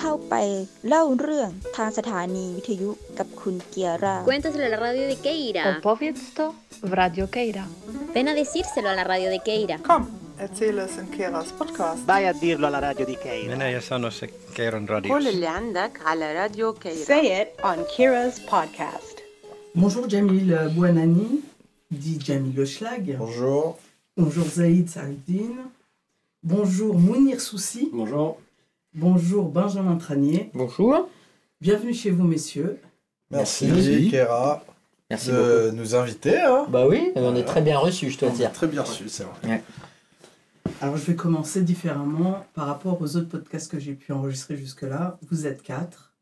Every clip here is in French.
เข้าไปเล่าเรื่องทางสถานีวิทยุกับคุณเกียร่า Cuéntaselo a la radio de Keira. Opowiedz to w Radio Keira. Ven a decírselo a la radio de Keira. Kom, erzähl es in Keras podcast. Vai a dirlo alla radio di Keira. Minä ja sano se Keiron radios. قول اللي عندك على راديو كيرا Say it on Kira's podcast. Bonjour Jamil Bouanani, dit Jamil Le Schlag. Bonjour. Bonjour Zaïd Saïdine. Bonjour Mounir Soussi. Bonjour. Bonjour Benjamin Tranier. Bonjour. Bienvenue chez vous, messieurs. Merci, Merci. Kéra Merci de beaucoup. nous inviter. hein. Bah oui, on est très bien reçus, je dois On est dire. Très bien reçu, c'est vrai. Alors je vais commencer différemment par rapport aux autres podcasts que j'ai pu enregistrer jusque-là. Vous êtes quatre.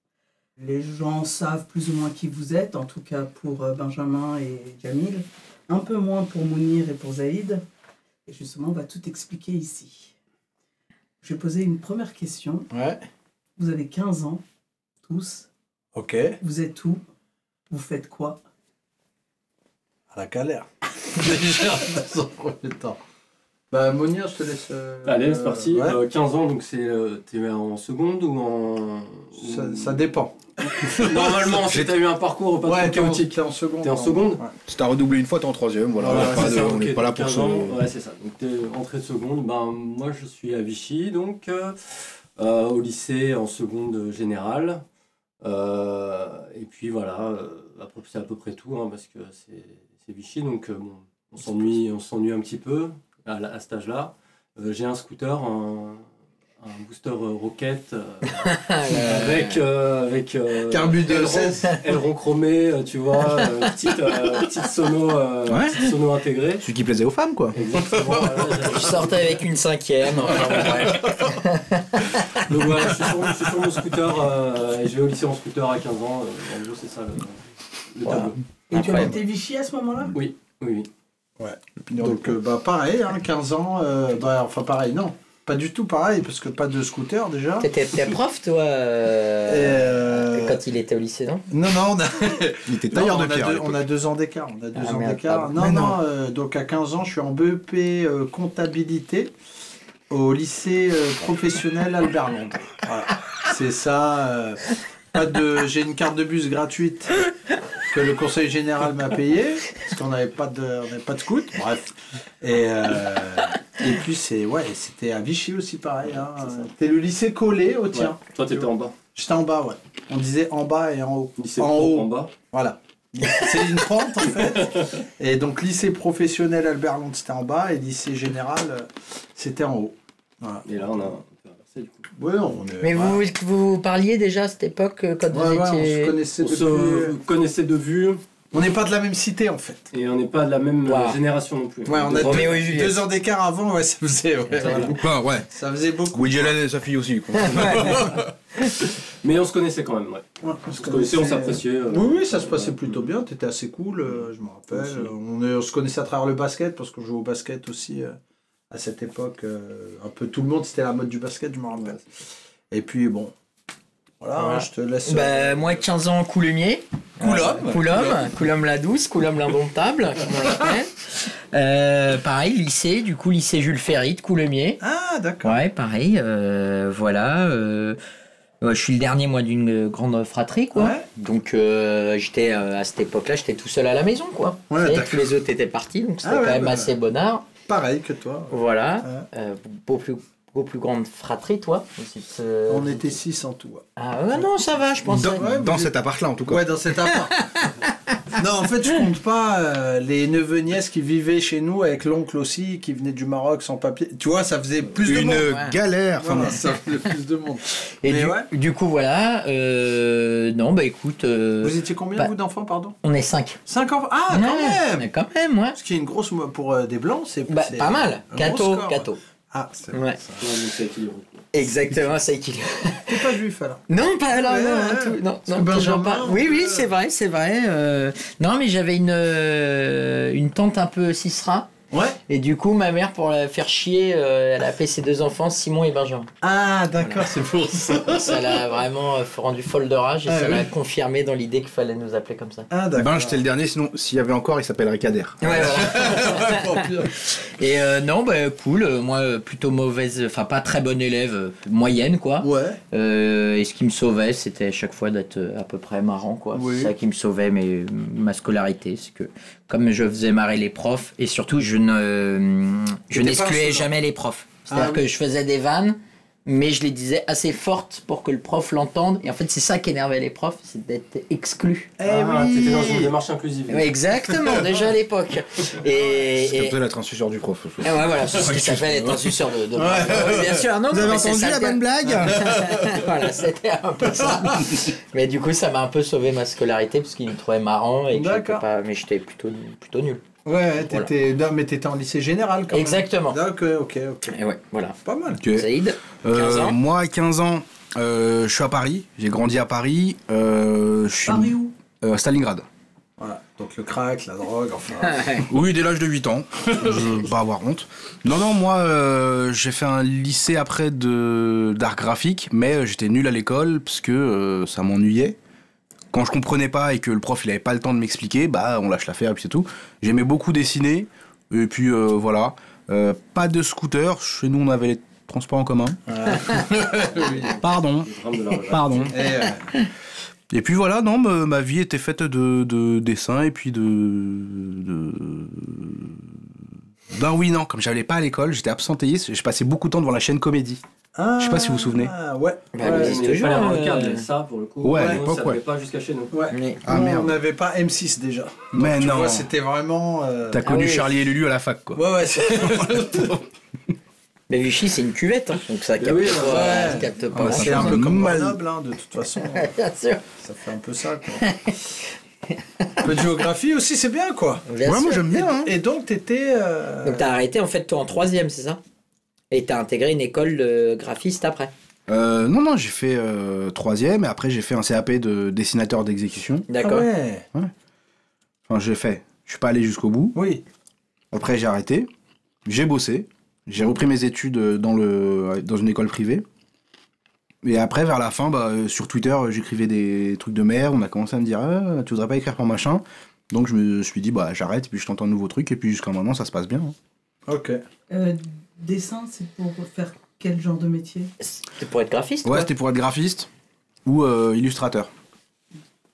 Les gens savent plus ou moins qui vous êtes, en tout cas pour euh, Benjamin et Jamil. Un peu moins pour Mounir et pour Zaïd. Et justement, on va tout expliquer ici. Je vais poser une première question. Ouais. Vous avez 15 ans, tous. Ok. Vous êtes où? Vous faites quoi? À la galère. Déjà, dans un premier temps. Bah, Monia, je te laisse. euh, Allez, c'est parti. ouais. Euh, 15 ans, donc c'est euh, t'es en seconde ou en. ça, ça dépend. Normalement, si t'as eu un parcours pas ouais, trop t'es en, chaotique. t'es en seconde. T'es en non. seconde Ouais. Si t'as redoublé une fois, t'es en troisième. Voilà, on n'est pas là pour 15 ça. Ouais, c'est ça. Donc t'es entrée de seconde. Ben, moi, je suis à Vichy, donc euh, euh, au lycée en seconde générale. Euh, et puis voilà, euh, c'est à peu près tout, hein, parce que c'est c'est Vichy, donc euh, bon, on s'ennuie, on s'ennuie un petit peu à, à cet âge-là. Euh, J'ai un scooter, un, un booster euh, Rocket euh, avec euh, avec euh, Carbu de aileron- 16. aileron chromé, tu vois, euh, petite euh, petite sono, euh, Ouais. petite sono intégrée. Celui qui plaisait aux femmes, quoi. Je sortais avec une cinquième. Donc voilà, je suis sur, je suis sur mon scooter euh, et je vais au lycée en scooter à 15 ans. euh, en gros, c'est ça le, le Voilà. tableau. Et tu Incroyable. habitais Vichy à ce moment-là? Oui, oui, oui. Donc, euh, bah, pareil, hein, 15 ans. euh, bah, enfin, pareil, non. Pas du tout pareil, parce que pas de scooter déjà. T'étais prof, toi, euh, Euh, quand il était au lycée, non? Non, non, on a, Il était tailleur on, de a pierre. deux, l'époque. on a deux ans d'écart. On a deux Ah, ans d'écart. Non, non, non. euh, donc à 15 ans, je suis en BEP euh, comptabilité au lycée euh, professionnel Albert Londres. Voilà. C'est ça. euh, pas de, j'ai une carte de bus gratuite que le conseil général m'a payée parce qu'on n'avait pas de, on pas de scout. Bref. Et euh, et puis c'est ouais, c'était à Vichy aussi pareil. Hein. C'était le lycée collé au tien. Ouais. Toi, t'étais en bas. J'étais en bas, ouais. On disait en bas et en haut. Lycée en haut. en bas. Voilà. C'est une pente en fait. Et donc lycée professionnel Albert Londres c'était en bas et lycée général euh, c'était en haut. Voilà. Et là, on a du coup. Ouais, non, on est- Mais vous, vous parliez déjà à cette époque, euh, quand Ouais, vous ouais, on se étiez... connaissait On depuis. se connaissait de vue On n'est pas de la même cité en fait. et on n'est pas de la même euh, Wow. génération non plus. Ouais, on a Donc, Roméo deux, deux ans d'écart avant, ouais, ça faisait, ouais, voilà. Enfin, ouais. ça faisait beaucoup. Woody Allen et sa fille aussi. Quoi. Mais on se connaissait quand même, ouais. Ouais, On se connaissait, on s'appréciait. euh, Oui, oui, ça se passait plutôt bien. T'étais assez cool, euh, je me rappelle. On, se connaissait à travers le basket parce qu'on jouait au basket aussi euh, à cette époque. euh, un peu tout le monde, c'était la mode du basket, je me rappelle. Et puis bon, voilà, Voilà. hein, je te laisse. Bah, euh, moi, 15 ans, Coulumier. Coulombe. Coulombe, Coulombe la douce, Coulombe l'indomptable, comme on l'appelle. Euh, pareil, lycée, du coup, lycée Jules Ferry de Coulommiers. Ah, d'accord. Ouais, pareil, euh, voilà. je suis le dernier, moi, d'une grande fratrie, quoi. Ouais. Donc, j'étais, à cette époque-là, j'étais tout seul à la maison, quoi. Ouais, tous les autres étaient partis, donc c'était Ah ouais, quand même bah, assez bonnard. Pareil que toi. Voilà. Ouais. Euh, beaucoup plus, beaucoup plus grande fratrie, toi. Euh, On était six en tout. ouais. Ah ouais, non, ça va, je pense. Dans, Ouais, dans cet appart-là, en tout cas. Ouais, dans cet appart. non, en fait, je compte pas euh, les neveux nièces qui vivaient chez nous avec l'oncle aussi, qui venait du Maroc sans papier. Tu vois, ça faisait plus de Une monde. Ouais. galère. Enfin, Voilà, ça faisait plus de monde. Et Mais du, ouais. du coup, voilà. euh, non, bah écoute, euh, Vous étiez combien, bah- vous, d'enfants, pardon? on est 5. Cinq enfants? Ah, quand même Mais quand même, ouais. Ce qui est une grosse... Pour euh, des blancs, c'est... Bah, c'est pas mal. Gâteau, gâteau. Ah, c'est Ouais. équilibré. Exactement, c'est équilibré. T'es pas juif, alors Non, pas là, Ouais, non, ouais. tout- non, non, Benjamin, pas. Oui, oui, euh, c'est vrai, c'est vrai. euh, non, mais j'avais une, euh, une tante un peu Cicera. Ouais. Et du coup, ma mère, pour la faire chier, euh, elle a appelé ses deux enfants, Simon et Benjamin. Ah, d'accord, c'est pour ça. Ça l'a vraiment euh, rendu folle de rage et Ah, ça oui. l'a confirmé dans l'idée qu'il fallait nous appeler comme ça. Ah, d'accord. Ben, j'étais le dernier, sinon, s'il y avait encore, il s'appellerait Kader. Ouais, voilà. Et euh, non, bah cool. Moi, plutôt mauvaise, enfin pas très bonne élève, moyenne quoi. Ouais. Euh, et ce qui me sauvait, c'était à chaque fois d'être à peu près marrant quoi. Oui. C'est ça qui me sauvait, mais ma scolarité, c'est que comme je faisais marrer les profs et surtout je ne, je n'excluais jamais les profs. C'est-à-dire Ah oui. que je faisais des vannes. Mais je les disais assez fortes pour que le prof l'entende. Et en fait, c'est ça qui énervait les profs, c'est d'être exclu. Eh Ah, oui. T'étais dans une démarche inclusive. Ouais, exactement, déjà à l'époque. Et, C'est et- comme ça la transfusion du prof. et ouais, voilà, c'est ce qui s'appelle être un suceur de, de... Ouais. Oui, bien sûr. Non, Vous non, avez mais c'est entendu ça, la bonne blague voilà, c'était un peu ça. mais du coup, ça m'a un peu sauvé ma scolarité parce qu'il me trouvait marrant et que pas, mais j'étais plutôt, plutôt nul. Ouais, t'étais, non, mais t'étais en lycée général quand même. Exactement. D'accord, ok, ok. Et ouais, voilà. Pas mal. Ok. Saïd, 15 Euh, ans. moi, à 15 ans, euh, je suis à Paris. J'ai grandi à Paris. Euh, je suis Paris où euh, à Stalingrad. Voilà. Donc le crack, la drogue, enfin. Oui, dès l'âge de 8 ans. Je pas avoir honte. Non, non, moi, euh, j'ai fait un lycée après de d'art graphique, mais j'étais nul à l'école parce que euh, ça m'ennuyait. Quand je comprenais pas et que le prof il avait pas le temps de m'expliquer, bah on lâche l'affaire et puis c'est tout. J'aimais beaucoup dessiner et puis euh, voilà. Euh, pas de scooter. Chez nous, on avait les transports en commun. Pardon. Pardon. Et, euh, Et puis voilà, non, ma vie était faite de, de dessins et puis de. de... Ben oui, non, comme j'allais pas à l'école, j'étais absentéiste, je passais beaucoup de temps devant la chaîne Comédie. ah, Je sais pas si vous vous souvenez. Ouais. Bah, ouais. il n'y pas la euh, rencard, il y avait ça pour le coup. Ouais, à l'époque, ouais. pas jusqu'à chez nous. Ouais. Mais- Ah. On n'avait pas M6 déjà. Donc, Mais tu non. c'était vraiment. euh, T'as connu oui. Charlie et Lulu à la fac, quoi. Ouais, ouais, c'est. Mais Vichy, c'est une cuvette, hein, donc ça capte oui, pas. ouais. ça capte pas Ah, c'est ça un peu comme. Grenoble, hein, de toute façon. Bien sûr. Ça fait un peu ça, quoi. un peu de géographie aussi, c'est bien, quoi. Bien ouais, sûr. moi j'aime bien. Hein. Et donc, t'étais. euh, Donc t'as arrêté en fait toi en troisième, c'est ça? Et t'as intégré une école de graphiste après? Euh, non, non, j'ai fait euh, troisième et après j'ai fait un CAP de dessinateur d'exécution. Ah D'accord. ouais. Enfin, j'ai fait. Je suis pas allé jusqu'au bout. Oui. Après, j'ai arrêté. J'ai bossé. J'ai repris mes études dans, le, dans une école privée. Et après, vers la fin, bah, euh, sur Twitter, euh, j'écrivais des trucs de merde. On a commencé à me dire Ah, Tu voudrais pas écrire pour machin Donc, je me suis dit bah, J'arrête, et puis je tente un nouveau truc. Et puis, jusqu'à maintenant, ça se passe bien. hein. Ok. Euh, Dessin, c'est pour faire quel genre de métier? C'était pour être graphiste Ouais, c'était pour être graphiste ou euh, illustrateur.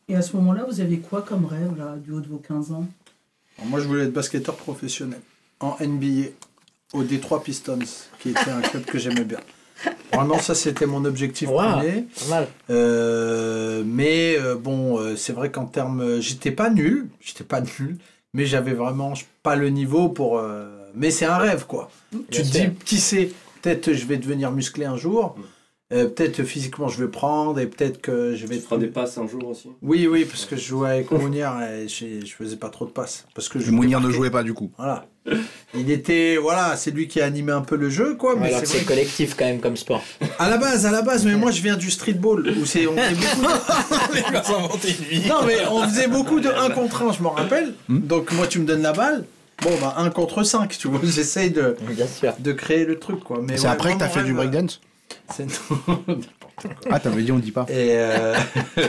Et à ce moment-là, vous aviez quoi comme rêve, là, du haut de vos 15 ans? Alors, moi, je voulais être basketteur professionnel en NBA au Detroit Pistons, qui était un club que j'aimais bien. Vraiment, ça, c'était mon objectif Wow. premier. Pas mal. Euh, mais euh, bon, euh, c'est vrai qu'en termes, j'étais pas nul, j'étais pas nul, mais j'avais vraiment pas le niveau pour. mais c'est un rêve, quoi. tu te dis, qui sait, peut-être je vais devenir musclé un jour, euh, peut-être physiquement je vais prendre, et peut-être que je vais. Tu feras des passes un jour aussi. Oui, oui, parce que je jouais avec Mounier et je, je faisais pas trop de passes. Parce que je Mounir ne jouait pas du coup. Voilà. Il était, voilà, c'est lui qui a animé un peu le jeu, quoi. Mais Alors que c'est c'est collectif quand même comme sport. à la base, à la base, mais moi je viens du streetball où c'est on fait beaucoup. De... non, mais on faisait beaucoup de 1 contre 1, je m'en rappelle. Donc moi, tu me donnes la balle. Bon, bah 1 contre 5, tu vois. J'essaye de, Bien sûr. de créer le truc, quoi. Mais C'est ouais, après que t'as fait du breakdance? C'est Ah, t'avais dit on dit pas. Et, euh,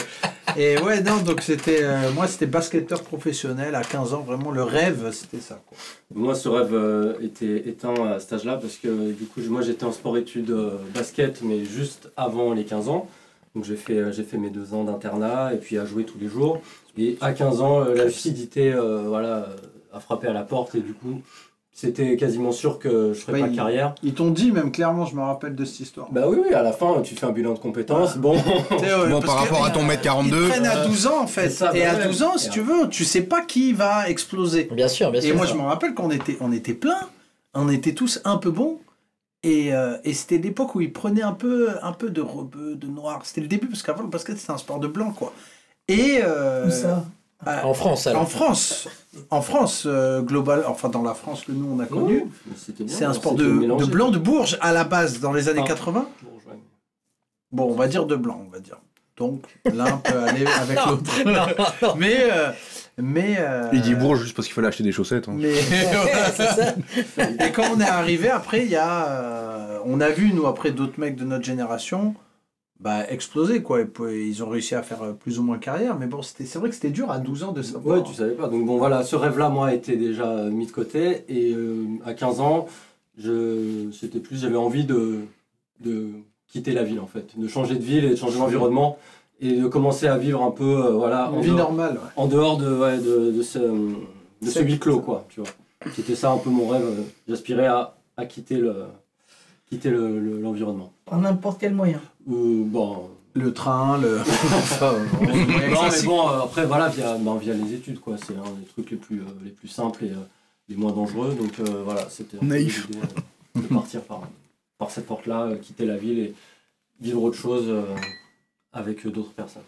et ouais, non, donc c'était. euh, moi, c'était basketteur professionnel à 15 ans, vraiment le rêve, c'était ça, quoi. Moi, ce rêve euh, était éteint à cet âge-là parce que du coup, moi j'étais en sport-études euh, basket, mais juste avant les 15 ans. Donc j'ai fait, j'ai fait mes deux ans d'internat et puis à jouer tous les jours. Et à 15 ans, euh, la lucidité euh, voilà, a frappé à la porte et du coup, c'était quasiment sûr que je ferais Bah, pas il- carrière. Ils t'ont dit, même clairement, je me rappelle de cette histoire. Bah oui, oui, à la fin, tu fais un bilan de compétences. Bon, par rapport à ton mètre 42. Ils prennent à euh, 12 ans en fait. ça, et bah à ouais. 12 ans, si tu veux, tu sais pas qui va exploser. Bien sûr, bien sûr. Et moi, je me rappelle qu'on était, on était plein, on était tous un peu bons. Et, euh, et c'était l'époque où ils prenaient un peu, un peu de rebeu, de noir. C'était le début, parce qu'avant, le basket, c'était un sport de blanc, quoi. Et. euh, Où ça? Bah, En France alors. en France, en France, euh, global, enfin dans la France que nous on a bien, c'est un sport de, blanc de Bourges à la base dans les années Ah. 80. Bon, on va dire de blanc, on va dire. Donc l'un peut aller avec l'autre. mais euh, mais euh, Il dit bourge juste parce qu'il fallait acheter des chaussettes. hein. mais voilà, c'est ça. Et quand on est arrivé, après, il y a. euh, on a vu, nous, après, d'autres mecs de notre génération bah, exploser, quoi. Et puis, ils ont réussi à faire euh, plus ou moins carrière. Mais bon, c'était- c'est vrai que c'était dur à 12 ans de savoir. Ouais, tu savais pas. Donc bon, voilà, ce rêve-là, moi, était déjà mis de côté. Et euh, à 15 ans, je, c'était plus, j'avais envie de, de quitter la ville, en fait, de changer de ville et de changer d'environnement et de commencer à vivre un peu, euh, voilà, en vie dehors, normale, ouais. en dehors de, ouais, de, de ce, de ce huis clos, quoi, tu vois. C'était ça un peu mon rêve. J'aspirais à, à quitter le, quitter le- le- l'environnement. Par n'importe quel moyen. Euh, bon, Le train, le. enfin, on- on- non, mais bon, euh, après, voilà, via, ben, via les études, quoi. C'est un des trucs les plus, euh, les plus simples et euh, les moins dangereux. Donc, euh, voilà, c'était un peu Naïf. l'idée, euh, de partir par, par cette porte-là, euh, quitter la ville et vivre autre chose euh, avec d'autres personnes.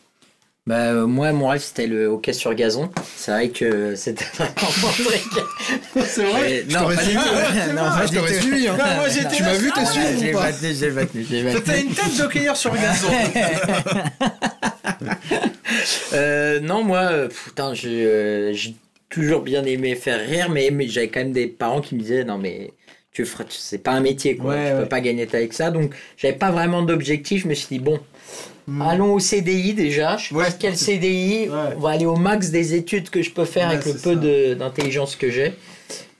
Bah, euh, moi, mon rêve, c'était le hockey sur gazon. C'est vrai que c'était vraiment mon truc. C'est vrai Non, pas suivi, ouais. Non, pas je t'aurais suivi, hein. Ah, moi, j'étais Tu m'as vu, t'as suivi J'ai ou pas j'ai tenu, j'ai pas T'as une tête d'hockeyeur sur gazon. Euh, non, moi, euh, putain, j'ai euh, toujours bien aimé faire rire, mais, mais j'avais quand même des parents qui me disaient non, mais tu feras, c'est pas un métier, quoi. Ouais, tu ouais. peux pas gagner ta avec ça. Donc, j'avais pas vraiment d'objectif. Je me suis dit, bon, Hmm. allons au CDI déjà. Je sais Ouais. pas quel CDI. Ouais. On va aller au max des études que je peux faire Ouais, avec le peu d'intelligence que j'ai.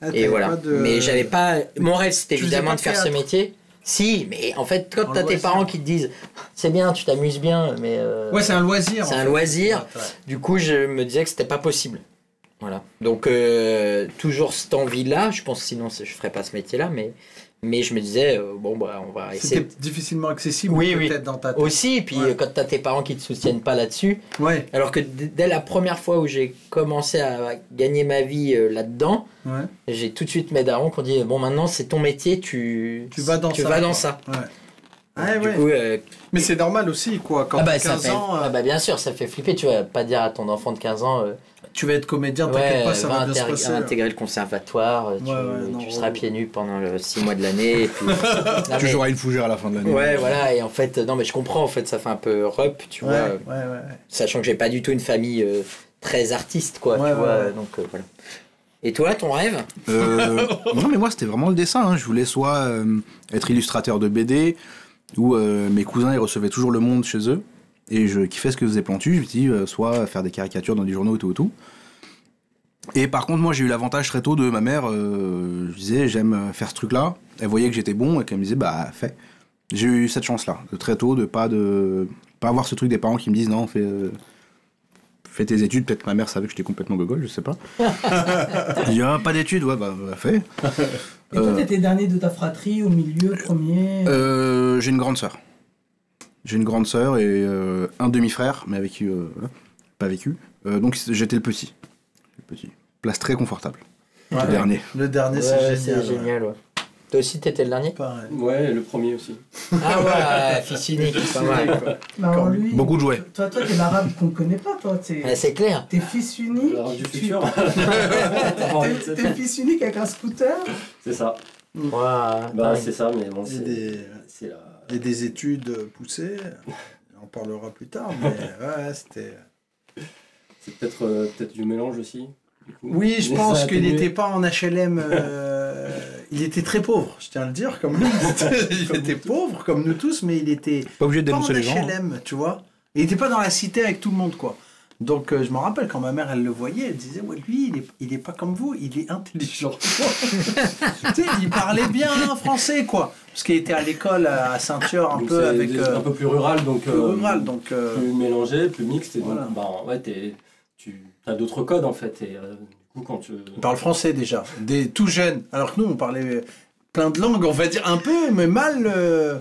Ah, Et voilà. de- Mais j'avais pas. Mon rêve, c'était évidemment de faire ce métier. Si, mais en fait, quand t'as tes parents qui te disent c'est bien, tu t'amuses bien, mais. euh, Ouais, c'est un loisir. c'est un fait. loisir. Du coup, je me disais que c'était pas possible. Voilà. Donc, euh, toujours cette envie-là. Je pense sinon, je ferais pas ce métier-là. Mais, mais je me disais, euh, bon, bah, on va essayer. C'était difficilement accessible, Oui, oui. peut-être, dans ta tête. Aussi, et puis Ouais. euh, quand t'as tes parents qui te soutiennent pas là-dessus. Ouais, Alors que dès la première fois où j'ai commencé à gagner ma vie euh, là-dedans, ouais. j'ai tout de suite mes darons qui ont dit bon, maintenant c'est ton métier, tu, Tu vas dans tu ça. vas dans ça. Ouais. Ouais, du ouais. coup, euh, Mais c'est normal aussi, quoi. Quand ah bah, t'as ça 15 fait, ans, ah bah, bien sûr, ça fait flipper. Tu vas pas dire à ton enfant de 15 ans. euh, tu vas être comédien, t'inquiète Ouais, pas, ça va va bien se passer. intégrer le conservatoire, tu, Ouais, ouais, non, tu seras pieds nus pendant le 6 mois de l'année. puis- Tu joueras une fougère à la fin de l'année. Ouais, voilà, et en fait, non, mais je comprends, en fait, ça fait un peu rup, tu Ouais, vois, ouais, ouais, ouais. sachant que j'ai pas du tout une famille euh, très artiste, quoi, Ouais, tu ouais, vois, ouais. donc euh, voilà. Et toi, ton rêve? Euh, non, mais moi, c'était vraiment le dessin. hein. Je voulais soit euh, être illustrateur de BD, où euh, mes cousins, ils recevaient toujours le monde chez eux. Et je kiffais ce que faisait Plantu. Je me dis, euh, soit faire des caricatures dans des journaux et tout et tout. Et par contre, moi, j'ai eu l'avantage très tôt de ma mère. euh, je disais, j'aime faire ce truc-là. Elle voyait que j'étais bon et qu'elle me disait, bah, fais. J'ai eu cette chance-là, de très tôt, de pas de pas avoir ce truc des parents qui me disent, non, fais, euh, fais tes études. Peut-être que ma mère savait que j'étais complètement gogol, je sais pas. J'ai dit, ah, pas d'études, ouais, bah, bah, fais. Et toi, Euh, t'étais dernier de ta fratrie, au milieu, premier? Euh, j'ai une grande sœur. J'ai une grande sœur et euh, un demi-frère, mais avec qui, euh, voilà, pas vécu. Euh, donc j'étais le petit. Le petit. Place très confortable. Ouais. Le dernier. Le dernier, Ouais, c'est c'est génial. ouais. génial, ouais. Toi aussi, t'étais le dernier? Pareil. Ouais, le premier aussi. Ah ouais, fils unique, pas mal. Bah, lui, Beaucoup de jouets. Toi, toi, t'es l'arabe qu'on connaît pas, toi. T'es Ouais, c'est clair. t'es fils unique. Du futur. T'es t'es fils unique avec un scooter? C'est ça. Ouais, Bah, c'est ça, mais bon, c'est. des, C'est la. Et des études poussées. On en parlera plus tard, mais ouais, c'était. C'est peut-être euh, peut-être du mélange aussi. du coup. Oui, je Mais pense qu'il n'était pas en HLM. euh, il était très pauvre, je tiens à le dire, comme nous. il était pauvre, comme nous tous, mais il était Pas obligé de pas en dénoncer les gens. hein. HLM, tu vois. Il n'était pas dans la cité avec tout le monde, quoi. Donc, euh, je me rappelle quand ma mère, elle le voyait, elle disait Ouais, lui, il est, il est pas comme vous, il est intelligent. tu sais, il parlait bien français, quoi. Parce qu'il était à l'école à Saint-Ur, un Donc, peu avec. euh, un peu plus rural, donc. plus euh, rural, donc. Plus mélangé, plus mixte, et donc, Voilà. bah, ouais, t'es- tu as d'autres codes en fait. Et du coup, quand tu. Il parle français déjà, des tout jeunes. Alors que nous, on parlait plein de langues, on va dire un peu, mais mal. on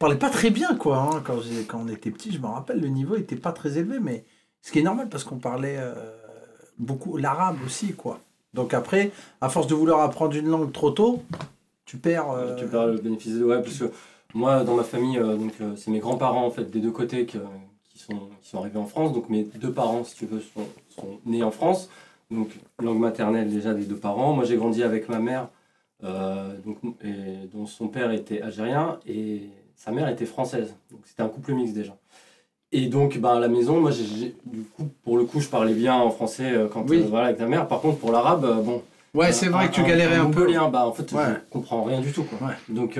parlait pas très bien, quoi. hein. Quand, quand on était petit, je me rappelle, le niveau était pas très élevé, mais ce qui est normal parce qu'on parlait euh, beaucoup l'arabe aussi, quoi. Donc après, à force de vouloir apprendre une langue trop tôt, tu perds. euh, le bénéfice de ouais, parce que moi, dans ma famille, euh, donc c'est mes grands-parents en fait des deux côtés qui sont arrivés en France. Donc mes deux parents, si tu veux, sont, nés en France. Donc langue maternelle déjà des deux parents. Moi, j'ai grandi avec ma mère, dont son père était algérien et sa mère était française. Donc c'était un couple mixte déjà. Et donc, bah, à la maison, moi, du coup, pour le coup, je parlais bien en français euh, quand, Oui. euh, voilà, avec ta mère. Par contre, pour l'arabe, euh, bon. Ouais, euh, c'est vrai que tu galérais un peu. Bah, en fait, Ouais. je comprends rien du tout, quoi. Ouais. Donc,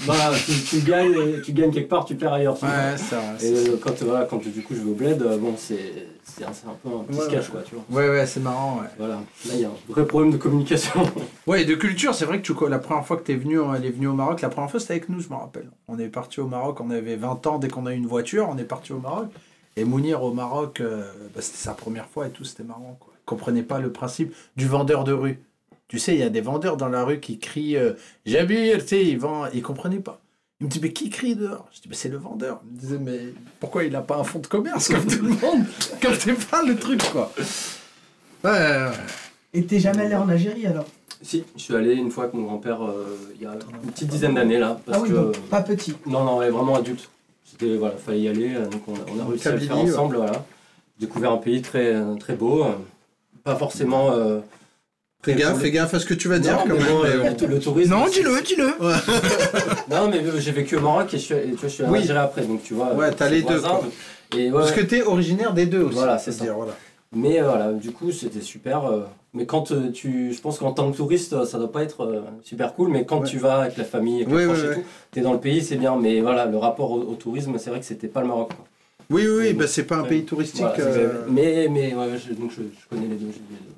euh, voilà, tu, tu gagnes, tu gagnes quelque part, tu perds ailleurs. tu vois. Ouais, c'est vrai. Et euh, quand, voilà, quand du coup, je vais au bled, euh, bon, c'est, c'est, un, peu un petit Ouais, sketch, ouais. quoi, tu vois. Ouais, ouais, c'est marrant, ouais. Voilà, là, il y a un vrai problème de communication. Ouais, et de culture, c'est vrai que tu, la première fois que tu es venu, elle est venue au Maroc, la première fois c'était avec nous, je me rappelle. On est parti au Maroc, on avait 20 ans, dès qu'on a eu une voiture, on est parti au Maroc. Et Mounir au Maroc, euh, bah, c'était sa première fois et tout, c'était marrant. Quoi. Il comprenait pas le principe du vendeur de rue. Tu sais, il y a des vendeurs dans la rue qui crient euh, Jabir, tu sais, ils vendent, il comprenait pas. Il me dit, mais qui crie dehors? Je dis, mais c'est le vendeur. Il me disait, mais pourquoi il n'a pas un fonds de commerce comme tout le monde? Captez pas le truc, quoi. Ouais, ouais, ouais. Et t'es jamais allé en Algérie alors? Si, je suis allé une fois avec mon grand-père euh, il y a une petite dizaine d'années, là. Parce Ah oui, que, donc pas petit. Non, non, ouais, vraiment adulte. C'était, voilà, fallait y aller, euh, donc on, a- on a réussi à le faire ensemble, voilà. Découvert un pays très, euh, très beau, euh, pas forcément... euh, Fais gaffe, fais gaffe à ce que tu vas Non, dire quand mais même. bon, mais euh, le, tourisme... Non, dis-le, dis-le. Non, mais euh, j'ai vécu au Maroc et je suis, tu vois, je suis Oui. Algérie après, donc tu vois... Ouais, t'as les deux, Et, ouais, Parce que t'es originaire des deux aussi. Voilà, c'est ça. dire, voilà. Mais euh, voilà, du coup, c'était super. euh, mais quand euh, tu. Je pense qu'en tant que touriste, ça doit pas être euh, super cool, mais quand Ouais. tu vas avec la famille, avec les Ouais, et ouais. tout, t'es dans le pays, c'est bien. Mais voilà, le rapport au, au tourisme, c'est vrai que c'était pas le Maroc. quoi. Oui, oui, oui, bah, c'est pas un pays touristique. Voilà. Mais, mais ouais, je, donc je, je connais les deux. j'ai vu les deux.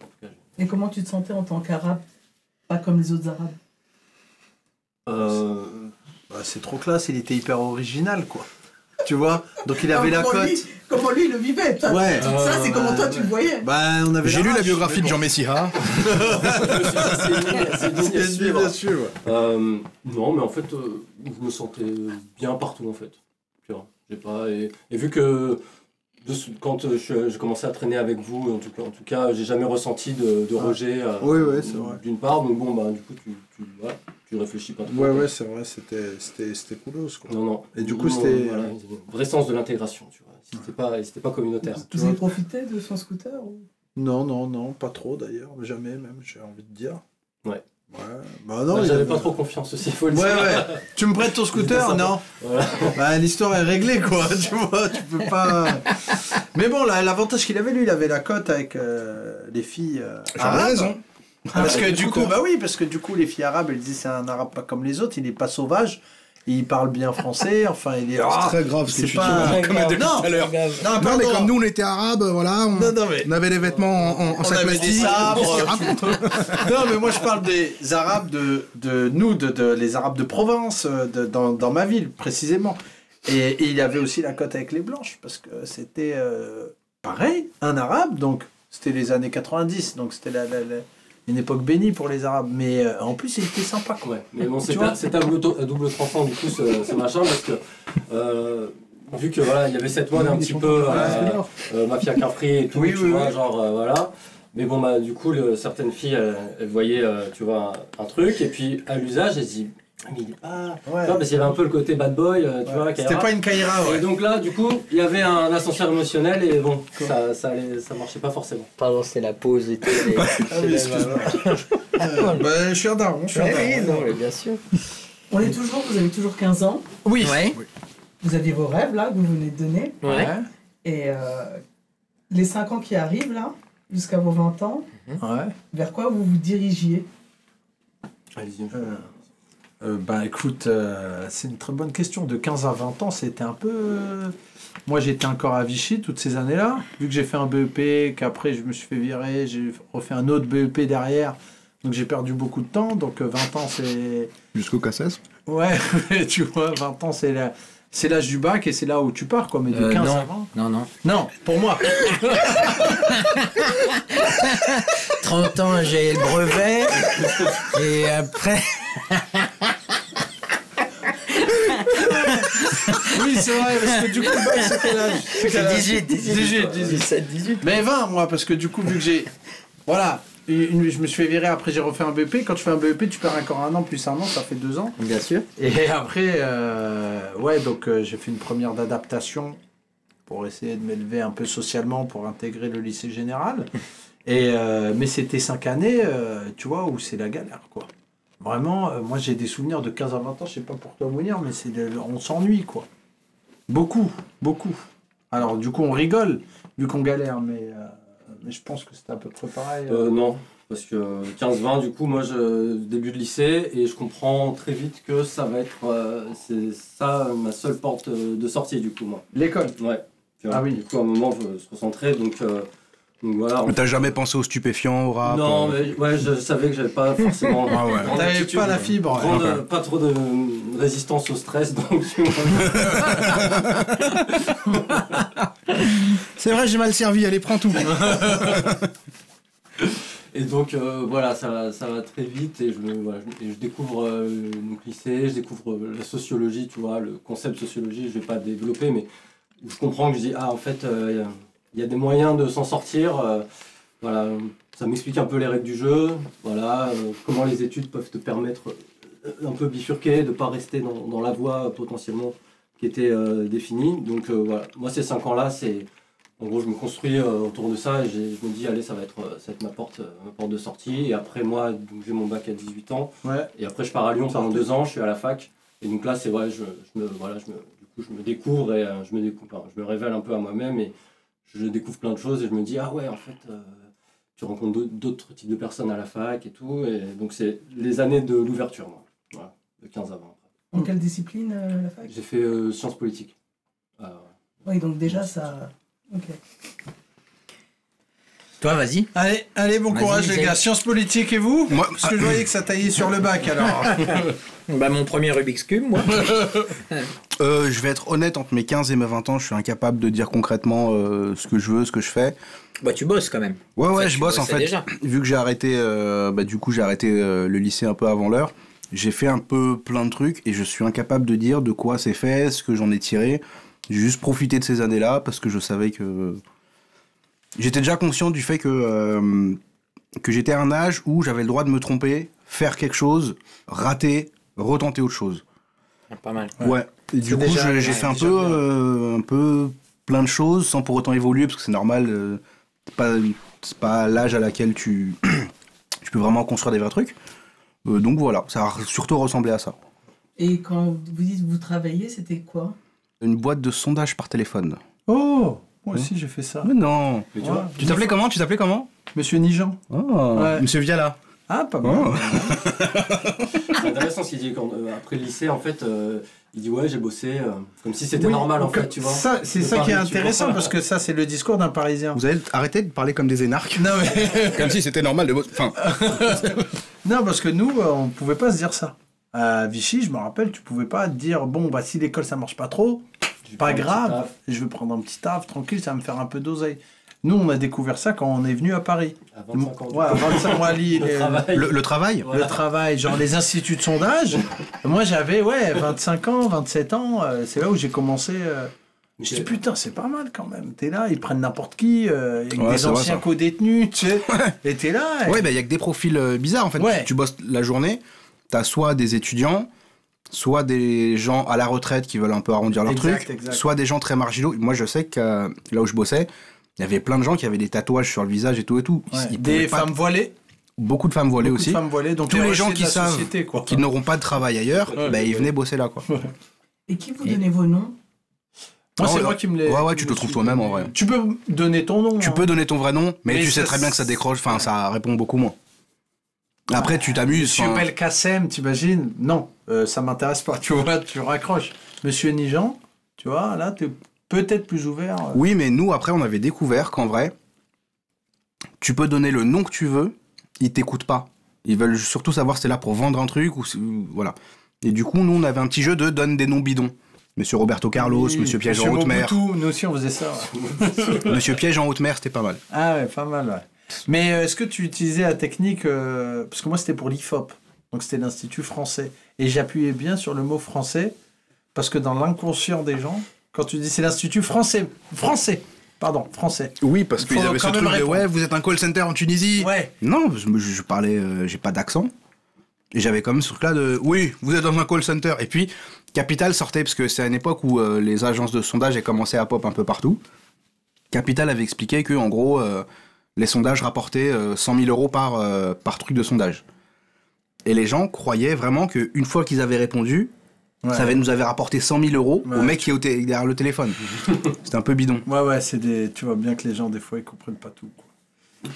En tout cas, Et comment tu te sentais en tant qu'arabe Pas comme les autres arabes? Euh, bah, c'est trop classe, il était hyper original, quoi. Tu vois? Donc il avait la comment cote. lui- comment lui il le vivait toi? Ouais. Ça, c'est Euh, comment toi ouais. tu le voyais. Bah, on avait J'ai lu la biographie de Jean c'est digne- à Bien sûr, suivre. bien sûr. ouais. Euh, non, mais en fait, euh, je me sentais bien partout en fait. Tu vois, j'ai pas et, et vu que quand euh, je- j'ai commencé à traîner avec vous, en tout cas, en tout cas, j'ai jamais ressenti de, de Ah. rejet. euh, Oui, oui, c'est vrai. D'une part, donc bon, bah du coup, tu, tu, voilà, tu réfléchis pas trop. Ouais, ouais, c'est vrai, c'était c'était c'était coolos, quoi. Non, non. Et du coup, c'était- voilà, vrai sens de l'intégration, tu vois. C'était pas, c'était pas communautaire. tu Vous avez profité de son scooter ou... Non, non, non, pas trop d'ailleurs, jamais même, j'ai envie de dire. Ouais. Ouais. Bah non, Bah, J'avais pas trop confiance aussi, il faut le Ouais, dire. ouais. Tu me prêtes ton scooter Non. Voilà. Bah, l'histoire est réglée, quoi. Tu vois, tu peux pas. Mais bon, là, l'avantage qu'il avait, lui, il avait la cote avec euh, les filles. euh, J'avais arabes. raison. Parce que Avec du coup, scooter. bah oui, parce que du coup, les filles arabes, elles disent c'est un arabe pas comme les autres, il est pas sauvage, il parle bien français, enfin, il est. C'est Ah, très grave ce que tu pas- dis. Comme depuis Non. tout à l'heure. Non, Non, mais comme nous, on était arabes, voilà, on, Non, non, mais- on avait des vêtements en, en, On avait des sabres. Non, mais moi je parle des Arabes de, de nous, de, de- les Arabes de Provence, de- dans, dans ma ville précisément. Et, et il y avait aussi la cote avec les Blanches, parce que c'était euh, pareil, un Arabe, donc c'était les années 90, donc c'était la, la- la- une époque bénie pour les Arabes. Mais euh, en plus, il était sympa. Quoi. Mais bon, c'est un, double, double tranchant du coup ce, ce machin parce que euh, vu que voilà, il y avait cette mode un petit peu euh, mafia Capri et tout, Oui, tu oui, vois, oui. genre voilà. Mais bon, bah, du coup, le- certaines filles, elles, elles voyaient, tu vois, un, un truc, et puis à l'usage, elles se disent, mais il est pas. Tu vois, parce qu'il y avait un peu le côté bad boy, euh, tu vois, C'était pas une Kaira, ouais. Et donc là, du coup, il y avait un ascenseur émotionnel, et bon, ça, ça, allait- ça marchait pas forcément. Pardon, c'est la pause et tout. Ah oui, excuse-moi. Euh, bah, je suis un daron, je suis un Ouais, daron. oui, non, mais bien sûr. On est toujours, vous avez toujours 15 ans. Oui. Ouais. Vous aviez vos rêves là que vous venez de donner. Ouais. Et euh, les 5 ans qui arrivent là, jusqu'à vos 20 ans, Ouais. vers quoi vous vous dirigiez? Allez-y. Euh, euh, bah écoute, euh, c'est une très bonne question. De 15 à 20 ans, c'était un peu. euh, Moi, j'étais encore à Vichy toutes ces années-là. Vu que j'ai fait un BEP, qu'après je me suis fait virer, j'ai refait un autre BEP derrière. Donc j'ai perdu beaucoup de temps. Donc euh, 20 ans, c'est. Jusqu'au Cassis. Ouais, tu vois, 20 ans, c'est la- c'est l'âge du bac et c'est là où tu pars, quoi. Mais de Euh, 15 non. à 20. Non, non. Non, pour moi. 30 ans, j'ai le brevet. et après. Oui, c'est vrai, parce que du coup, le bac, c'est quel âge? C'est quel âge 18, 18, 18, 18. 17, 18. Mais 20, moi, parce que du coup, vu que j'ai. Voilà, une- je me suis fait virer, après j'ai refait un BEP. Quand tu fais un BEP, tu perds encore un an, plus un an, ça fait deux ans. Bien sûr. Et après, euh, ouais, donc euh, j'ai fait une première d'adaptation pour essayer de m'élever un peu socialement pour intégrer le lycée général. Et, euh, mais c'était cinq années, tu vois, où c'est la galère, quoi. Vraiment, moi j'ai des souvenirs de 15 à 20 ans, je sais pas pour toi, Mounir, mais c'est de- on s'ennuie, quoi. Beaucoup, beaucoup. Alors, du coup, on rigole, vu qu'on galère, mais, mais je pense que c'était à peu près pareil. Euh, non, parce que 15-20, du coup, moi, je début de lycée et je comprends très vite que ça va être. euh, c'est ça ma seule porte euh, de sortie, du coup, moi. L'école? Ouais. Tu vois, Ah oui. Du coup, à un moment, je veux se concentrer, donc, euh, donc voilà. Mais t'as jamais pensé aux stupéfiants, au rap Non, euh, mais ouais, je savais que j'avais pas forcément. Ah ouais. T'avais pas la fibre, ouais. grande, Ok. euh, Pas trop de résistance au stress, donc. C'est vrai, j'ai mal servi, allez, prends tout. Et donc euh, voilà, ça, va- très vite et je, découvre euh, le lycée, je découvre euh, la sociologie, tu vois, le concept sociologie, je vais pas développer, mais je comprends que je dis, ah en fait, euh, il y, a des moyens de s'en sortir. euh, voilà, ça m'explique un peu les règles du jeu, voilà, euh, comment les études peuvent te permettre euh, un peu bifurquer, de pas rester dans, la voie euh, potentiellement qui était euh, définie. Donc euh, voilà, moi ces cinq ans-là, c'est en gros, je me construis euh, autour de ça et je me dis, allez, ça va être, euh, ça va être ma, porte, euh, ma porte de sortie. Et après, moi, donc, j'ai mon bac à 18 ans. Ouais. Et après, je pars à Lyon pendant deux ans, je suis à la fac. Et donc là, c'est vrai, je, je me, voilà, je me, du coup, je me découvre et je, me découvre, enfin, je me révèle un peu à moi-même et je découvre plein de choses et je me dis, ah ouais, en fait, euh, tu rencontres d'autres- types de personnes à la fac et tout. Et donc, c'est les années de l'ouverture, moi. Voilà, de 15 à 20. En quelle discipline, euh, la fac? J'ai fait euh, sciences politiques. Ah. Oui, donc déjà, ça... Toi, vas-y. Allez, allez, bon Vas-y, courage les gars. Sciences politiques et vous Moi- Parce que je voyais que ça taillait sur le bac alors. Bah, mon premier Rubik's Cube, moi. Euh, je vais être honnête, entre mes 15 et mes 20 ans, je suis incapable de dire concrètement euh, ce que je veux, ce que je fais. bah, tu bosses quand même. Ouais, ouais, je bosse en fait. déjà. Vu que j'ai arrêté, euh, bah, du coup, j'ai arrêté euh, le lycée un peu avant l'heure. J'ai fait un peu plein de trucs et je suis incapable de dire de quoi c'est fait, ce que j'en ai tiré. J'ai juste profité de ces années-là parce que je savais que. J'étais déjà conscient du fait que, euh, que j'étais à un âge où j'avais le droit de me tromper, faire quelque chose, rater, retenter autre chose. Ah, Pas mal. Ouais. Et du C'est coup, déjà- j'ai ouais, fait un peu, euh, un peu plein de choses sans pour autant évoluer parce que c'est normal. euh, c'est pas, c'est pas l'âge à laquelle tu, tu peux vraiment construire des vrais trucs. Euh, donc voilà, ça a surtout ressemblé à ça. Et quand vous dites que vous travaillez, c'était quoi? Une boîte de sondage par téléphone. Oh, moi aussi j'ai fait ça. Mais non. Mais tu Ouais. vois, Tu t'appelais comment? Tu t'appelais comment? Monsieur Nijan. oh, Ouais. Monsieur Viala. Ah, pas mal. Oh. C'est intéressant ce qu'il dit quand, euh, après le lycée, en fait, euh, il dit ouais, j'ai bossé, euh, comme si c'était Oui, normal en donc, fait, tu vois. Ça, c'est De ça qui est tu intéressant parce que ça, c'est le discours d'un Parisien. Vous allez arrêter de parler comme des énarques? Non, mais... Comme si c'était normal de bosser. Enfin, non, parce que nous, euh, on pouvait pas se dire ça. À Vichy, je me rappelle, tu pouvais pas dire bon, bah si l'école ça marche pas trop, pas grave, je vais prendre un petit taf tranquille, ça va me faire un peu d'oseille. Nous, on a découvert ça quand on est venu à Paris. À 25 ans. du Ouais, à coup. 25 mois à Lille. Le travail. le, le travail Voilà. le travail, genre les instituts de sondage. Moi, j'avais, ouais, 25 ans, 27 ans. euh, c'est là où j'ai commencé. euh, je dis, c'est- putain, c'est pas mal quand même. T'es là, ils prennent n'importe qui, euh, avec Ouais, des anciens co-détenus, tu sais. Et t'es là. et- Ouais, bah il y a que des profils euh, bizarres en fait. Ouais. Tu bosses la journée, t'as soit des étudiants, soit des gens à la retraite qui veulent un peu arrondir leur Exact, truc, exact. soit des gens très marginaux. Moi, je sais que euh, là où je bossais, il y avait plein de gens qui avaient des tatouages sur le visage et tout et tout. Ouais, Des pas- femmes voilées. beaucoup de femmes voilées beaucoup de aussi. femmes voilées. Donc Tous les gens qui savent société, quoi. Qui n'auront pas de travail ailleurs, Ouais, bah, ouais, ils venaient bosser là quoi. Et qui vous Et- donnez vos noms? Moi, c'est moi qui me l'ai. Ouais, ouais, tu te trouves toi-même en vrai. Tu peux donner ton nom. Tu hein. peux donner ton vrai nom, mais, Mais tu sais très bien que ça décroche, enfin ça répond beaucoup moins. Après, tu t'amuses. Monsieur Belkacem, t'imagines? Non, euh, ça m'intéresse pas, tu vois, tu raccroches. Monsieur Nijan, tu vois, là, t'es peut-être plus ouvert. euh. Oui, mais nous, après, on avait découvert qu'en vrai, tu peux donner le nom que tu veux, ils t'écoutent pas. Ils veulent surtout savoir si t'es là pour vendre un truc ou voilà. Et du coup, nous, on avait un petit jeu de donne des noms bidons. Monsieur Roberto Carlos, Oui, Monsieur Piège en haute mer. Nous aussi on faisait ça. Monsieur Piège en haute mer, c'était pas mal. ah ouais, pas mal, ouais. Mais euh, est-ce que tu utilisais la technique, euh, parce que moi c'était pour l'IFOP, donc c'était l'Institut français, et j'appuyais bien sur le mot français, parce que dans l'inconscient des gens, quand tu dis c'est l'Institut français, français, pardon, français. Oui, parce qu'ils avaient ce truc de ouais, vous êtes un call center en Tunisie. Ouais. Non, je, je- parlais, euh, j'ai pas d'accent. Et j'avais quand même ce truc-là de oui, vous êtes dans un call center. Et puis, Capital sortait, parce que c'est à une époque où euh, les agences de sondage aient commencé à pop un peu partout. Capital avait expliqué que, en gros, euh, les sondages rapportaient euh, 100 000 euros par, par truc de sondage. Et les gens croyaient vraiment qu'une fois qu'ils avaient répondu, Ouais. Ça avait- nous avait rapporté 100 000 euros Ouais. au mec qui est au derrière le téléphone. C'était un peu bidon. Ouais, ouais, c'est des. Tu vois bien que les gens, des fois, ils comprennent pas tout. quoi.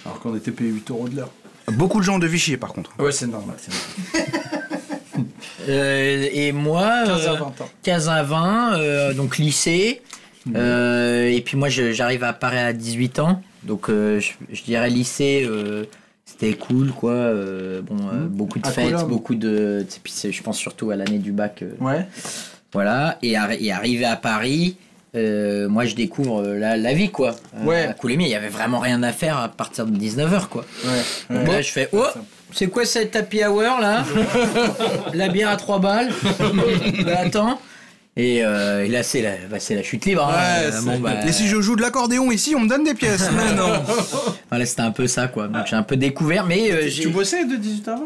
Alors qu'on était payé 8 euros de l'heure. Beaucoup de gens de Vichy, par contre. Ouais, c'est normal. c'est normal. Euh, et moi, 15 à euh, 20 ans. 15 à 20, euh, donc lycée. Euh, et puis moi, je- j'arrive à Paris à 18 ans. Donc euh, je, je dirais lycée, euh, c'était cool, quoi. Euh, bon, euh, beaucoup de À fêtes, beaucoup de. Puis je pense surtout à l'année du bac. euh, Ouais. Voilà. Et, arri- et arrivé à Paris. moi, je découvre la, la vie, quoi. Ouais. À Coulommiers, il y avait vraiment rien à faire à partir de 19h, quoi. Ouais. Donc là, je fais Oh, c'est quoi cette happy hour là? La bière à 3 balles? Bah, Attends. Et, euh, et là, c'est la, bah, c'est la chute libre. hein. Ouais, c'est- bon, bah, Et si je joue de l'accordéon ici, on me donne des pièces. Mais non. voilà, c'était un peu ça, quoi. Donc j'ai un peu découvert, mais euh, j'ai. Tu bossais de 18 à 20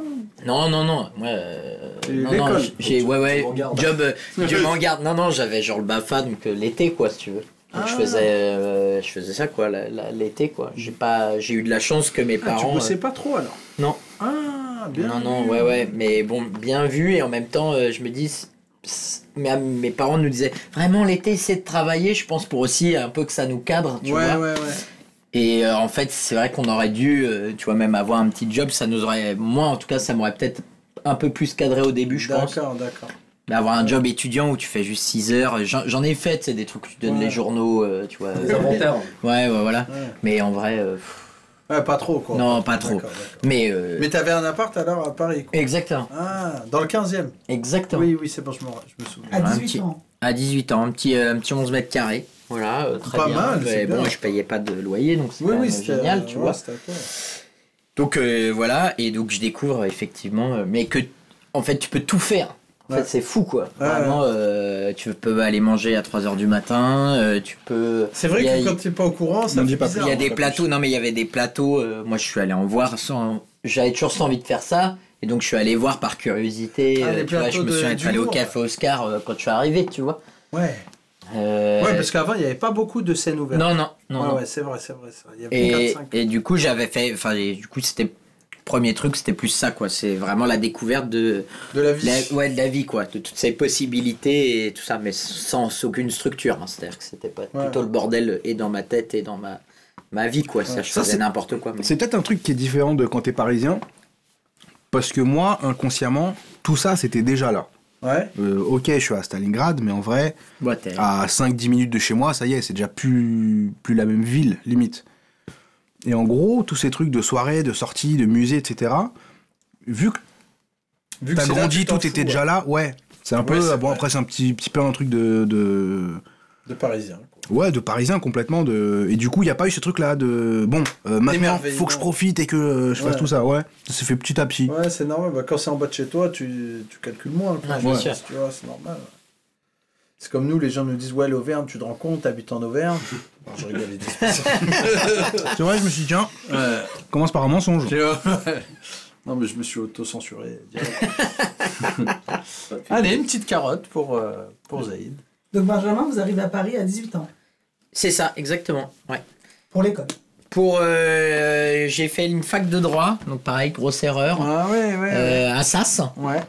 Non, non, non. Moi, euh, non, non, j'ai, ouais, ouais, job, euh, je m'en garde. Non, non, j'avais genre le BAFA, donc euh, l'été, quoi, si tu veux. Donc je Ah. faisais, euh, je faisais ça, quoi, la- la- l'été, quoi. J'ai pas, j'ai eu de la chance que mes Ah, tu parents. bossais euh, pas trop alors? Non. Ah, bien. Non, non, vu. ouais, ouais, mais bon, bien vu, et en même temps, euh, je me dis, c- c- mes, parents nous disaient, vraiment, l'été, c'est de travailler, je pense, pour aussi un peu que ça nous cadre, tu Ouais, vois. ouais, ouais. Et euh, en fait, c'est vrai qu'on aurait dû, euh, tu vois, même avoir un petit job, ça nous aurait, moi en tout cas, ça m'aurait peut-être un peu plus cadré au début, je pense. D'accord, d'accord. Mais avoir un job étudiant où tu fais juste 6 heures, j'en ai fait, c'est des trucs où tu donnes Ouais. les journaux, euh, tu vois. Les inventaires. Ouais, ouais, voilà. Ouais. Mais en vrai, euh, pff, Ouais, pas trop quoi. non, pas trop. D'accord, d'accord. Mais, euh, Mais t'avais un appart alors à Paris quoi. exactement, Ah, dans le 15e exactement. Oui, oui, c'est bon, je me, je me souviens. À Un 18 petit- ans. À 18 ans, un petit, euh, un petit 11 mètres carrés. Voilà, euh, très Pas bien. mal, Mais c'est bon, bien. je payais pas de loyer, donc c'est Oui, oui, c'était génial, tu ouais, vois. c'était. Donc euh, voilà, et donc je découvre effectivement, mais que en fait tu peux tout faire. En Ouais. fait, c'est fou quoi. Ouais, Vraiment, euh, tu peux aller manger à 3h du matin, euh, tu peux. C'est vrai a- que quand t'es pas au courant, ça fait dis pas Il y a hein, des plateaux, non mais il y avait des plateaux, euh, moi je suis allé en voir sans. J'avais toujours cette envie de faire ça, et donc je suis allé voir par curiosité. Ah, euh, tu vois, je me de- suis allé au café Oscar euh, quand je suis arrivé, tu vois. Ouais. Euh, Ouais, parce qu'avant, il n'y avait pas beaucoup de scènes ouvertes. Non, non, non. ouais, non. ouais, c'est vrai, c'est vrai. ça. Il y avait Et, 4-5. et du coup, j'avais fait. Enfin, du coup, c'était. Premier truc, c'était plus ça, quoi. C'est vraiment la découverte de, De la vie. la, ouais, de la vie, quoi. De toutes ces possibilités et tout ça, mais sans aucune structure. hein. C'est-à-dire que c'était pas Ouais. plutôt le bordel et dans ma tête et dans ma, ma vie, quoi. Ça, je Ça, faisais c'est- n'importe quoi. mais- C'est peut-être un truc qui est différent de quand t'es parisien. Parce que moi, inconsciemment, tout ça, c'était déjà là. Ouais. Euh, ok, je suis à Stalingrad, mais en vrai, Ouais, à 5-10 minutes de chez moi, ça y est, c'est déjà plus, plus la même ville, limite. Et en gros, tous ces trucs de soirée, de sortie, de musée, etc., vu que Vu que t'as grandi, tout était déjà ouais. là, ouais. C'est un Ouais, peu, bon vrai. après c'est un petit, petit peu un truc de, de, De parisien. quoi. ouais, de parisien complètement. De, et du coup, il n'y a pas eu ce truc là de, bon, euh, maintenant, faut que je profite et que euh, je fasse tout ça, ouais. Ça s'est fait petit à petit. Ouais, c'est normal. Bah, quand c'est en bas de chez toi, tu, tu calcules moins. le Ouais, c'est normal. C'est comme nous, les gens nous disent Ouais, l'Auvergne, tu te rends compte, t'habites en Auvergne. Je rigole. C'est vrai, je me suis dit, tiens, Ouais. commence par un mensonge. Non, mais je me suis auto-censuré. Allez, une petite carotte pour, euh, pour Zaïd. Donc Benjamin, vous arrivez à Paris à 18 ans, C'est ça, exactement. Ouais. pour l'école. Pour. euh, j'ai fait une fac de droit, donc pareil, grosse erreur. Ah ouais, ouais. Euh, à Sas. Ouais.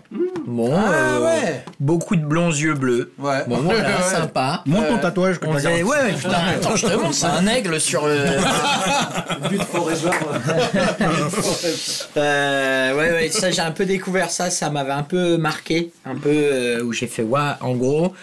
Bon, Ah euh, ouais. beaucoup de blonds yeux bleus. Ouais. Bon, voilà, Ouais. sympa. Monte ton Euh, tatouage que On t'as ouais, ouais, putain, attends, je te montre, c'est un aigle sur le. But forever. Euh, ouais, ouais, ça, j'ai un peu découvert ça, ça m'avait un peu marqué, un peu euh, où j'ai fait, ouais, en gros,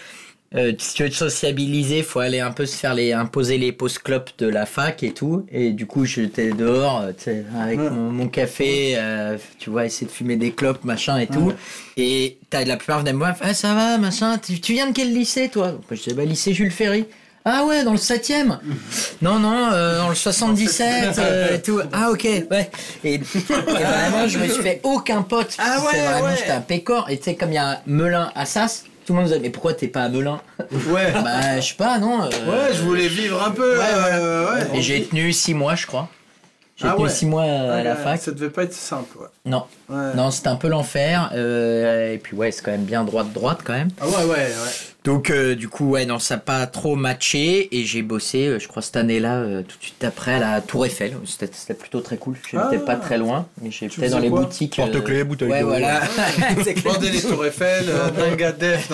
euh, si tu veux te sociabiliser, faut aller un peu se faire les, imposer les pauses clopes de la fac et tout. Et du coup, j'étais dehors, euh, tu sais, avec Ouais. mon, mon café, euh, tu vois, essayer de fumer des clopes, machin et tout. Et t'as la plupart venaient me voir, ah, ça va, machin, tu, tu viens de quel lycée, toi? Je disais, bah, lycée Jules Ferry. Ah ouais, dans le 7ème Non, non, euh, dans le 77 euh, et tout. Ah ok, ouais. Et, et vraiment, je me suis fait aucun pote. Ah ouais, vraiment, ouais. j'étais un pécor. Et tu sais, comme il y a un Melun à Sas, tout le monde me disait, mais pourquoi t'es pas à Melun Ouais. Bah, je sais pas, non. euh, Ouais, je voulais vivre un peu. Ouais, euh, ouais. Et j'ai tenu 6 mois, je crois. J'ai Ah tenu ouais. 6 mois à Ouais, la ouais, fac. Ça devait pas être simple, ouais. Non, Ouais. non, c'était un peu l'enfer. euh, et puis ouais, c'est quand même bien droite droite quand même. Ah ouais, ouais, ouais. Donc euh, du coup ouais non ça n'a pas trop matché et j'ai bossé euh, je crois cette année-là euh, tout de suite après à la Tour Eiffel c'était c'était plutôt très cool j'étais Ah. pas très loin mais j'étais faisais dans les boutiques Porte-clés, bouteille ouais voilà. Vendez les Tours Eiffel, Dingadef,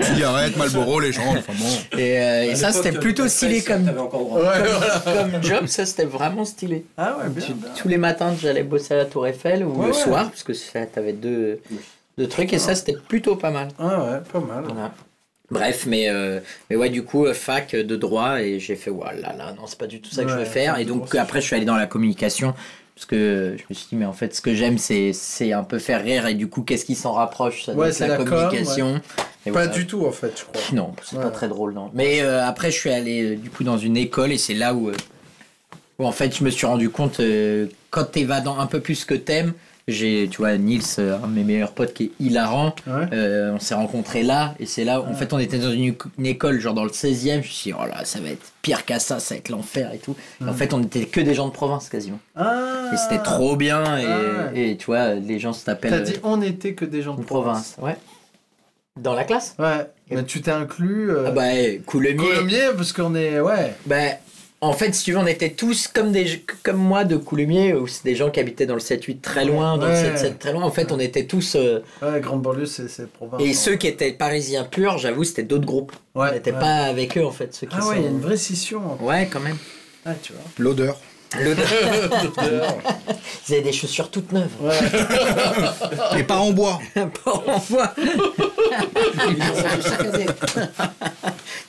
Cigarette, Malboro, les gens, enfin bon. et, euh, et ça c'était plutôt stylé comme. Ouais, comme, voilà. comme job ça c'était vraiment stylé Ah ouais, bien. Tu- bien. tous les matins j'allais bosser à la Tour Eiffel ou Ouais, le ouais. soir parce que ça, t'avais deux deux trucs et ça c'était plutôt pas mal Ah ouais, pas mal. Voilà. Bref, mais, euh, mais ouais, du coup, euh, fac de droit, et j'ai fait, voilà, là, non, c'est pas du tout ça que je Ouais, veux faire. Et de donc, droit, après, je suis allé dans la communication, parce que je me suis dit, mais en fait, ce que j'aime, c'est, un peu faire rire, et du coup, qu'est-ce qui s'en rapproche Ça Ouais, c'est la, la com, communication. Pas voilà. du tout en fait, je crois. Non, c'est Ouais. pas très drôle, non. Mais euh, après, je suis allé, du coup, dans une école, et c'est là où, où, en fait, je me suis rendu compte, euh, quand dans un peu plus que t'aimes, j'ai, tu vois, Nils, euh, un de mes meilleurs potes qui est hilarant, Ouais. euh, on s'est rencontrés là, et c'est là, où, en fait, on était dans une, une école, genre dans le 16e, je me suis dit, oh là, ça va être pire qu'à ça, ça va être l'enfer et tout. Et en fait, on était que des gens de province quasiment. Ah Et c'était trop bien, et, Ah et tu vois, les gens s'appellent T'as dit on n'était que des gens de une province. Ouais. Dans la classe? Ouais, mais tu t'es inclus. Euh... Ah bah, eh, Coulommiers. Coulommiers, parce qu'on est. Ouais. Ben, en fait, si tu veux, on était tous comme, des, comme moi de Coulommiers, où c'est des gens qui habitaient dans le 7-8 très loin, dans Ouais. le 7-7 très loin. En fait, on était tous. euh, Ouais, Grande Banlieue, c'est c'est province. et ceux qui étaient parisiens purs, j'avoue, c'était d'autres groupes. Ouais, on n'était ouais. pas avec eux, en fait. Ceux qui Ah sont... ouais, il y a une vraie scission. Ouais, quand même. Ah, tu vois. L'odeur. L'odeur. Ils avaient des chaussures toutes neuves. Et pas en bois. Pas en bois.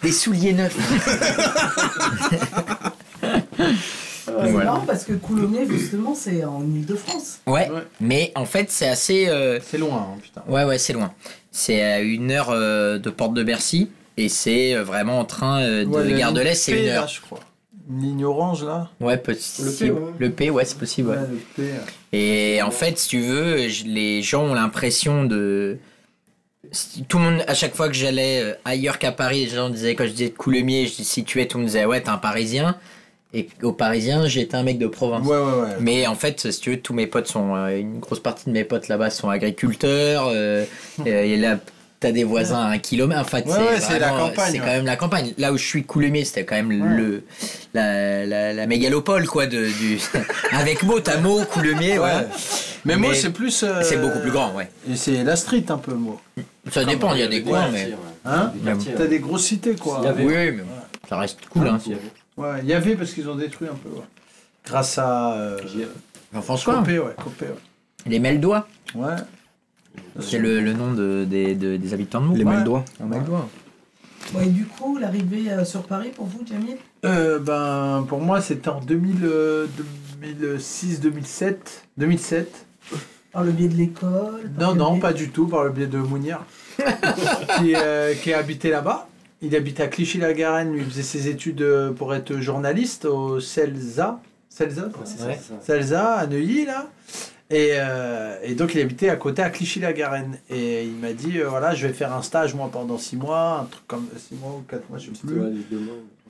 des souliers neufs. C'est marrant parce que Coulommiers, justement, c'est en Ile-de-France. Ouais, Ouais. mais en fait, c'est assez. euh, C'est loin, hein, putain. Ouais, ouais, c'est loin. C'est à une heure euh, de Porte de Bercy. Et c'est euh, vraiment en train euh, de Ouais, la Gare de l'Est, c'est une là, heure. je crois. Ligne orange, là. Ouais, possible. Le P, ouais. Le P, ouais, c'est possible. ouais. Ouais, le P. Et en fait, si tu veux, les gens ont l'impression de. Tout le monde, à chaque fois que j'allais euh, ailleurs qu'à Paris, les gens disaient, quand je disais Coulommiers, je situais, tout le monde disait, ouais, t'es un Parisien. Et aux Parisiens, j'étais un mec de province. Ouais, ouais, ouais. Mais en fait, si tu veux, tous mes potes sont. euh, une grosse partie de mes potes là-bas sont agriculteurs. euh, et là, t'as des voisins à un kilomètre. En fait, Ouais, ouais, c'est la campagne, C'est ouais. quand même la campagne. Là où je suis Coulommiers, c'était quand même Ouais. le, la, la, la mégalopole, quoi. De, du, avec Meaux, t'as Meaux, Coulommiers, Ouais. Mais moi, Mais c'est plus. euh, C'est beaucoup plus grand, ouais. Et c'est la street, un peu, moi. Ça dépend, il y a des coins, mais. Hein. T'as des grosses cités, quoi. Il y avait- Oui, mais ça reste cool, hein. Ouais, il y avait parce qu'ils ont détruit un peu. Grâce à. Euh, Jean-François, Copé, ouais, Copé, ouais. les Meldois, Ouais. C'est le, le nom de, des, de- des habitants de Meaux. Les Ouais. Meldois. Ouais, et du coup, l'arrivée euh, sur Paris pour vous, Jamil? Euh, ben, pour moi, c'était en 2000, euh, 2006, 2007. 2007. Par le biais de l'école Non, non, biais- pas du tout, par le biais de Mounir, qui, euh, qui habitait là-bas. Il habitait à Clichy-la-Garenne, il faisait ses études pour être journaliste au CELSA. CELSA, ça? Ouais. Celsa, à Neuilly, là. Et, euh, et donc, il habitait à côté, à Clichy-la-Garenne. Et il m'a dit, euh, voilà, je vais faire un stage, moi, pendant six mois, un truc comme six mois ou quatre mois, je sais plus.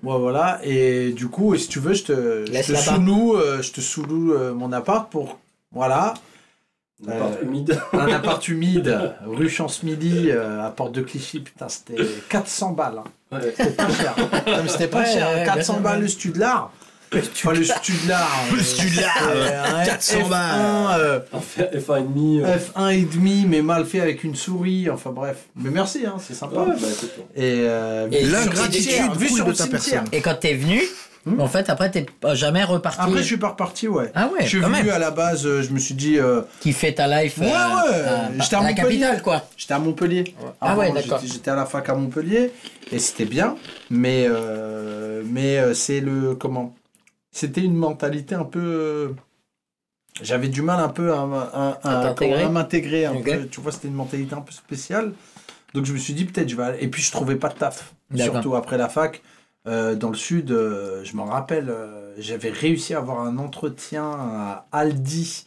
Moi, voilà. Et du coup, si tu veux, je te, je sous-loue, euh, je te sous-loue euh, mon appart pour, voilà. Un appart humide. Un appart humide, rue Chance-Midi, euh, à Porte de Clichy. Putain, c'était 400 balles. hein. Ouais. C'était pas cher. C'était pas Ouais, cher. ouais, 400 bien balles le Studlar. Enfin, le Studlar. Le Studlar, euh, 400 F1, balles. euh, Un F1,5. euh, F1 et demi, mais mal fait avec une souris. Enfin bref. Mais merci, hein, c'est sympa. Ouais, bah écoute. Et, euh, Et l'ingratitude cimetière, vu coule sur de le ta personne. Et quand t'es venu, Hmm. en fait, après, t'es jamais reparti. Après, je suis pas reparti, ouais. Ah ouais, je suis quand venu même. à la base, euh, je me suis dit, euh, Qui fait ta life Ouais, euh, ouais, à- j'étais à à la Montpellier. capitale, quoi. J'étais à Montpellier. Ah ouais, Avant, d'accord. j'étais- à la fac à Montpellier et c'était bien, mais euh, mais euh, c'est le comment C'était une mentalité un peu. euh, J'avais du mal un peu à, à- à- À t'intégrer à m'intégrer un Ok. peu. Tu vois, c'était une mentalité un peu spéciale. Donc je me suis dit peut-être je vais. aller- Et puis je trouvais pas de taf. Surtout après la fac. Euh, dans le sud, euh, je m'en rappelle, euh, j'avais réussi à avoir un entretien à Aldi,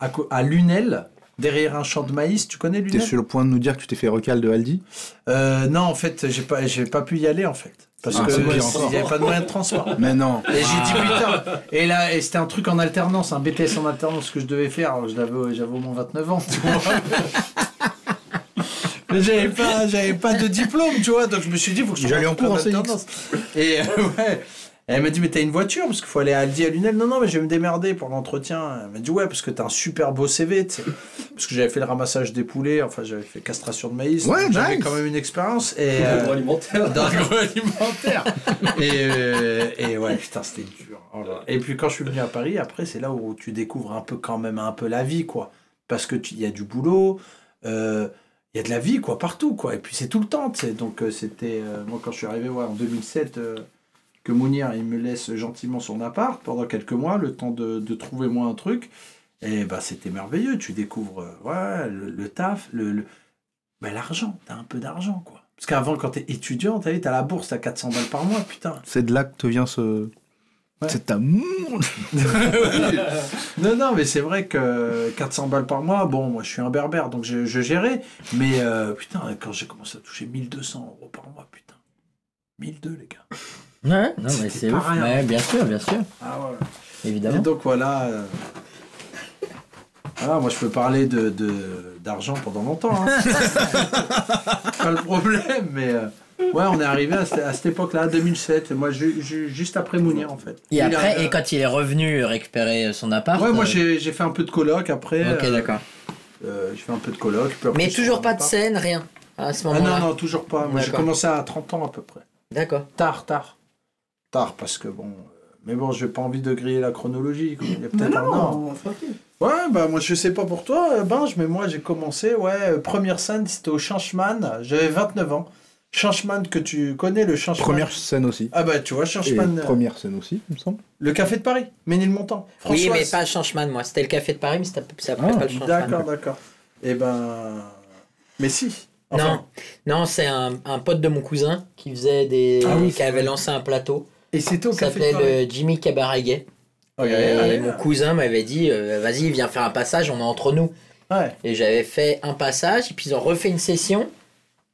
à, Lunel, derrière un champ de maïs. Tu connais T'es Lunel? sur le point de nous dire que tu t'es fait recal de Aldi? Euh, non, en fait, j'ai pas, j'ai pas pu y aller en fait. Parce Ah, que c'est il n'y avait pas de moyen de transport. Mais non. Et j'ai dit putain. Et là, et c'était un truc en alternance, un BTS en alternance que je devais faire. L'avais- j'avais au moins 29 ans. tu vois. Mais j'avais pas, j'avais pas de diplôme, tu vois, donc je me suis dit, faut que je J'allais en cours en alternance. Et euh, ouais. Et elle m'a dit, mais t'as une voiture Parce qu'il faut aller à Aldi à Lunel. Non, non, mais je vais me démerder pour l'entretien. Elle m'a dit, ouais, parce que t'as un super beau CV, tu sais. Parce que j'avais fait le ramassage des poulets, enfin, j'avais fait castration de maïs. Ouais, J'avais nice. quand même une expérience. Et, Dans euh, dans et, euh, et ouais, putain, c'était dur. Oh. Et puis quand je suis venu à Paris, après, c'est là où tu découvres un peu quand même un peu la vie, quoi. Parce que il y a du boulot, euh, il y a de la vie, quoi, partout, quoi. Et puis c'est tout le temps, tu sais. Donc euh, c'était, euh, moi quand je suis arrivé ouais, en 2007, euh, que Mounir, il me laisse gentiment son appart pendant quelques mois, le temps de, de trouver moi un truc. Et bah c'était merveilleux, tu découvres, euh, ouais, le, le taf, le, le- bah, l'argent, t'as un peu d'argent, quoi. Parce qu'avant, quand t'es étudiant, t'as t'as la bourse, t'as 400 balles par mois, putain. C'est de là que te vient ce. Ouais. C'est amour. non, non, mais c'est vrai que 400 balles par mois, bon, moi je suis un berbère, donc je, je gérais. Mais euh, putain, quand j'ai commencé à toucher 1200 euros par mois, putain. 1002, les gars. Ouais, non, mais c'est pas ouf. rien. Ouais, bien sûr, bien sûr. Ah ouais. Et Évidemment. donc voilà. euh, Voilà, moi je peux parler de, de- d'argent pendant longtemps. hein. pas le problème, mais euh, ouais, on est arrivé à, cette- à cette époque-là, 2007. Moi, ju- ju- juste après Mounir en fait. Et Il après, a- et quand il est revenu récupérer son appart. Ouais, moi euh, j'ai, j'ai fait un peu de coloc après. Ok, euh, d'accord. euh, j'ai fait un peu de coloc. puis après, Mais je toujours pas de scène, rien. À ce Ah moment-là. non, non, toujours pas. Moi j'ai D'accord. commencé à 30 ans à peu près. D'accord. Tard, tard. Tard parce que bon. euh, Mais bon, j'ai pas envie de griller la chronologie. quoi. Il y a peut-être un an. Ouais, bah moi je sais pas pour toi, euh, Binge, mais moi j'ai commencé, ouais, euh, première scène c'était au Changeman, j'avais 29 ans. Changeman que tu connais, le Changeman. Première scène aussi. Ah bah tu vois, Changeman, première scène aussi, il me semble. le Café de Paris, Ménilmontant. Oui, mais Françoise. pas Changeman, moi. C'était le café de Paris, mais c'était après Ah, pas le Changeman. D'accord, d'accord. Et ben. Mais si. Enfin, Non, non, c'est un, un pote de mon cousin qui faisait des, Ah oui, qui avait lancé un plateau. Et c'était au Ça Café s'appelait Jimmy Cabaret Ok, et allez, mon cousin m'avait dit, euh, vas-y, viens faire un passage, on est entre nous. Ouais. Et j'avais fait un passage, et puis ils ont refait une session.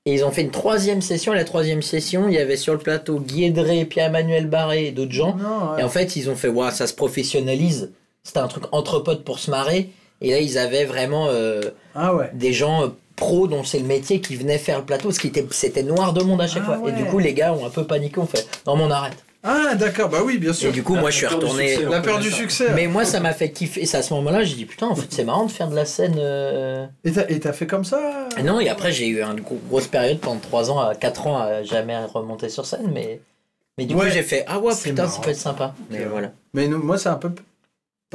Et ils ont fait une troisième session. Et la troisième session, il y avait sur le plateau Guy Edré, Pierre-Emmanuel Barré et d'autres gens. Non, ouais. Et en fait, ils ont fait, waouh, ça se professionnalise. C'était un truc entre potes pour se marrer. Et là, ils avaient vraiment euh, Ah des gens euh, pros dont c'est le métier qui venaient faire le plateau. Ce qui était, c'était noir de monde à chaque Ah fois. Et du coup, les gars ont un peu paniqué. On fait, non, mais on arrête. Ah d'accord, bah oui, bien sûr. Et du coup, moi, je suis retourné. succès, La on peur du ça. succès. Mais moi, ça m'a fait kiffer. Et c'est à ce moment-là, j'ai dit, putain, en fait, c'est marrant de faire de la scène. euh, Et t'as, fait comme ça? Et non, et après, j'ai eu une gro- grosse période pendant 3 ans, à 4 ans, à jamais remonter sur scène. Mais, mais du Ouais. coup, j'ai fait, ah ouais, C'est putain, ça peut être sympa. Mais Ok. voilà. Mais nous, moi c'est un peu...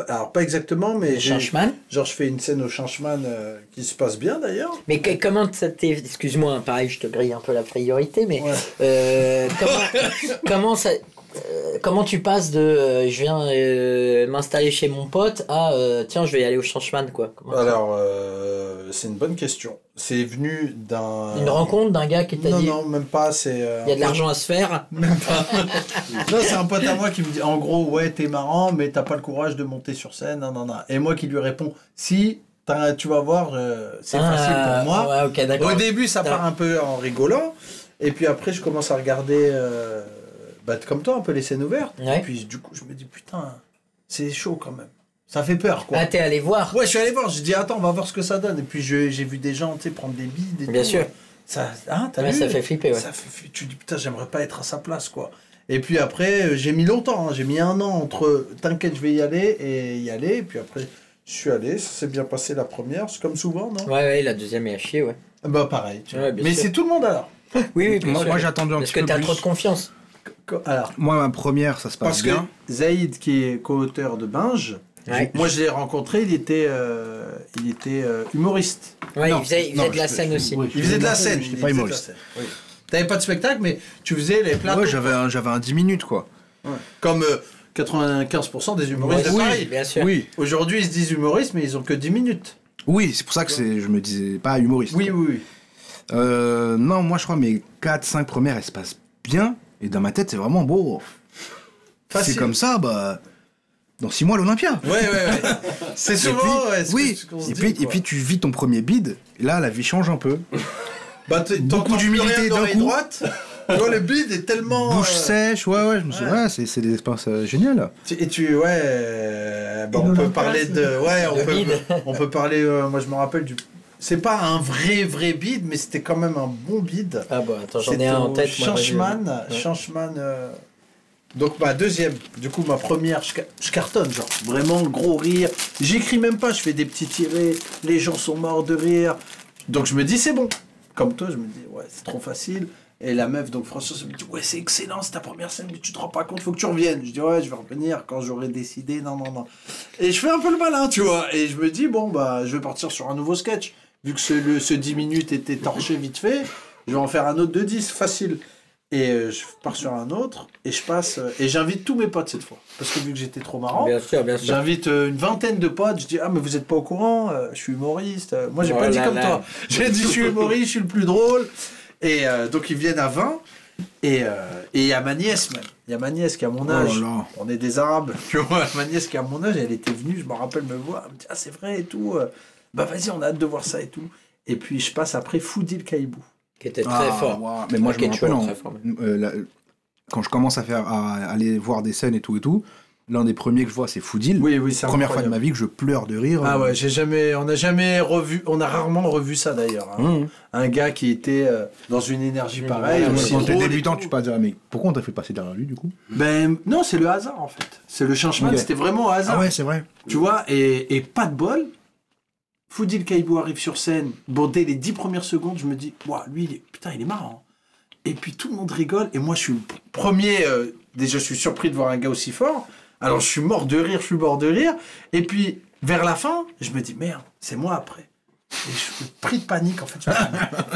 Alors pas exactement, mais j'ai... Changeman. Genre je fais une scène au Changeman euh, qui se passe bien d'ailleurs. Mais que- comment ça t'est. Excuse-moi, hein, pareil, je te grille un peu la priorité, mais Ouais. euh, comment, comment, ça, comment tu passes de euh, je viens euh, m'installer chez mon pote à euh, tiens, je vais y aller au Changeman, quoi Comment Alors, euh, c'est une bonne question. C'est venu d'un. Une rencontre d'un gars qui t'a Non, dit non, même pas. C'est. euh, il y a de l'argent à se faire. Même pas. non, c'est un pote à moi qui me dit en gros, ouais, t'es marrant, mais t'as pas le courage de monter sur scène. Non, non, non. Et moi qui lui réponds, si, tu vas voir, euh, c'est Ah, facile pour moi. Ouais. Au début, ça part un peu en rigolant. Et puis après, je commence à regarder, euh, bah, comme toi, un peu les scènes ouvertes. Ouais. Et puis du coup, je me dis, putain, c'est chaud quand même. Ça fait peur, quoi. Ah, t'es allé voir Ouais, je suis allé voir. Je dis, attends, on va voir ce que ça donne. Et puis je- j'ai vu des gens, tu sais, prendre des billes. Bien tout. sûr. Ça, hein, t'as Ouais, vu ça fait flipper, ouais. Ça fait- Tu dis, putain, j'aimerais pas être à sa place, quoi. Et puis après, euh, j'ai mis longtemps. hein. J'ai mis un an entre t'inquiète, je vais y aller et y aller. Et puis après, je suis allé. Ça s'est bien passé la première. C'est comme souvent, non? Ouais, ouais, la deuxième est à chier, ouais. Bah, pareil. tu vois. Ouais, Mais c'est tout le monde alors. Oui, oui, bien Moi, moi, j'ai attendu un Parce petit que peu t'as trop de confiance. Alors, Moi, ma première, ça se passe parce que bien. Zaïd, qui est co-auteur de Binge, Ouais. moi je l'ai rencontré, il était, euh, il était euh, humoriste. Ouais, Non, il faisait, il non, faisait de la scène je- aussi. oui, Il faisait de la scène. J'étais pas de humoriste. oui. T'avais pas de spectacle, mais tu faisais les plateaux. Ouais, j'avais un, j'avais un 10 minutes, quoi. Ouais. Comme euh, 95% des humoristes de Oui, Paris. bien sûr. Oui, Aujourd'hui, ils se disent humoristes, mais ils ont que 10 minutes. oui, c'est pour ça que je me disais pas humoriste. Oui, oui, oui. Euh, non, moi, je crois mes 4-5 premières, elles se passent bien. Et dans ma tête, c'est vraiment beau. Facile. C'est comme ça, bah. Dans 6 mois, l'Olympia. Ouais, ouais, ouais. C'est souvent, puis- ouais, ce oui, que- ce qu'on se et dit, puis, et puis tu vis ton premier bide, et là la vie change un peu. Bah, beaucoup d'humilité d'un coup. droite. Tu vois, le bide est tellement. Bouche euh, sèche, ouais, ouais, je me suis ouais. ouais, c'est, c'est des expériences euh, géniales. tu- Et tu, ouais, euh, bah, Et on peut parler de, ouais, on peut, on peut parler. euh, moi, je me rappelle du, C'est pas un vrai, vrai bide, mais c'était quand même un bon bide. Ah bah attends, j'en ai un en tête. moi. Ouais. Chanchman, euh, Donc ma deuxième, du coup ma première, je, ca- je cartonne, genre vraiment gros rire. J'écris même pas, je fais des petits tirés, les gens sont morts de rire. Donc je me dis c'est bon. Comme toi, je me dis ouais c'est trop facile. Et la meuf, donc François, elle me dit ouais c'est excellent, c'est ta première scène, mais tu te rends pas compte, faut que tu reviennes. Je dis ouais je vais revenir quand j'aurai décidé, non non non. Et je fais un peu le malin, tu vois. Et je me dis bon bah je vais partir sur un nouveau sketch. Vu que ce, le- ce 10 minutes était torché vite fait, je vais en faire un autre de 10, facile. Et euh, je pars sur un autre, et je passe, euh, et j'invite tous mes potes cette fois. Parce que vu que j'étais trop marrant, Bien sûr, bien sûr. j'invite euh, une vingtaine de potes, je dis Ah, mais vous êtes pas au courant, je suis humoriste. Moi, j'ai Oh pas dit là comme là. toi. J'ai dit Je suis humoriste, je suis le plus drôle. Et euh, donc, ils viennent à 20. Et euh, et il y a ma nièce, même. Il y a ma nièce qui a mon Oh là âge. là. On est des Arabes. Tu vois, ma nièce qui a mon âge, elle était venue, je me rappelle me voir. Elle me dit Ah, c'est vrai et tout. Bah, vas-y, on a hâte de voir ça et tout. Et puis, je passe après Foudil Caïbou. Qui était très Ah, fort. Mais moi, je me rappelle, en- très fort. euh, la- quand je commence à faire à aller voir des scènes et tout et tout, l'un des premiers que je vois, c'est Foudil. Oui, oui, c'est Première fois de ma vie que je pleure de rire. Ah ouais, j'ai jamais, on n'a jamais revu, on a rarement revu ça d'ailleurs. hein. Mmh. Un gars qui était euh, dans une énergie pareille. Quand aussi quand t'es débutant, tu peux pas dire, mais pourquoi on t'a fait passer derrière lui du coup? Ben non, c'est le hasard en fait. C'est le changement, c'était vraiment au hasard. Ah ouais, c'est vrai. Tu vois, et, et pas de bol. Foudil Caïbou arrive sur scène. Bon, dès les dix premières secondes, je me dis, Ouah, lui, il est, putain, il est marrant. Et puis tout le monde rigole. Et moi, je suis le premier. euh, déjà, je suis surpris de voir un gars aussi fort. Alors, je suis mort de rire, je suis mort de rire. Et puis, vers la fin, je me dis, merde, c'est moi après. Et je suis pris de panique, en fait.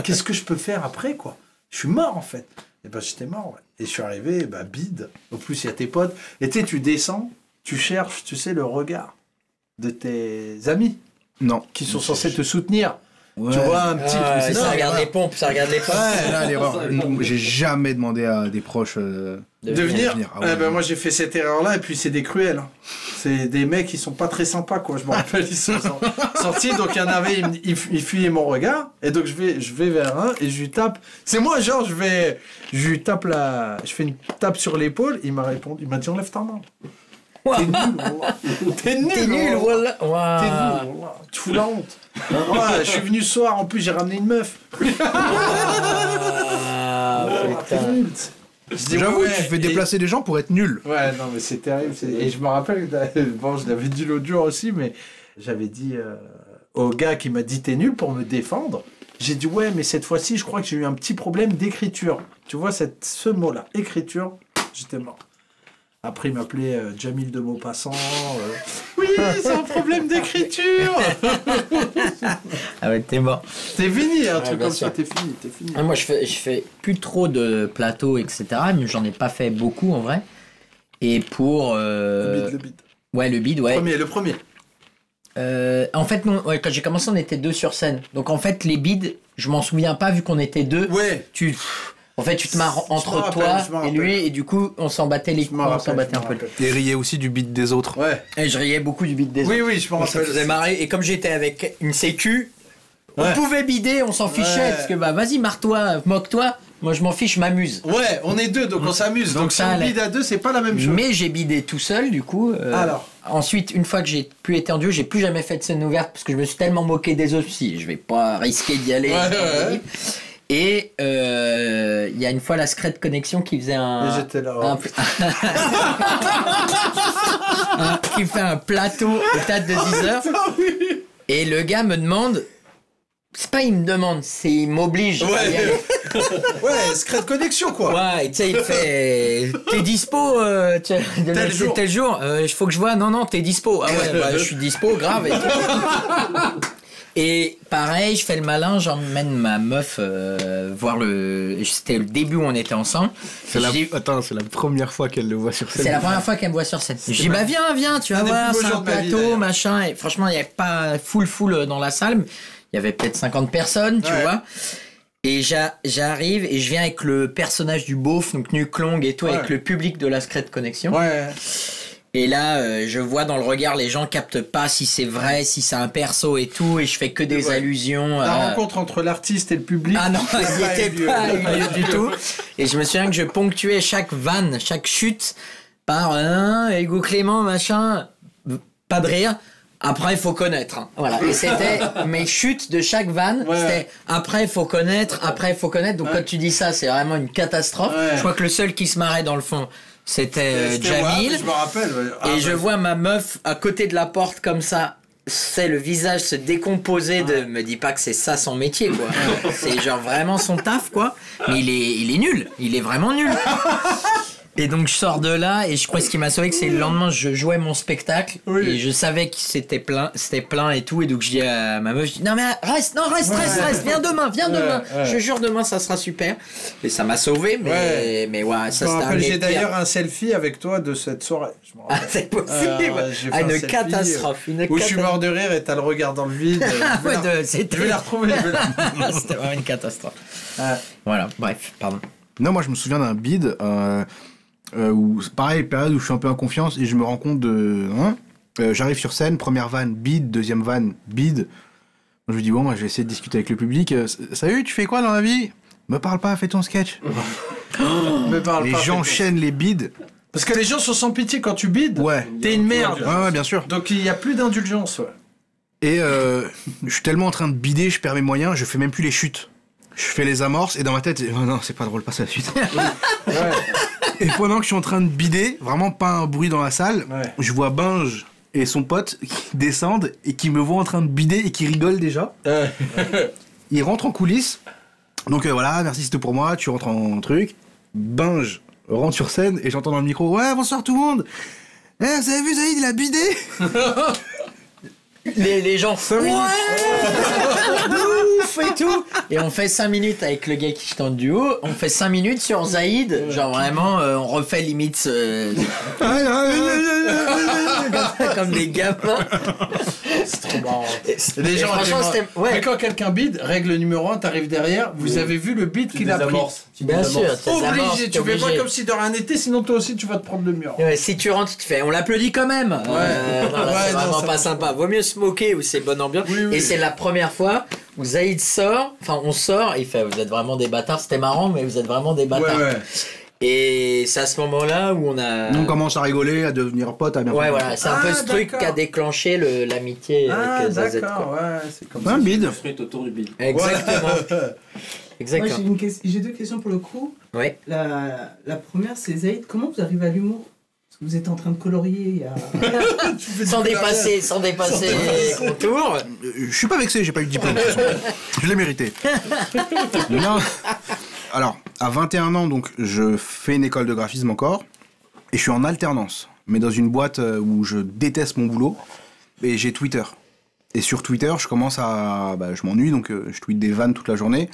Qu'est-ce que je peux faire après, quoi? Je suis mort, en fait. Et ben, j'étais mort, ouais. Et je suis arrivé, bah, bide. Au plus, il y a tes potes. Et tu descends, tu cherches, tu sais, le regard de tes amis Non. qui sont censés te soutenir. Ouais. Tu vois, un petit. Ah, Non, ça regarde les pompes, ça regarde les pompes. Ouais, là, l'erreur. J'ai jamais demandé à des proches euh, De De venir. venir. Ah Eh ouais. ben, moi, j'ai fait cette erreur-là, et puis c'est des cruels. hein. C'est des mecs qui sont pas très sympas, quoi. Je me rappelle, ils sont sor- sortis, donc il y en avait, ils, me- ils fu- ils fuyaient mon regard, et donc je vais, je vais vers un, et je lui tape. C'est moi, genre, je vais. Je lui tape la. Je fais une tape sur l'épaule, il m'a répondu, il m'a dit, enlève ta main. T'es nul. T'es nul, T'es nul, voilà. T'es nul. Tu fous la honte. Je suis venu ce soir, en plus, j'ai ramené une meuf. Ah, T'es putain. nul. Je dis, J'avoue, ouais, tu fais et- déplacer des gens pour être nul. Ouais, non, mais c'est terrible. c'est- Et je me rappelle, bon, je l'avais dit l'autre jour aussi, mais j'avais dit euh, au gars qui m'a dit t'es nul pour me défendre. J'ai dit ouais, mais cette fois-ci, je crois que j'ai eu un petit problème d'écriture. Tu vois, cette, ce mot-là, écriture, j'étais mort. Après, il m'appelait euh, Jamil de Maupassant. euh, oui, c'est un problème d'écriture. Ah ouais, t'es mort. T'es fini, un Ouais, truc comme sûr. ça, t'es fini, t'es fini. Ah, moi, je fais, je fais plus trop de plateaux, etc. Mais j'en ai pas fait beaucoup en vrai. Et pour. euh, Le bide, le bide. Ouais, le bide, ouais. Premier, le premier. Euh, en fait, non, ouais, quand j'ai commencé, on était deux sur scène. Donc en fait, les bides, je m'en souviens pas vu qu'on était deux. Ouais. Tu, en fait, tu te marres entre rappelle, toi et lui, et du coup, on s'en battait les me on s'en battait un peu. Et riait aussi du beat des autres. Ouais. Et je riais beaucoup du bide des Oui, autres. oui, je me ça rappelle. faisait marrer. Et comme j'étais avec une sécu, on pouvait bider, on s'en fichait. Ouais. Parce que bah vas-y, marre-toi, moque-toi. Moi, je m'en fiche, je m'amuse. Ouais, on est deux, donc on s'amuse. Donc Donc, ça si on bide à deux, c'est pas la même chose. Mais j'ai bidé tout seul, du coup. euh, Alors Ensuite, une fois que j'ai plus été en duo, j'ai plus jamais fait de scène ouverte parce que je me suis tellement moqué des autres. Si, je vais pas risquer d'y aller. Ouais, Et euh, il y a une fois la Secret Connexion qui faisait un. J'étais là. un- un- qui fait un plateau au théâtre de 10 heures. Et le gars me demande. C'est pas il me demande, c'est il m'oblige. Ouais. Ouais, secret connexion, quoi. Ouais, tu sais, il fait. T'es dispo euh, Tel le- jour. tel jour Euh, Il faut que je vois. Non, non, t'es dispo. Ah ouais, bah, je suis dispo, grave. Et, tout. Et pareil, je fais le malin, j'emmène ma meuf euh, voir le. C'était le début où on était ensemble. C'est la... Attends, c'est la première fois qu'elle le voit sur scène. C'est la première fois qu'elle me voit sur scène. Je dis, bah viens, viens, tu vas voir, c'est un vie, plateau, machin. Et franchement, il n'y avait pas full full dans la salle. Il y avait peut-être 50 personnes, tu Ouais. vois. Et j'a- j'arrive et je viens avec le personnage du beauf, donc Nuke Long et tout, Ouais. avec le public de la Secret Connexion. Ouais. Et là, euh, je vois dans le regard, les gens captent pas si c'est vrai, si c'est un perso et tout, et je fais que des Ouais. allusions. La à- rencontre entre l'artiste et le public. ah non, il était pas eu lieu du tout. Et je me souviens que je ponctuais chaque vanne, chaque chute par un Hugo Clément, machin, pas de rire. Après, il faut connaître. hein. Voilà. Et c'était mes chutes de chaque vanne. C'était après, il faut connaître. Après, il faut connaître. Donc, quand tu dis ça, c'est vraiment une catastrophe. Je crois que le seul qui se marrait dans le fond, c'était euh, C'était Jamil. Wahab, je me rappelle. ouais. Ah, Et je vois ma meuf à côté de la porte comme ça. C'est le visage se décomposer de. Me dis pas que c'est ça son métier, quoi. c'est genre vraiment son taf, quoi. Mais il est, il est nul. Il est vraiment nul. Et donc je sors de là et je crois que ce qui m'a sauvé que c'est le lendemain je jouais mon spectacle et je savais que c'était plein c'était plein et tout et donc je dis à ma meuf je dis non mais reste non reste reste reste viens demain viens Ouais, demain ouais. je te jure demain ça sera super et ça m'a sauvé mais Ouais. mais ouais ça c'était un j'ai d'ailleurs un selfie avec toi de cette soirée. Je me Ah, c'est possible. Euh, Ah, un une selfie, catastrophe, une Où je suis catastrophe. mort de rire et t'as le regard dans le vide. Ah, Je vais ouais, la- de- c'était- je vais la retrouver. C'était vraiment une catastrophe. Voilà, bref, pardon. Non, moi je me souviens d'un bid euh, euh, où, pareil, période où je suis un peu en confiance et je me rends compte de. hein, euh, J'arrive sur scène, première vanne, bid, deuxième vanne, bid. Je me dis, bon, moi je vais essayer de discuter avec le public. Euh, Salut, tu fais quoi dans la vie? Me parle pas, fais ton sketch. Me parle les pas, gens enchaînent les bids. Parce que les gens sont sans pitié quand tu bides. Ouais. T'es une merde. Ouais, ouais, bien sûr. Donc il y a plus d'indulgence. Ouais. Et euh, je suis tellement en train de bider, je perds mes moyens, je fais même plus les chutes. Je fais les amorces et dans ma tête, oh non, c'est pas drôle, passe à la suite. et pendant que je suis en train de bider, vraiment pas un bruit dans la salle, je vois Binge et son pote qui descendent et qui me voient en train de bider et qui rigolent déjà. Ils rentrent en coulisses. Donc euh, voilà, merci c'était pour moi, tu rentres en truc. Binge rentre sur scène et j'entends dans le micro, ouais, bonsoir tout le monde. Eh, vous avez vu Zaïd, il a bidé? Les, les gens ouais ouf et tout et on fait 5 minutes avec le gars qui chante du haut on fait 5 minutes sur Zaïd genre vraiment euh, on refait limite euh, comme, comme des gamins C'est trop marrant. Et Les gens franchement, étaient c'était- morts. ouais. Mais quand quelqu'un bide, règle numéro 1, t'arrives derrière, vous Oui. avez vu le bide qu'il a pris. désamorces. Tu Bien désamorces. sûr, Obligé, t'es tu fais pas obligé. comme si de rien n'était, sinon toi aussi tu vas te prendre le mur. Ouais, si tu rentres, tu te fais, on l'applaudit quand même. Euh, non, là, Ouais, c'est non, vraiment ça pas sympa. Vaut mieux se moquer où c'est bonne ambiance. Oui, oui. Et c'est la première fois où Zaïd sort, enfin on sort, il fait, vous êtes vraiment des bâtards. C'était marrant, mais vous êtes vraiment des bâtards. ouais. Et c'est à ce moment-là où on a. Nous on commence à rigoler, à devenir potes, à bien Ouais, voilà, c'est un Ah, peu ce truc d'accord. qui a déclenché le- l'amitié Ah, avec Zazette. d'accord, quoi. ouais, c'est comme Un bide. Construite autour du bide. Exactement. Ouais. Moi, Exactement. j'ai, deux questions pour le coup. Ouais. La, la première, c'est Zaïd, comment vous arrivez à l'humour? Que vous êtes en train de colorier. il y a- Sans dépasser, sans dépasser les contours. Euh, Je suis pas vexé, j'ai pas eu de diplôme. je l'ai mérité. non. Alors, à 21 ans, donc, je fais une école de graphisme encore. Et je suis en alternance. Mais dans une boîte euh, où je déteste mon boulot. Et j'ai Twitter. Et sur Twitter, je commence à. Bah, je m'ennuie, donc euh, je tweete des vannes toute la journée.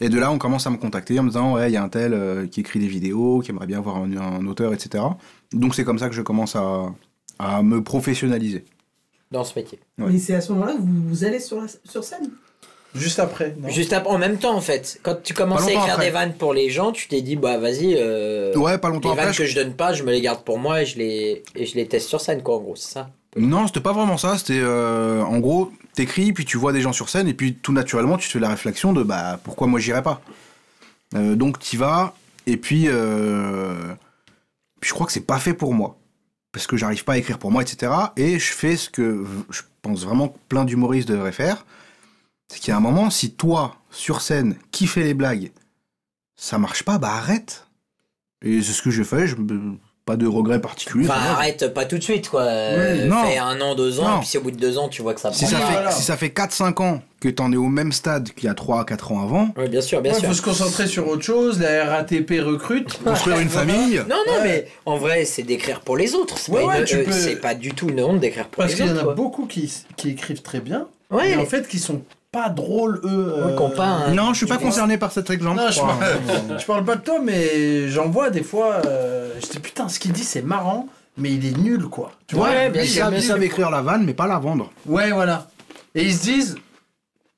Et de là, on commence à me contacter en me disant Ouais, il y a un tel euh, qui écrit des vidéos, qui aimerait bien voir un, un auteur, etc. Donc c'est comme ça que je commence à, à me professionnaliser. Dans ce métier. Ouais. Mais c'est à ce moment-là que vous, vous allez sur, la, sur scène? Juste après, non? Juste après, en même temps en fait. Quand tu commençais à écrire après. des vannes pour les gens, tu t'es dit bah vas-y. euh, Ouais, pas longtemps les après. vannes je- que je donne pas, je me les garde pour moi et je les, et je les teste sur scène, quoi, en gros, c'est ça? Non, c'était pas vraiment ça. C'était euh, en gros, puis tu vois des gens sur scène, et puis tout naturellement, tu te fais la réflexion de bah pourquoi moi j'irais pas? Euh, donc t'y vas, et puis, euh, je crois que c'est pas fait pour moi parce que j'arrive pas à écrire pour moi, etc. Et je fais ce que je pense vraiment que plein d'humoristes devraient faire, c'est qu'il y a un moment, si toi sur scène qui fait les blagues, ça marche pas, bah arrête. Et c'est ce que j'ai fait. Je pas de regrets particuliers. Enfin, ça va. arrête pas tout de suite, quoi. Oui, Euh, non. Fais un an, deux ans, Non. et puis si au bout de deux ans, tu vois que ça prend. Si ça, fait, si ça fait 4-5 ans que t'en es au même stade qu'il y a 3-4 ans avant, Oui, bien sûr, bien sûr. faut se concentrer sur autre chose, la RATP recrute. construire une famille. Non, non, mais en vrai, c'est d'écrire pour les autres. C'est Ouais, pas, ouais, une- tu euh, peux- pas du tout une honte d'écrire pour Parce les qu'il y en autres. a quoi. beaucoup qui, qui écrivent très bien, Ouais. mais en fait qui sont pas drôles eux. Ouais, pas un- Non, je suis pas vois. concerné par cet exemple. Non, je, parle, je parle pas de toi, mais j'en vois des fois. Euh, je dis putain, ce qu'il dit c'est marrant, mais il est nul quoi. Tu vois? Ouais, bien ils sûr, savent, ils écrire la vanne, mais pas la vendre. Ouais, voilà. Et ils se disent,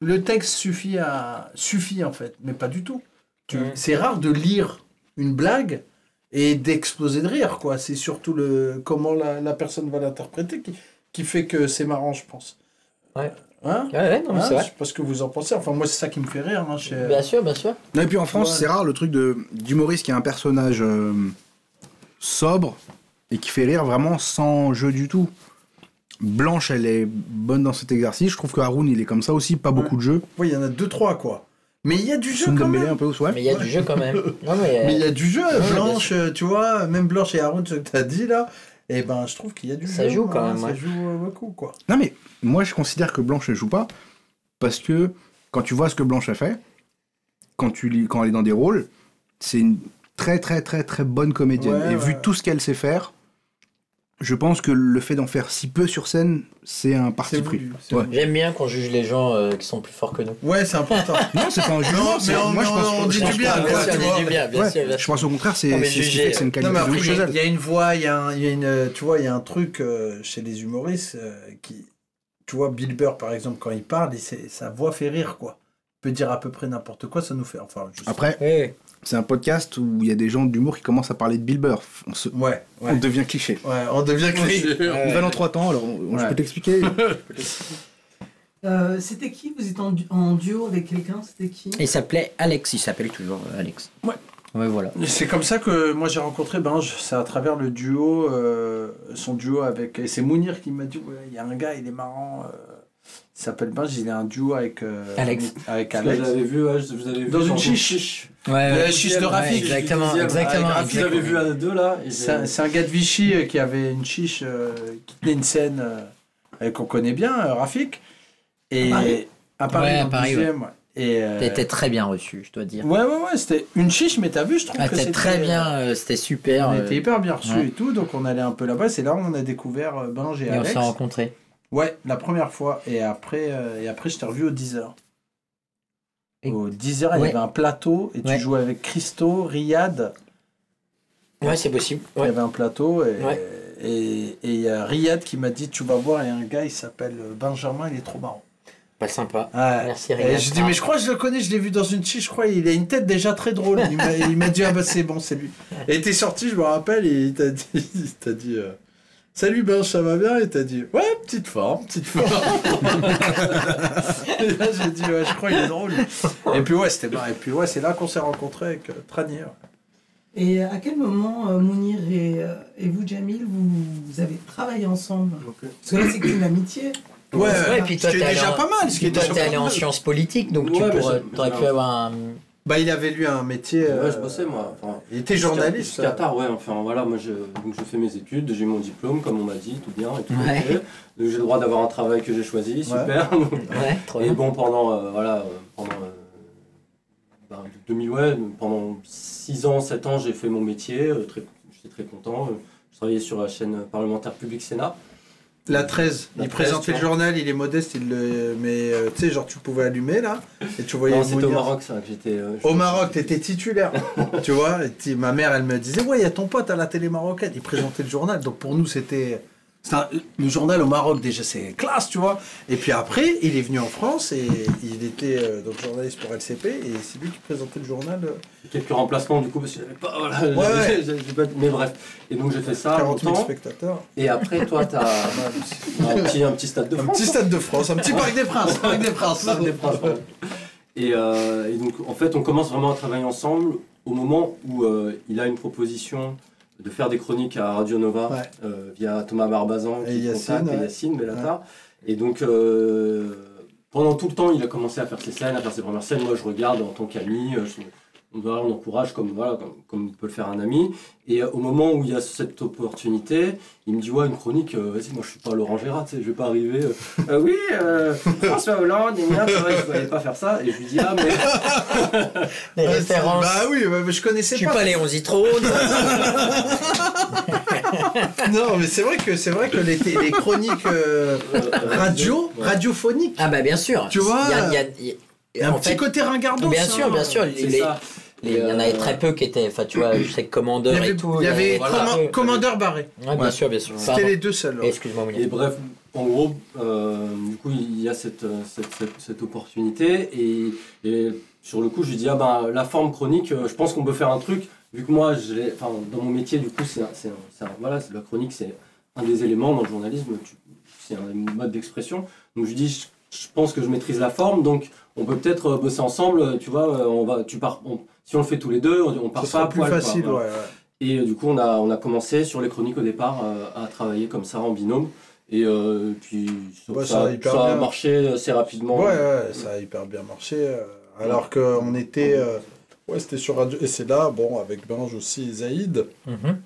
le texte suffit à suffit en fait, mais pas du tout. Tu-. C'est rare de lire une blague et d'exploser de rire quoi. C'est surtout le comment la, la personne va l'interpréter qui, qui fait que c'est marrant, je pense. Ouais. Hein Ouais, ouais, non, mais Hein c'est Je vrai. sais pas ce que vous en pensez. Enfin, moi, c'est ça qui me fait rire. hein, chez- Bien sûr, bien sûr. Et puis en France, Ouais. c'est rare le truc de d'humoriste qui a un personnage euh, sobre et qui fait rire vraiment sans jeu du tout. Blanche, elle est bonne dans cet exercice. Je trouve que Haroun, il est comme ça aussi, pas beaucoup de jeux. Oui, il y en a deux, trois, quoi. Mais il y a du jeu quand même. un peu, ouais. Mais il y a du jeu quand même. Non, mais, il y a du jeu. Blanche, euh, tu vois, même Blanche et Haroun, ce que tu as dit là, et ben je trouve qu'il y a du Ça jeu. joue quand hein, même, Ça ouais. joue euh, beaucoup, quoi. Non, mais moi, je considère que Blanche ne joue pas parce que quand tu vois ce que Blanche a fait, quand, tu, lis- quand elle est dans des rôles, c'est une très, très, très, très bonne comédienne. Ouais, Et ouais. vu tout ce qu'elle sait faire, je pense que le fait d'en faire si peu sur scène, c'est un parti pris. Ouais. J'aime bien qu'on juge les gens euh, qui sont plus forts que nous. Ouais, c'est important. Non, c'est pas un jugement. Mais on- moi, je pense, on dit du bien, on dit du je pense au contraire, c'est ce une Non, qualité mais il y, a- y une voix, il y a, un- il y a une, euh, tu vois, il y a un truc euh, chez les humoristes euh, qui, tu vois, Bill Burr par exemple, quand il parle, il, sa voix fait rire, quoi. Il peut dire à peu près n'importe quoi, ça nous fait, enfin. Après. C'est un podcast où il y a des gens d'humour qui commencent à parler de Bill Burr. On, se- Ouais, ouais. on devient cliché. Ouais, on devient cliché. On va dans trois temps, alors on- je peux t'expliquer. Euh, c'était qui? Vous étiez en, du- en duo avec quelqu'un C'était qui? Il s'appelait Alex, il s'appelle toujours euh, Alex. Ouais. Ouais, voilà. C'est comme ça que moi j'ai rencontré Binge, c'est à travers le duo, euh, son duo avec. Et c'est Mounir qui m'a dit ouais, il y a un gars, il est marrant, euh, il s'appelle Binge, il a un duo avec. euh, Alex. Avec. Je l'avais vu, ouais, vous avais vu Dans une chiche. Ouais, La ouais. chiche de Rafik. exactement, exactement, Rafik, Je l'avais vu à deux là. C'est un, un gars de Vichy euh, qui avait une chiche, euh, qui tenait une scène euh, qu'on connaît bien, euh, Rafik. Et À Paris à Paris, Ouais, à dans le Paris, 12e, ouais. Et, euh, été très bien reçu, je dois dire. Ouais, ouais, ouais, c'était une chiche, mais t'as vu, je trouve Ah, que c'était très bien, euh, c'était super. On euh, était hyper bien reçus ouais. et tout, donc on allait un peu là-bas. C'est là où on a découvert euh, Binge et, Et on s'est rencontrés. Ouais, la première fois. Et après, euh, et après je t'ai revu au 10h. Et- Au 10h, il y avait un plateau et tu Ouais. jouais avec Christo, Riyad. Ouais, c'est possible. Il y avait un plateau et et et il y a Riyad qui m'a dit Tu vas voir, il y a un gars, il s'appelle Benjamin, il est trop marrant. Pas sympa. Merci Et Riyad. je dis, mais je crois que je le connais, je l'ai vu dans une chiche, je crois, il a une tête déjà très drôle. Il m'a- il m'a dit, ah bah c'est bon, c'est lui. Et t'es sorti, je me rappelle, et il t'a dit, il t'a dit euh, Salut Ben, ça va bien? Et t'as dit, ouais, petite forme, petite forme. et là, j'ai dit, ouais, je crois qu'il est drôle. Et puis, ouais, c'était bien. Et puis, ouais, c'est là qu'on s'est rencontrés avec euh, Tranier. Et à quel moment euh, Mounir et, euh, et vous, Jamil, vous, vous avez travaillé ensemble? Parce que là, c'est qu'une amitié. Ouais, Ouais, et puis toi, t'es allé déjà en- pas mal. Ce qui Toi, déjà t'es allé en sciences politiques, donc tu Ouais, pourrais, t'aurais pu avoir un. Bah, il avait lu un métier. Ouais, euh, je bossais moi. Enfin, Il était journaliste. Jusqu'à tard, ouais. Enfin voilà, moi je, donc, je fais mes études, j'ai mon diplôme, comme on m'a dit, tout bien et tout. Ouais. Donc j'ai le droit d'avoir un travail que j'ai choisi, super. Ouais, trop et bon, pendant, euh, voilà, euh, pendant euh, ben, 2000, ouais, pendant 6 ans, 7 ans, j'ai fait mon métier, euh, très, j'étais très content. euh, Je travaillais sur la chaîne parlementaire Public Sénat. La 13, La il 13, présentait le journal, il est modeste, il le... mais euh, tu sais, genre tu pouvais allumer là, et tu voyais Non, c'était au. Maroc, ça, que j'étais. euh, Au Maroc, t'étais titulaire, tu vois. ma mère, elle me disait, ouais, il y a ton pote à la télé marocaine, il présentait le journal, donc pour nous, c'était. Un- Le journal au Maroc, déjà, c'est classe, tu vois. Et puis après, il est venu en France et il était euh, donc journaliste pour LCP et c'est lui qui présentait le journal. euh, Quelques remplacements du coup, parce que j'avais pas. Voilà, Ouais, j'avais- ouais. j'avais pas- mais bref. Et donc j'ai fait ça 40 000 longtemps. spectateurs. Et après, toi, t'as un petit, un petit stade de Un France. petit stade de France, un petit parc des Princes, parc des Princes. Parc des Princes. Et, euh, et donc, en fait, on commence vraiment à travailler ensemble au moment où il a une proposition de faire des chroniques à Radio Nova Ouais. euh, via Thomas Barbazan Et Yacine, contacte, et ouais. Yacine Bellatar. Et donc, euh, pendant tout le temps, il a commencé à faire ses scènes, à faire ses premières scènes. Moi, je regarde en tant qu'ami. euh, je- on, voilà, on encourage comme, voilà, comme, comme peut le faire un ami. Et euh, au moment où il y a cette opportunité, il me dit Ouais, une chronique, euh, vas-y, moi je suis pas Laurent Gérard, tu sais, je vais pas arriver. euh, Euh, oui, euh, François Hollande, et bien, c'est vrai que je voulais pas faire ça. Et je lui dis Ah, mais. Les Ah, références. Bah oui, mais je Je connaissais suis pas. pas Léon Zitrone. Non, mais c'est vrai que c'est vrai que les, les chroniques euh, radio, Ouais. radiophoniques, ah bah bien sûr. Tu vois, il y a, y a- y a un en petit fait, côté ringardot. Bien ça. sûr, bien sûr. Les- Il y en avait très peu qui étaient, enfin tu vois, je sais que avait, et tout. il y avait voilà. Comman- Commandeur Barré. Ouais, bien Ouais. sûr, bien sûr. C'était les deux seuls. ouais. Excuse-moi. Et bref, en gros, euh, du coup, il y a cette, euh, cette, cette, cette opportunité. Et, et sur le coup, je lui dis, ah ben, la forme chronique, euh, je pense qu'on peut faire un truc. Vu que moi, enfin, dans mon métier, du coup, c'est voilà, c'est- la chronique, c'est un des éléments dans le journalisme. C'est un mode d'expression. Donc, je lui dis, je, je pense que je maîtrise la forme. Donc, on peut peut-être euh, bosser ensemble. euh, Tu vois, euh, on va, tu pars, on- si on le fait tous les deux, on, on part pas à plus poil, quoi, facile, voilà. ouais, ouais. Et euh, du coup, on a, on a commencé sur les chroniques au départ euh, à travailler comme ça en binôme. Et euh, puis ça, Ouais, ça- ça a hyper ça a bien. marché assez rapidement. Ouais, ouais, ça a hyper bien marché. euh, alors qu'on était. euh, ouais, c'était sur Radio. Et c'est là, bon, avec Binge aussi et Zaïd, Mhm.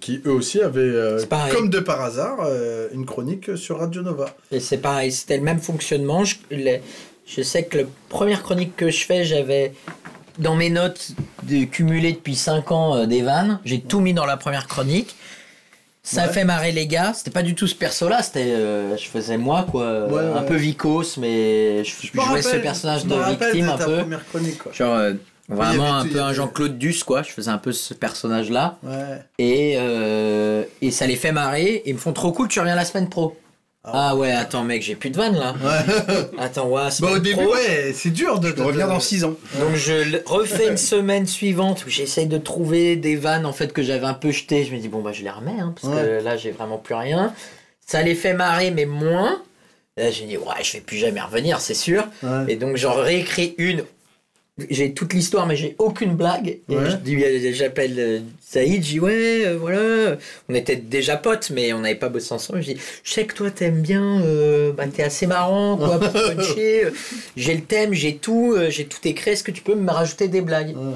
qui eux aussi avaient, euh, comme de par hasard, euh, une chronique sur Radio Nova. Et c'est pareil, c'était le même fonctionnement. Je, les- je sais que la première chronique que je fais, j'avais dans mes notes de, cumulées depuis 5 ans euh, des vannes. J'ai tout mis dans la première chronique. Ça Ouais. fait marrer les gars. C'était pas du tout ce perso-là, c'était euh, je faisais moi quoi, Ouais, un ouais. peu vicose, mais je, Je je me jouais ce personnage de victime de un peu. première chronique, quoi. Genre euh, vraiment un peu un Jean-Claude Duss quoi. Je faisais un peu ce personnage là. Ouais. Et, euh, et ça les fait marrer. Ils me font trop cool, tu reviens la semaine pro. Ah ouais, attends mec, j'ai plus de vannes là. Attends, ouais, Bah, au début, pro. ouais, c'est dur de. Reviens dans 6 ans. Donc je refais une semaine suivante où j'essaye de trouver des vannes en fait que j'avais un peu jetées. Je me dis bon bah je les remets hein, parce Ouais. que là j'ai vraiment plus rien. Ça les fait marrer mais moins. Là j'ai dit ouais je vais plus jamais revenir c'est sûr. Ouais. Et donc j'en réécris une. J'ai toute l'histoire mais j'ai aucune blague. Ouais. dis j'appelle euh, Saïd, je dis ouais euh, voilà. On était déjà potes mais on n'avait pas bossé ensemble. Je dis je sais que toi t'aimes bien, euh, bah, t'es assez marrant quoi pour puncher. J'ai le thème, j'ai tout, euh, j'ai tout écrit. Est-ce que tu peux me rajouter des blagues? Ouais.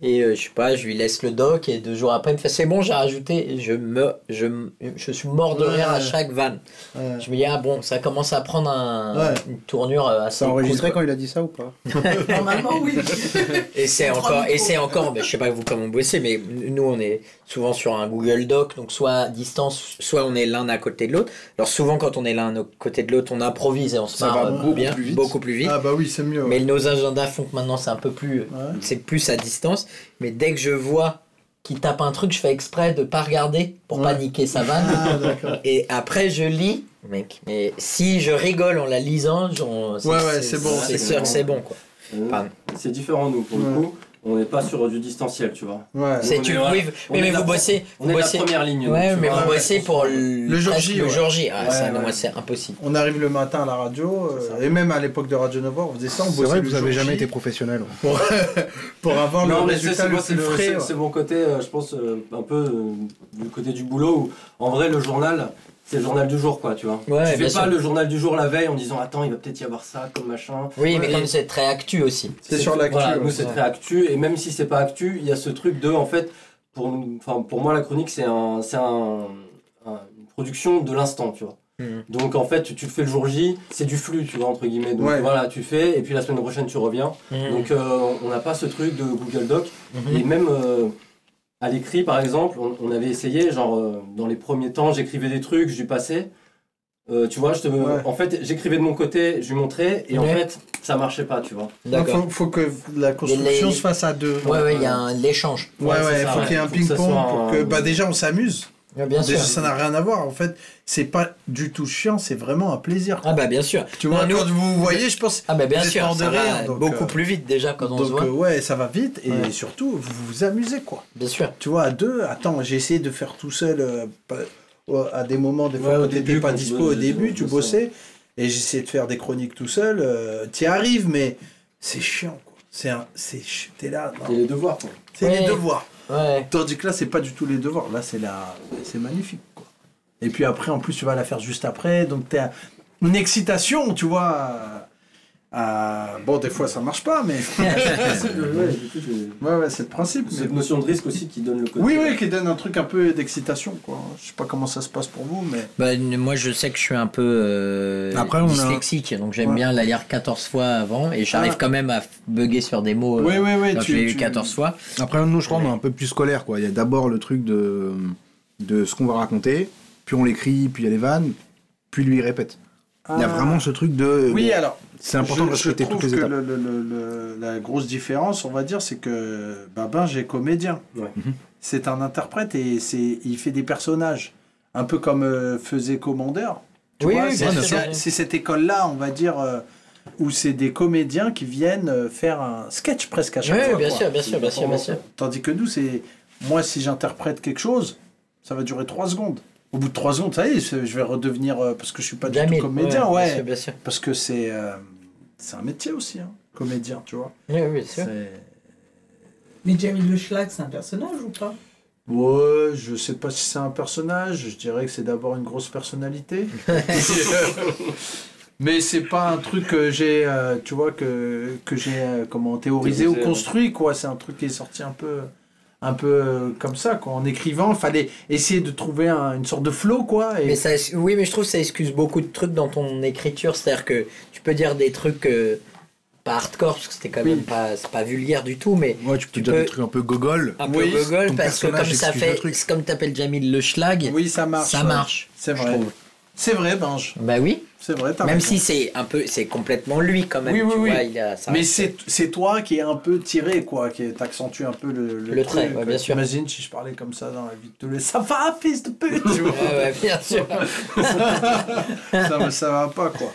Et euh, je sais pas, je lui laisse le doc et deux jours après il me fait c'est bon j'ai rajouté. Et je me, je, je suis mort de Ouais. rire à chaque vanne. Ouais. Je me dis ah bon ça commence à prendre un- Ouais. une tournure euh, assez Ça a enregistré cool, quand il a dit ça ou pas? Normalement, oui. Et c'est encore, et c'est encore, mais je sais pas vous comment vous bossez, mais nous on est souvent sur un Google Doc, donc soit à distance, soit on est l'un à côté de l'autre. Alors souvent quand on est l'un à côté de l'autre, on improvise et on se Ça marre va euh, beaucoup bien, plus vite. beaucoup plus vite. Ah, bah oui, c'est mieux. ouais. Mais nos agendas font que maintenant c'est un peu plus, c'est plus à distance. Mais dès que je vois qu'il tape un truc, je fais exprès de pas regarder pour pas Ouais. niquer sa vanne. Ah. Et après je lis, mec. Mais si je rigole en la lisant, Ouais, ouais, c'est bon, C'est bon. que c'est bon quoi. Euh. C'est différent, nous, pour le coup. On n'est pas sur du distanciel, tu vois. Ouais. C'est on tu, oui, mais la vous bossez, On vous est la bossez. première ligne. Ouais, mais vois. vous bossez pour le, jour J, Le jour J. Ah, c'est impossible. On arrive le matin à la radio, euh, et même à l'époque de Radio Nova, on faisait ça. On bossait vrai le vous avez jour jamais été professionnel. pour, pour avoir Non, le mais c'est résultat c'est le plus frais. c'est- mon côté, euh, je pense, euh, un peu du côté du boulot où, en vrai, le journal, c'est le journal du jour, quoi, tu vois. Ouais, tu fais pas sûr. le journal du jour la veille en disant, attends, il va peut-être y avoir ça comme machin. Oui, mais Et- comme c'est très actu aussi. C'est sur l'actu. Voilà, ouais. nous, c'est très actu, et même si c'est pas actu, il y a ce truc de, en fait, pour, nous- enfin, pour moi, la chronique, c'est un, c'est un, un- une production de l'instant, tu vois. Mhm. Donc en fait, tu, tu le fais le jour J, c'est du flux, tu vois, entre guillemets. Donc Ouais. voilà, tu fais, et puis la semaine prochaine, tu reviens. Mhm. Donc euh, on n'a pas ce truc de Google Doc. Mhm. Et même euh, à l'écrit, par exemple, on, on avait essayé, genre euh, dans les premiers temps, j'écrivais des trucs, je lui passais. Euh, tu vois, je te, Ouais. en fait, j'écrivais de mon côté, je lui montrais, et en fait, ça marchait pas, tu vois. Donc, faut, faut que la construction Les- se fasse à deux. Ouais, ouais, il y a un l'échange. Ouais, ouais, faut ouais. qu'il y ait un ping-pong pour un- que. Bah, déjà, on s'amuse. Bien sûr. Déjà, ça n'a rien à voir. En fait, c'est pas du tout chiant, c'est vraiment un plaisir. Ah bah bien sûr. Tu vois, Non, nous- quand vous vous voyez, je pense. Ah bah bien sûr, ça va donc, beaucoup euh, plus vite déjà quand on se voit. euh, ouais, ça va vite et Ouais. surtout, vous vous amusez, quoi. Bien sûr. Tu vois, à deux, attends, j'ai essayé de faire tout seul euh, à des moments, des fois, Ouais, au quand t'étais début, pas dispo au début, tu bossais. et j'essayais de faire des chroniques tout seul. euh, T'y arrives, mais c'est chiant, quoi. C'est un, c'est, t'es là. Et les devoirs, quoi. c'est Ouais. les devoirs. Tandis que là, c'est pas du tout les devoirs. Là, c'est la, c'est magnifique. Et puis après, en plus, tu vas la faire juste après, donc t'as une excitation, tu vois. À- Bon, des fois, ça marche pas, mais. C'est le- ouais, ouais, c'est le principe. mais- Cette notion de risque aussi qui donne le côté. Oui, oui, qui donne un truc un peu d'excitation, quoi. Je sais pas comment ça se passe pour vous, mais. Bah, moi je sais que je suis un peu euh, Après, on a- dyslexique, donc j'aime Ouais. bien la lire 14 fois avant et j'arrive Ah. quand même à bugger sur des mots. euh, Oui, oui, oui. tu- lu tu- 14 fois. Après, nous, je crois, on est un peu plus scolaire, quoi. Il y a d'abord le truc de, de ce qu'on va raconter, puis on l'écrit, puis il y a les vannes, puis lui il répète. Il y a Ah. vraiment ce truc de. Oui, alors. C'est important de je, je respecter toutes les que étapes. le- le- le- le- la grosse différence, on va dire, c'est que Babin, j'ai comédien. Ouais. Mhm. C'est un interprète et c'est, il fait des personnages. Un peu comme euh, faisait Commandeur. Tu Oui, oui, c'est, bien c'est- sûr. c'est cette école-là, on va dire, euh, où c'est des comédiens qui viennent euh, faire un sketch presque à chaque Oui, fois. bien quoi. sûr, bien sûr, bien sûr, bien sûr. Tandis que nous, c'est. Moi, si j'interprète quelque chose, ça va durer trois secondes. Au bout de trois secondes, ça y est, je vais redevenir. euh, parce que je suis pas du tout comédien, ouais. Bien sûr, bien sûr. Parce que c'est. euh, c'est un métier aussi, hein, comédien, tu vois. Oui, oui, bien sûr. Mais Jamie Le Schlag, c'est un personnage ou pas? Ouais, je sais pas si c'est un personnage, je dirais que c'est d'abord une grosse personnalité. Mais c'est pas un truc que j'ai, euh, tu vois, que, que j'ai euh, comment théorisé ou construit, quoi. C'est un truc qui est sorti un peu, un peu euh, comme ça, quoi. En écrivant, il fallait essayer de trouver un- une sorte de flow, quoi. Et... Mais ça, oui, mais je trouve que ça excuse beaucoup de trucs dans ton écriture. C'est-à-dire que tu peux dire des trucs euh, pas hardcore, parce que c'était quand même pas, c'est pas vulgaire du tout, mais Ouais, tu peux dire des trucs un peu gogol. un peu gogol, parce que comme ça fait, comme t'appelles Jamil le schlag. Oui, ça marche. Ça ouais. marche. C'est je vrai. trouve. C'est vrai, Benj. Bah oui. C'est vrai, t'as Même raison. si c'est un peu, c'est complètement lui quand même. Oui, oui, tu oui. vois, il a, ça Mais c'est c'est toi qui est un peu tiré, quoi, qui t'accentue un peu le, Le trait, ouais, bien sûr. Imagine si je parlais comme ça dans la vie de tous les... Ça va, fils de pute tu vois. Ouais, ouais, bien sûr. ça, me- ça va pas, quoi.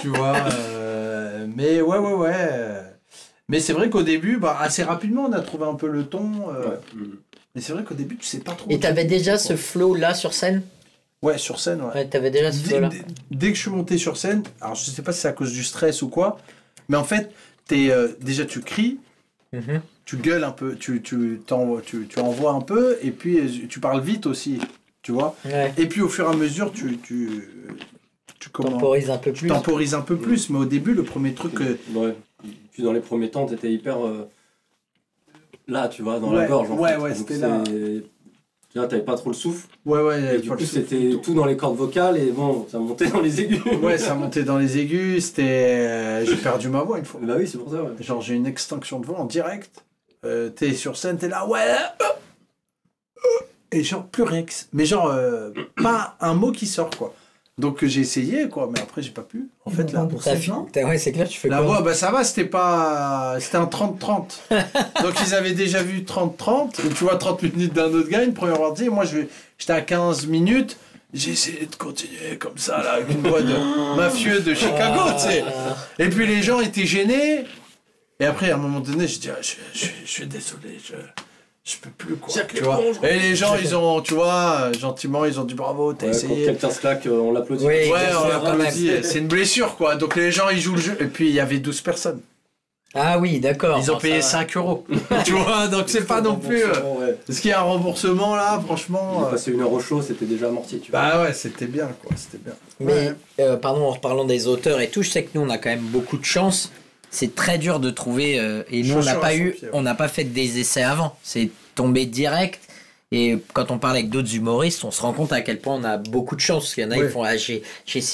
tu vois. euh, mais ouais, ouais, ouais. Mais c'est vrai qu'au début, bah, assez rapidement, on a trouvé un peu le ton. euh, Mais c'est vrai qu'au début, tu sais pas trop. Et t'avais déjà ce flow là sur scène? Ouais, sur scène, ouais. Ouais, t'avais déjà ce là. dès- dès que je suis monté sur scène, alors je sais pas si c'est à cause du stress ou quoi, mais en fait, es, euh, déjà tu cries, Mhm. tu gueules un peu, tu, tu, t'envoies- tu, tu envoies un peu, et puis euh, tu parles vite aussi, tu vois. Ouais. Et puis au fur et à mesure, tu, tu, tu comment- Temporises un peu tu plus. temporises un peu plus, mais au début, le premier truc que. Ouais. Puis dans les premiers temps, t'étais hyper euh, là, tu vois, dans Ouais, la gorge. en ouais, fait. ouais, c'était là. Tu vois, t'avais pas trop le souffle. Ouais, ouais, Et du pas coup, c'était tout dans les cordes vocales et bon, ça montait dans les aigus. Ouais, ça montait dans les aigus, c'était. euh, J'ai perdu ma voix une fois. Bah oui, c'est pour ça, ouais. Genre, j'ai une extinction de voix en direct. Euh, t'es sur scène, t'es là, ouais. euh, Et genre, plus rien Mais genre, euh, pas un mot qui sort, quoi. Donc, j'ai essayé, quoi, mais après, j'ai pas pu. En fait, là. Fi- t'as- Ouais, c'est clair, tu fais La quoi voix, bah ça va, c'était pas. C'était un 30-30. Donc ils avaient déjà vu 30-30. Et Tu vois, 30 minutes d'un autre gars, une première partie. Moi, j'étais à 15 minutes. J'ai essayé de continuer comme ça, là, avec une voix de mafieux de Chicago, tu sais. Et puis les gens étaient gênés. Et après, à un moment donné, je dis, ah, je, je- je suis désolé, je. Je peux plus quoi, tu vois. Et les gens, ils ont, tu vois, gentiment, ils ont dit bravo, t'as Ouais, quand essayé. quelqu'un se claque, on l'applaudit. Oui, Ouais, on l'applaudit. C'est une blessure, quoi. Donc les gens, ils jouent le jeu. Et puis, il y avait 12 personnes. Ah oui, d'accord. Ils ont Bon, payé ça va. 5 euros. tu vois, donc c'est pas non plus. Ouais. Est-ce qu'il y a un remboursement là, franchement On euh, passé une heure au show, c'était déjà amorti, tu vois. Bah ouais, c'était bien, quoi. C'était bien. Mais, euh, pardon, en reparlant des auteurs et tout, je sais que nous, on a quand même beaucoup de chance. C'est très dur de trouver. euh, et nous, on n'a pas eu, pied, ouais. on n'a pas fait des essais avant. C'est tombé direct. Et quand on parle avec d'autres humoristes, on se rend compte à quel point on a beaucoup de chance. Parce qu'il y en a, Ouais. ils font ah, j'ai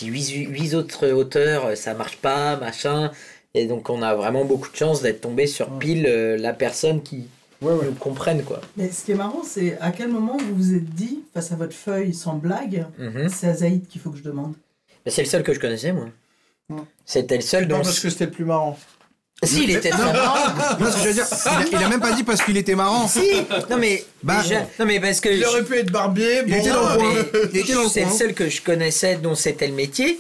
huit, huit autres auteurs, euh, ça marche pas, machin. Et donc, on a vraiment beaucoup de chance d'être tombé sur pile euh, la personne qui Ouais, ouais. nous comprenne, quoi. Mais ce qui est marrant, c'est à quel moment vous vous êtes dit, face à votre feuille sans blague, Mhm. c'est à Zaïd qu'il faut que je demande? Mais C'est le seul que je connaissais, moi. C'était le seul Non, dont. parce que c'était le plus marrant. Si, il était très marrant. Non, ce que je veux dire, il a, il a même pas dit parce qu'il était marrant. Si Non mais, Bah, déjà- non mais parce que Il je- aurait pu être barbier. Il bon, était dans le coin. mais Il était dans le c'est le coin. seul que je connaissais dont c'était le métier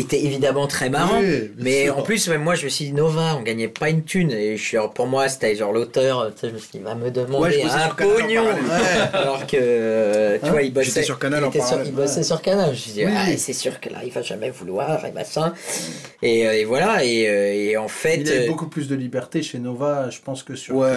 était évidemment très marrant Oui, mais sûr. en plus même moi je me suis dit Nova on gagnait pas une thune et je suis pour moi c'était genre l'auteur tu sais je me suis dit il va me Ouais, demander bossais un pognon alors que euh, tu Hein vois il bossait sur Canal il, en sur, il bossait sur Canal je me suis dit Oui. ah, c'est sûr que là il va jamais vouloir et machin et, euh, et voilà et, euh, et en fait Il avait euh, beaucoup plus de liberté chez Nova, je pense, que sur. Ouais.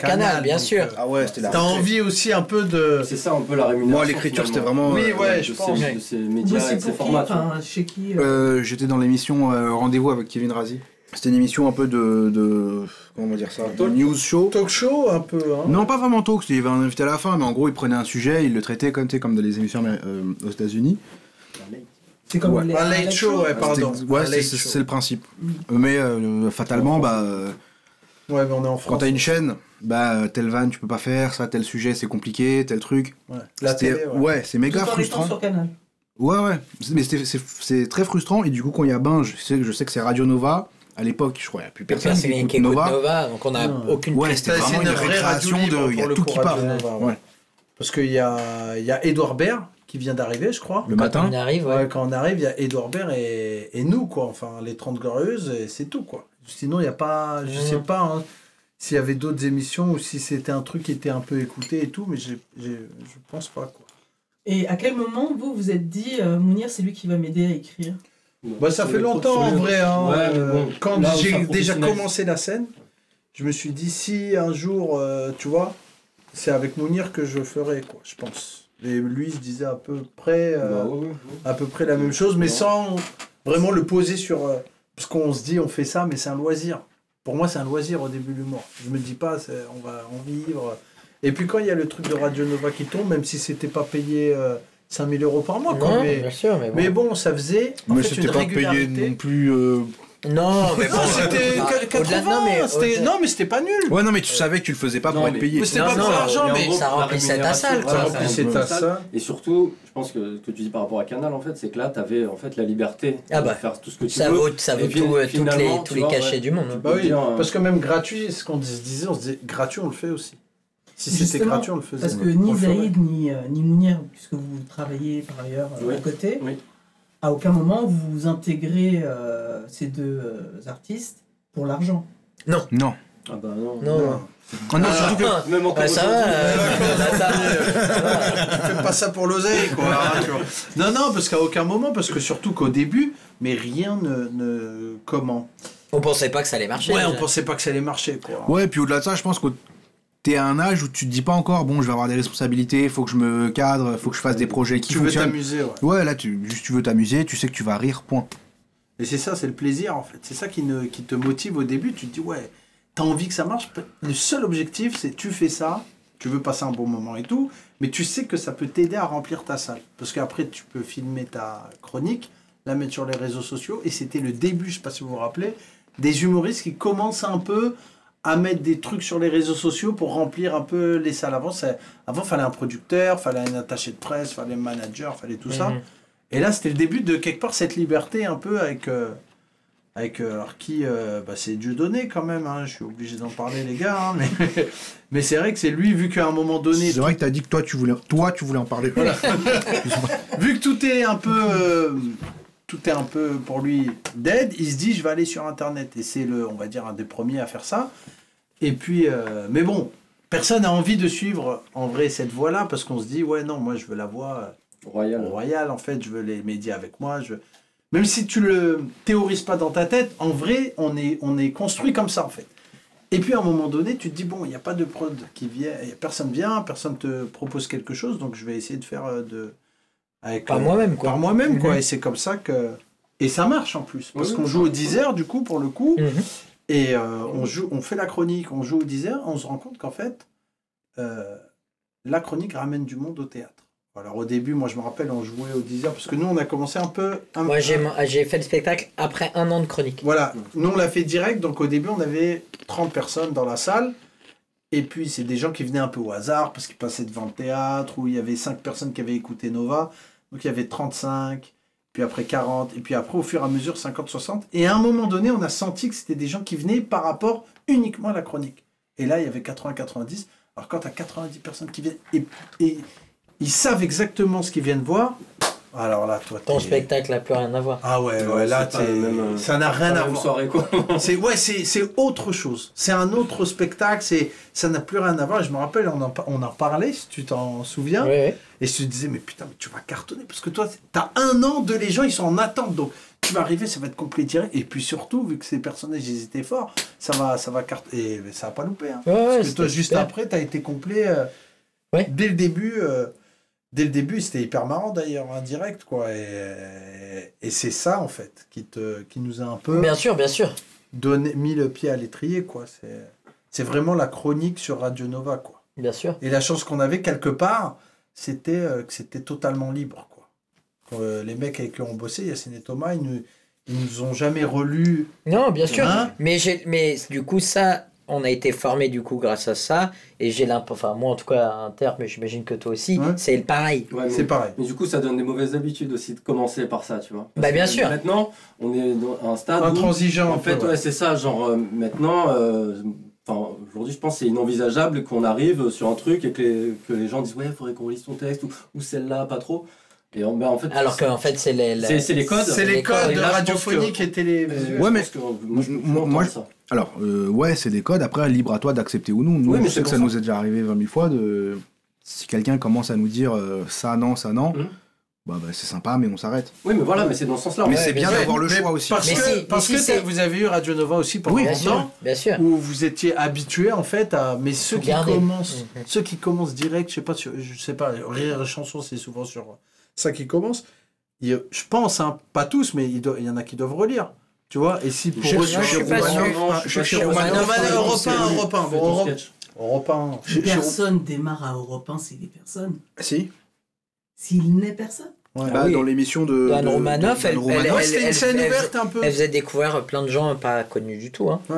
Canal, bien donc, sûr euh, Ah ouais, c'était la T'as envie aussi un peu de. C'est ça un peu la rémunération. Moi, l'écriture, c'était vraiment. Oui, ouais, je pense. De ces médias de ces pour qui formats. chez qui euh J'étais dans l'émission euh, Rendez-vous avec Kevin Razi. C'était une émission un peu de, de comment on va dire ça, de news show. Talk show, un peu. Hein. Non, pas vraiment talk, il y avait un invité à la fin, mais en gros, il prenait un sujet, il le traitait comme, comme dans les émissions euh, aux États-Unis. C'est comme Ouais. les- Un late show, ouais, pardon. Ouais, c'est- le principe. Mais euh, fatalement, bah, euh, Ouais, mais on est en quand France. t'as une chaîne, bah, telle vanne, tu peux pas faire, ça, tel sujet, c'est compliqué, tel truc. Ouais. La C'était- télé, ouais. ouais, c'est méga frustrant. sur Canal. Ouais, ouais. Mais c'est c'est très frustrant. Et du coup, quand il y a Binge, je sais, je sais que c'est Radio Nova. À l'époque, je crois qu'il n'y a plus personne personne qui écoute Nova. Nova donc on a Non. aucune Ouais, c'était C'est vraiment une une vraie récréation de. Il y a pour le tout coup, qui part. Radio Nova, ouais. Ouais. Parce qu'il y a, il y a Edouard Baird qui vient d'arriver, je crois. Le Quand matin. on arrive ouais. Ouais, quand on arrive, il y a Edouard Baird et, et nous, quoi. Enfin, les 30 Glorieuses, et c'est tout, quoi. Sinon, il n'y a pas. Je Mhm. sais pas hein, s'il y avait d'autres émissions ou si c'était un truc qui était un peu écouté et tout, mais je pense pas, quoi. Et à quel moment vous vous êtes dit, euh, Mounir, c'est lui qui va m'aider à écrire? Bah, ça fait longtemps, en vrai. Hein, Ouais, euh, bon, quand j'ai déjà commencé la scène, je me suis dit, si un jour, euh, tu vois, c'est avec Mounir que je ferai, quoi, je pense. Et lui, se disait à peu près, euh, Bah, ouais, ouais, ouais. à peu près la même chose, mais sans vraiment le poser sur. euh, parce qu'on se dit, on fait ça, mais c'est un loisir. Pour moi, c'est un loisir au début l'humour. Je me dis pas, c'est- on va en vivre. Et puis quand il y a le truc de Radio Nova qui tombe, même si c'était pas payé euh, 5000 euros par mois, quoi, Non, mais, bien sûr, mais bon. mais bon, ça faisait en Mais fait, c'était une pas payé régularité. non plus. euh, Non, mais bon. Non, c'était qu- au-delà 80, de- non, mais c'était- au-delà- non, mais c'était pas nul. Ouais, non, mais tu savais que tu le faisais pas Non, pour être mais- payé. Mais c'était Non, pas non, pour l'argent, mais gros, ça remplissait ta salle, quoi. ça remplissait ta salle. Et surtout, je pense que ce que tu dis par rapport à Canal, en fait, c'est que là, tu avais en fait la liberté Ah de bah, faire tout ce que tu Ça veux. vaut, ça vaut tout, euh, toutes les, tous les vois, cachets ouais. du monde. hein. Bah oui, dire, euh, parce que même gratuit, ce qu'on se disait, on se disait gratuit, on le fait aussi. Si c'était Justement, gratuit, on le faisait. Parce que On ni. Zaïd ni, euh, ni Mounir, puisque vous travaillez par ailleurs euh, Oui. à côté, Oui. à aucun moment vous intégrez euh, ces deux euh, artistes pour l'argent. Non. Ah bah non. Non. Ah non, surtout que. Même encore ça va. euh, attends, Tu fais pas ça pour l'oseille, quoi. hein, tu vois. non, non, parce qu'à aucun moment, parce que surtout qu'au début, mais rien ne, ne- comment? On pensait pas que ça allait marcher. Ouais, on déjà. pensait pas que ça allait marcher, quoi. Ouais, puis au-delà de ça, je pense que t'es à un âge où tu te dis pas encore, bon, je vais avoir des responsabilités, faut que je me cadre, faut que je fasse des projets qui tu veux fonctionnent. t'amuser, ouais. Ouais, là, tu, juste tu veux t'amuser, tu sais que tu vas rire, point. Et c'est ça, c'est le plaisir, en fait. C'est ça qui, ne, qui te motive au début. Tu te dis, ouais, t'as envie que ça marche. Le seul objectif, c'est tu fais ça, tu veux passer un bon moment et tout, mais tu sais que ça peut t'aider à remplir ta salle. Parce qu'après, tu peux filmer ta chronique, la mettre sur les réseaux sociaux. Et c'était le début, je sais pas si vous vous rappelez, des humoristes qui commencent un peu à mettre des trucs sur les réseaux sociaux pour remplir un peu les salles. Avant, ça- avant fallait un producteur, fallait un attaché de presse, fallait un manager, fallait tout ça. Mhm. Et là, c'était le début de quelque part cette liberté un peu avec. euh, avec euh, alors qui euh, bah, c'est Dieu donné quand même, hein, je suis obligé d'en parler les gars, hein, mais, mais c'est vrai que c'est lui, vu qu'à un moment donné, C'est vrai que t'as dit que toi, tu voulais, toi, tu voulais en parler. vu que tout est un peu euh, tout est un peu pour lui dead, il se dit je vais aller sur internet et c'est le on va dire un des premiers à faire ça. Et puis euh, mais bon, personne n'a envie de suivre en vrai cette voie là parce qu'on se dit ouais non, moi je veux la voie Royal. royale en fait, je veux les médias avec moi, je même si tu le théorises pas dans ta tête, en vrai, on est on est construit comme ça en fait. Et puis à un moment donné, tu te dis bon, il n'y a pas de prod qui vient, personne vient, personne te propose quelque chose, donc je vais essayer de faire euh, de avec Par moi-même, quoi. Par moi-même quoi, Mhm. et c'est comme ça que et ça marche en plus parce Oui, qu'on joue au 10 heures du coup pour le coup Mhm. et euh, on joue on fait la chronique, on joue au 10 heures, on se rend compte qu'en fait euh, la chronique ramène du monde au théâtre. Alors au début, moi je me rappelle, on jouait au 10 heures parce que nous on a commencé un peu un, Moi, j'ai j'ai fait le spectacle après un an de chronique. voilà, nous on l'a fait direct, donc au début on avait 30 personnes dans la salle, et puis c'est des gens qui venaient un peu au hasard, parce qu'ils passaient devant le théâtre, où il y avait 5 personnes qui avaient écouté Nova, donc il y avait 35, puis après 40, et puis après au fur et à mesure 50-60, et à un moment donné on a senti que c'était des gens qui venaient par rapport uniquement à la chronique. Et là il y avait 80-90, alors quand tu as 90 personnes qui viennent, et, et ils savent exactement ce qu'ils viennent voir, alors là toi Ton spectacle n'a plus rien à voir. ah ouais, Ouais, là, même, euh, ça n'a rien à voir. soirée, quoi. C'est ouais, c'est c'est autre chose. C'est un autre spectacle. C'est ça n'a plus rien à voir. Je me rappelle, on en, on en parlait, si tu t'en souviens. Ouais, ouais. Et je te disais, mais putain, mais tu vas cartonner parce que toi, t'as un an de les gens, ils sont en attente. Donc tu vas arriver, ça va être complet direct. Et puis surtout, vu que ces personnages, ils étaient forts, ça va, ça va cartonner. Et ça va pas louper. Hein. Ouais, ouais, parce que toi, juste super. après, t'as été complet. euh, Ouais. Dès le début. euh, Dès le début, c'était hyper marrant d'ailleurs, en direct, quoi. Et, et c'est ça, en fait, qui, te, qui nous a un peu Bien sûr, bien sûr. donné, mis le pied à l'étrier, quoi. C'est, vraiment la chronique sur Radio Nova, quoi. Bien sûr. Et la chance qu'on avait quelque part, c'était euh, que c'était totalement libre, quoi. Euh, les mecs avec qui on bossait, Yacine et Thomas, ils nous, ils nous ont jamais relu. Non, bien sûr. Hein? Mais, mais du coup, ça, on a été formé du coup grâce à ça. Et j'ai l'impression, enfin, moi en tout cas, à Inter, mais j'imagine que toi aussi, Ouais. c'est le pareil. Ouais, C'est pareil. Mais du coup, ça donne des mauvaises habitudes aussi de commencer par ça, tu vois. Bah, bien que sûr. Maintenant, on est dans un stade Intransigeant, un en peu, fait, ouais. ouais, c'est ça. Genre, euh, maintenant, euh, enfin, aujourd'hui, je pense que c'est inenvisageable qu'on arrive sur un truc et que les, que les gens disent Ouais, il faudrait qu'on relise ton texte ou, ou celle-là, pas trop. Et en, bah, en fait, Alors qu'en fait, c'est les, c'est c'est les codes. C'est les codes radiophoniques que- et je Ouais, mais- que- moi, je, moi- moi, je- ça. Alors, euh, ouais, c'est des codes. Après, libre à toi d'accepter ou non. Nous, Oui, mais je sais que ça ça. nous est déjà arrivé 20 000 fois. De... Si quelqu'un commence à nous dire euh, ça, non, ça, non, Mhm. bah, bah, c'est sympa, mais on s'arrête. Oui, mais voilà, mais c'est dans ce sens-là. Mais Ouais, c'est bien d'avoir le Mais choix aussi. Parce Mais que, si, parce que vous avez eu Radio Nova aussi pendant Oui, Bien longtemps, sûr, bien sûr. où vous étiez habitué en fait à. Mais ceux qui commencent, Mhm. ceux qui commencent direct, je sais pas, sur- je sais pas, rire et chanson, c'est souvent sur ça qui commence. Il- je pense, hein, pas tous, mais il, doit- il y en a qui doivent relire. Tu vois, et si pour Je- eux, je suis pas Romanov, sûr. pas- Je suis pas sûr. C'est- Europe c'est- 1, Europe 1, c'est bon, ton Europe- sketch. Europe 1. Personne démarre à Europe 1, c'est des personnes. Si. S'il n'est personne. Ouais. Bah, oui. Dans l'émission de. Anne de- Romanoff, elle faisait découvrir plein de gens pas connus du tout, hein, Ouais.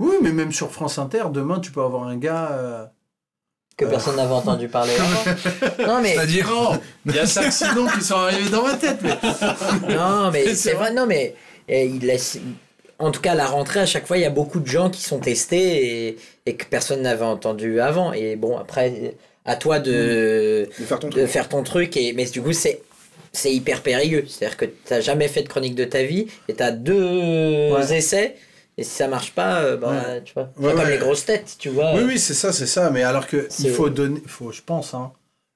Oui, mais même sur France Inter, demain, tu peux avoir un gars. euh, que personne n'avait entendu parler avant. Non, mais, C'est-à-dire. Il y a cinq six noms qui sont arrivés dans ma tête, mais. non, mais C'est vrai, non, mais eh, il laisse. En tout cas, à la rentrée, à chaque fois, il y a beaucoup de gens qui sont testés et, et que personne n'avait entendu avant. Et bon, après, à toi de, De faire ton de truc. faire ton truc. Et, mais du coup, c'est. C'est hyper périlleux. C'est-à-dire que tu n'as jamais fait de chronique de ta vie et tu as deux Ouais. essais. Et si ça marche pas, euh, bah, Ouais. tu vois. Ouais, C'est comme ouais. les grosses têtes, tu vois. Oui, oui, c'est ça, c'est ça. Mais alors que il faut donner, faut, je pense, hein,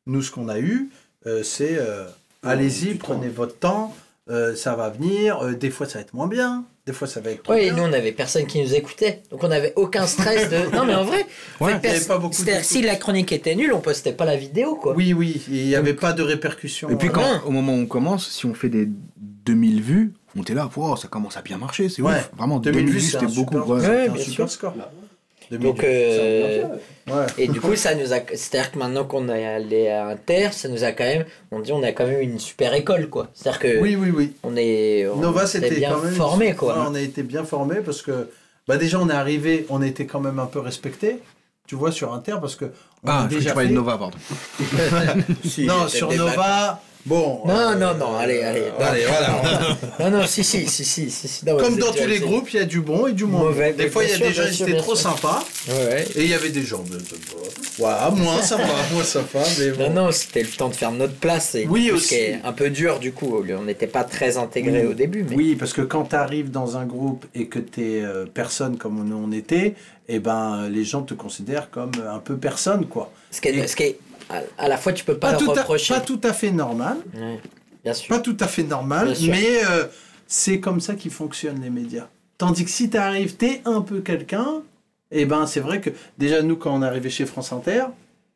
nous ce qu'on a eu, euh, c'est euh, allez-y, prenez votre temps, euh, ça va venir. euh, des fois, ça va être moins bien, des fois, ça va être. Oui, nous on avait personne qui nous écoutait, donc on n'avait aucun stress de. Non mais en vrai, Ouais, avait pas beaucoup c'est-à-dire, d'écoute. si la chronique était nulle, on postait pas la vidéo quoi. Oui, oui, il n'y avait pas de répercussions. Et puis quand, au moment où on commence, si on fait des 2000 vues, on était là, wow, ça commence à bien marcher, c'est Ouais. ouf. Vraiment, 2000 vues, c'était c'est un beaucoup. super, ouais. c'est Ouais, un bien super sûr. score. 2000 Donc, euh, ouais. Et du coup, ça nous a. C'est-à-dire que maintenant qu'on est allé à Inter, ça nous a quand même. On dit on a quand même une super école quoi. C'est-à-dire que Oui, oui, oui. on est. On Nova, était c'était bien quand même. formé quoi. Ouais, on a été bien formé parce que bah déjà on est arrivé, on était quand même un peu respecté. Tu vois sur Inter parce que on Ah, a je déjà parlais de Nova, pardon. Si, non, sur Nova, bon. Non, euh, non, non, allez, allez. non, allez, voilà. Non, non, si, si, si, si, si, si. non, Comme dans tous les groupes, il y a du bon et du moins Mauvais, bon. Des fois, il y a des gens qui étaient trop sûr. sympas Ouais, et il y avait des gens de, voilà, moins sympas, moins mais bon. Non, non, c'était le temps de faire notre place. Et Oui, aussi. Ce qui est un peu dur, du coup. On n'était pas très intégrés Oui. au début. Mais... Oui, parce que quand tu arrives dans un groupe et que tu es personne comme nous on était, eh ben les gens te considèrent comme euh, un peu personne quoi. Ce qui est, ce qui est- à, à la fois, tu peux pas, Pas leur tout, à, reprocher. pas tout à fait normal, Ouais, bien sûr. pas tout à fait normal, mais euh, c'est comme ça qu'ils fonctionnent les médias. Tandis que si tu arrives, tu es un peu quelqu'un, eh ben c'est vrai que déjà nous quand on est arrivé chez France Inter,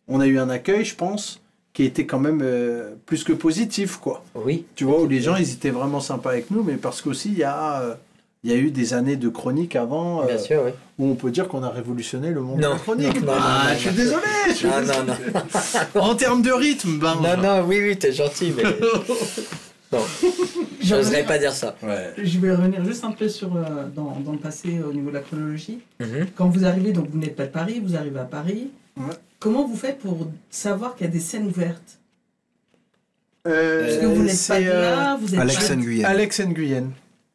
on a eu un accueil, je pense, qui était quand même euh, plus que positif quoi. Oui. Tu vois, où les gens ils étaient vraiment sympas avec nous, mais parce qu'aussi il y a euh, il y a eu des années de chronique avant euh, Bien sûr, oui. où on peut dire qu'on a révolutionné le monde Non, de la chronique. non, ah, non, je suis désolé. je suis Non, désolé. non, non. En termes de rythme, ben. Non, non, oui, oui, t'es gentil, mais. Non, j'oserais pas dire ça. Ouais. Je vais revenir juste un peu sur, euh, dans, dans le passé au niveau de la chronologie. Mhm. Quand vous arrivez, donc vous n'êtes pas de Paris, vous arrivez à Paris. Ouais. Comment vous faites pour savoir qu'il y a des scènes ouvertes? Euh, Parce que vous n'êtes pas de là, vous êtes Alex pas- Nguyen. Alex Nguyen.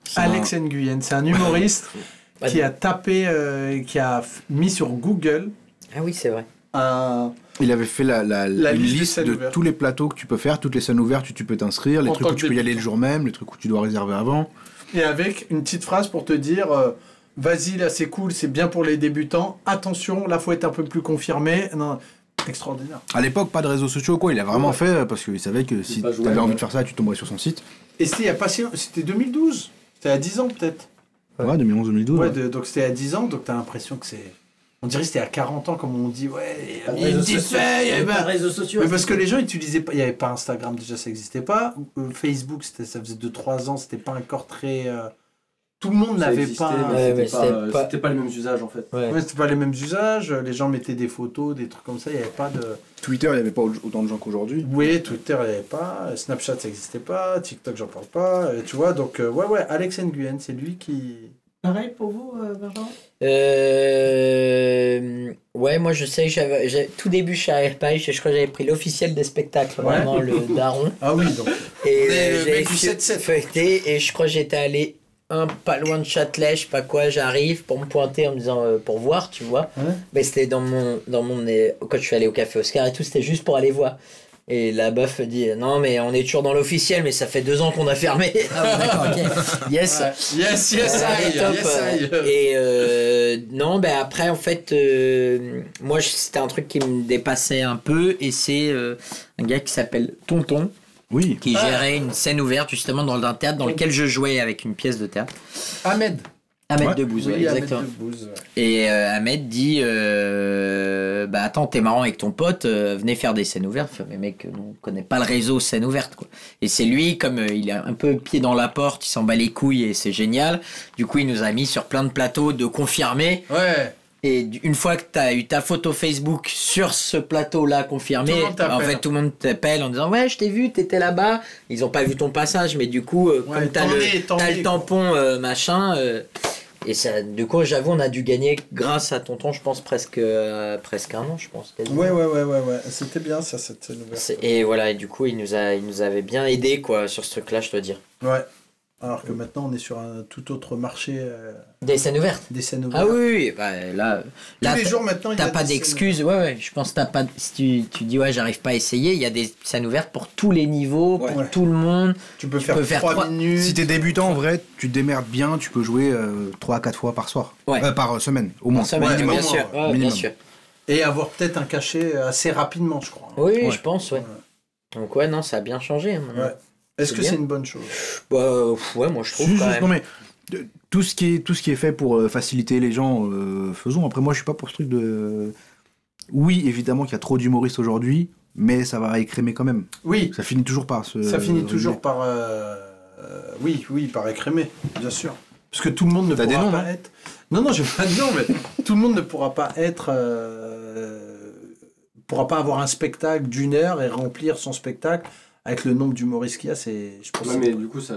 C'est un- Alex Nguyen, c'est un humoriste qui a tapé, euh, qui a mis sur Google Ah oui, c'est vrai. un. Il avait fait la, la, La une liste de ouvertes. tous les plateaux que tu peux faire, toutes les scènes ouvertes où tu peux t'inscrire, les En trucs où tu peux y aller le jour même, les trucs où tu dois réserver avant. Et avec une petite phrase pour te dire euh, vas-y, là c'est cool, c'est bien pour les débutants. Attention, là faut être un peu plus confirmé. Non, extraordinaire. À l'époque, pas de réseaux sociaux, quoi. Il a vraiment fait euh, parce qu'il savait que si pas tu avais ouais. envie de faire ça, tu tomberais sur son site. Et c'était il y a pas si c'était 2012. C'était à 10 ans peut-être. Ouais, 2011-2012. Ouais, ouais. de- donc c'était à 10 ans, donc t'as l'impression que c'est. On dirait que c'était à 40 ans, comme on dit, ouais, il y a réseaux une petite feuille, ben. Pas de réseaux sociaux. Mais parce que les gens utilisaient pas, il n'y avait pas Instagram déjà, ça n'existait pas. Euh, Facebook, c'était, ça faisait 2-3 ans, c'était pas encore très. euh, Tout le monde n'avait pas. mais Ouais, mais c'était pas, c'était euh, pas- c'était pas les mêmes usages en fait. Ouais. Ouais, c'était pas les mêmes usages, les gens mettaient des photos, des trucs comme ça, il n'y avait pas de. Twitter, il n'y avait pas autant de gens qu'aujourd'hui. Oui, Twitter, il n'y avait pas, Snapchat, ça n'existait pas, TikTok, j'en parle pas, euh, tu vois, donc, euh, ouais, ouais, Alex Nguyen, c'est lui qui. Pareil pour vous, Benjamin Euh, ouais, moi je sais que j'avais. j'ai- Tout début, je savais pas, je, je crois que j'avais pris l'officiel des spectacles, Ouais. vraiment le daron. Ah oui, donc. Et euh, 7-7. feuilleté et je crois que j'étais allé un pas loin de Châtelet, je sais pas quoi, j'arrive pour me pointer en me disant euh, pour voir, tu vois. Ouais. Mais c'était dans mon dans mon euh, quand je suis allé au café Oscar et tout, c'était juste pour aller voir. Et la bof dit non mais on est toujours dans l'officiel mais ça fait deux ans qu'on a fermé. Ah. Yes. Ouais. Yes, yes, Ouais, I, top, yes, I. euh, Et euh, non, ben après, en fait, euh, moi, c'était un truc qui me dépassait un peu. Et c'est un gars qui s'appelle Tonton. Oui. qui gérait une scène ouverte justement dans un théâtre dans lequel je jouais avec une pièce de théâtre. Ahmed. Ahmed Ouais. Debouze, Oui, ouais, Ahmed exactement. Debouze, ouais. Et euh, Ahmed dit euh, Bah attends, t'es marrant avec ton pote, euh, venez faire des scènes ouvertes. Mais mec, nous, on connaît pas le réseau scène ouverte. Quoi. Et c'est lui, comme euh, il a un peu pied dans la porte, il s'en bat les couilles et c'est génial. Du coup, il nous a mis sur plein de plateaux de confirmer. Ouais. Et une fois que tu as eu ta photo Facebook sur ce plateau-là confirmé, en fait tout le monde t'appelle en disant ouais je t'ai vu, t'étais là-bas. Ils ont pas vu ton passage, mais du coup euh, Ouais, comme t'as le, es, le tampon euh, machin, euh, et ça, du coup j'avoue on a dû gagner grâce à tonton, je pense presque euh, presque un an, je pense. quasiment. Ouais, ouais, ouais, ouais, ouais. C'était bien ça, cette. C'est- Et voilà, et du coup il nous a, il nous avait bien aidé quoi sur ce truc-là, je dois dire. Ouais. Alors que maintenant, on est sur un tout autre marché euh, Des scènes ouvertes. des scènes ouvertes. Ah oui, oui, bah, là, là Tous les t'as- jours maintenant, il y T'as a pas des scènes d'excuses, ouais, ouais. Je pense que t'as pas. Si tu, tu dis, ouais, j'arrive pas à essayer, il y a des scènes ouvertes pour tous les niveaux, pour Ouais. tout le monde. Tu peux Tu faire peux faire 3 trois- minutes. Si t'es débutant, en vrai, tu te démerdes bien, tu peux jouer 3 à 4 fois par soir. Ouais. Euh, par semaine, au moins. Par semaine, ouais, bien minimum, sûr. ouais, ouais, bien minimum. sûr. Et avoir peut-être un cachet assez rapidement, je crois. Oui, Ouais. je pense, ouais. Donc, ouais, non, ça a bien changé. hein, maintenant. Ouais. Est-ce que c'est une bonne chose? Bah, ouais, moi, je trouve quand même. non, mais euh, tout ce qui est tout ce qui est fait pour euh, faciliter les gens, euh, faisons. Après, moi, je suis pas pour ce truc de. Oui, évidemment qu'il y a trop d'humoristes aujourd'hui, mais ça va écrémer quand même. Oui, Ça finit toujours par se. ça finit toujours par. euh, euh, oui, oui, par écrémer, bien sûr. Parce que tout le monde ne pourra des noms, pas être. Non, non, j'ai pas de nom, mais tout le monde ne pourra pas être. euh, pourra pas avoir un spectacle d'une heure et remplir son spectacle avec le nombre d'humoristes qu'il y a. C'est, je pense. Ouais, mais c'est- du coup, ça.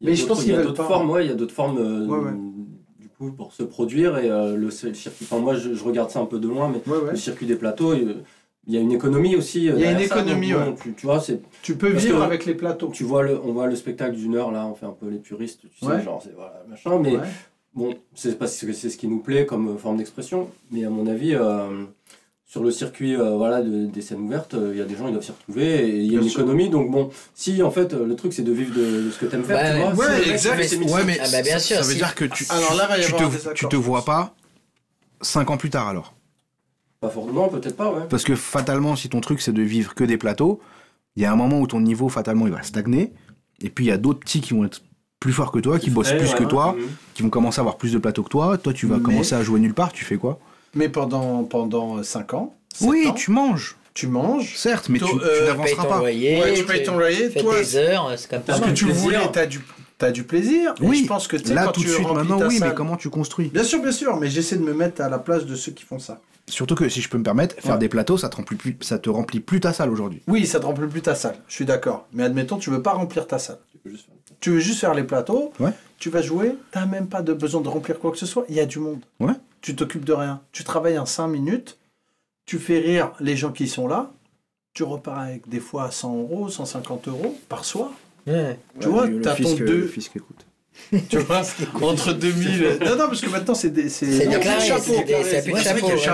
Mais je pense il y a d'autres formes, ouais, il y a d'autres formes euh, Ouais, ouais. du coup pour se produire et euh, le, le circuit. Enfin, moi, je, je regarde ça un peu de loin, mais Ouais, ouais. le circuit des plateaux, il il y a une économie aussi. euh, Il y a une ça, économie, donc, ouais. tu, tu vois, c'est Tu peux vivre que- avec les plateaux. tu vois le, on voit le spectacle d'une heure là, on fait un peu les puristes, tu sais, genre c'est voilà machin, mais Ouais. bon, c'est parce que c'est ce qui nous plaît comme forme d'expression, mais à mon avis. euh, sur le circuit euh, voilà, de- des scènes ouvertes, euh, il y a des gens, ils doivent s'y retrouver et il y a une sûr. économie. Donc, bon, si en fait euh, le truc c'est de vivre de, de ce que t'aimes faire, Ouais, tu vois. ouais, exact. mais Ah bah, bien ça, sûr, ça veut si- dire que tu, Alors là, tu, te, tu vois pas 5 ans plus tard alors. Pas forcément, peut-être pas, ouais. Parce que fatalement, si ton truc c'est de vivre que des plateaux, il y a un moment où ton niveau fatalement il va stagner. Et puis il y a d'autres petits qui vont être plus forts que toi, qui bossent plus ouais, que ouais. toi, Mhm. qui vont commencer à avoir plus de plateaux que toi. Toi, tu vas Mais- commencer à jouer nulle part. Tu fais quoi? Mais pendant, pendant 5 ans. sept Oui, ans, tu manges, tu manges. certes, mais tu, tu euh, n'avanceras pas. loyer, Ouais, tu payes ton loyer, fais toi, tes heures, c'est comme Parce que tu voulais, t'as du, t'as du plaisir. Et Oui, je pense que tu là quand tout de tu suite, maintenant, oui, mais comment tu construis? Bien sûr, bien sûr, mais j'essaie de me mettre à la place de ceux qui font ça. Surtout que si je peux me permettre, faire Ouais. des plateaux, ça te remplit plus, ça te remplit plus ta salle aujourd'hui. Oui, ça te remplit plus ta salle, je suis d'accord. Mais admettons, tu veux pas remplir ta salle. Tu peux juste faire- Tu veux juste faire les plateaux, Ouais. tu vas jouer, t'as même pas de besoin de remplir quoi que ce soit, il y a du monde. Ouais. Tu t'occupes de rien. Tu travailles en 5 minutes, tu fais rire les gens qui sont là, tu repars avec des fois 100 euros, 150 euros par soir. Ouais. Tu vois, t'as ton deux- Le fisc écoute. Tu vois, entre 2000. Non, non, parce que maintenant, c'est des. C'est des- a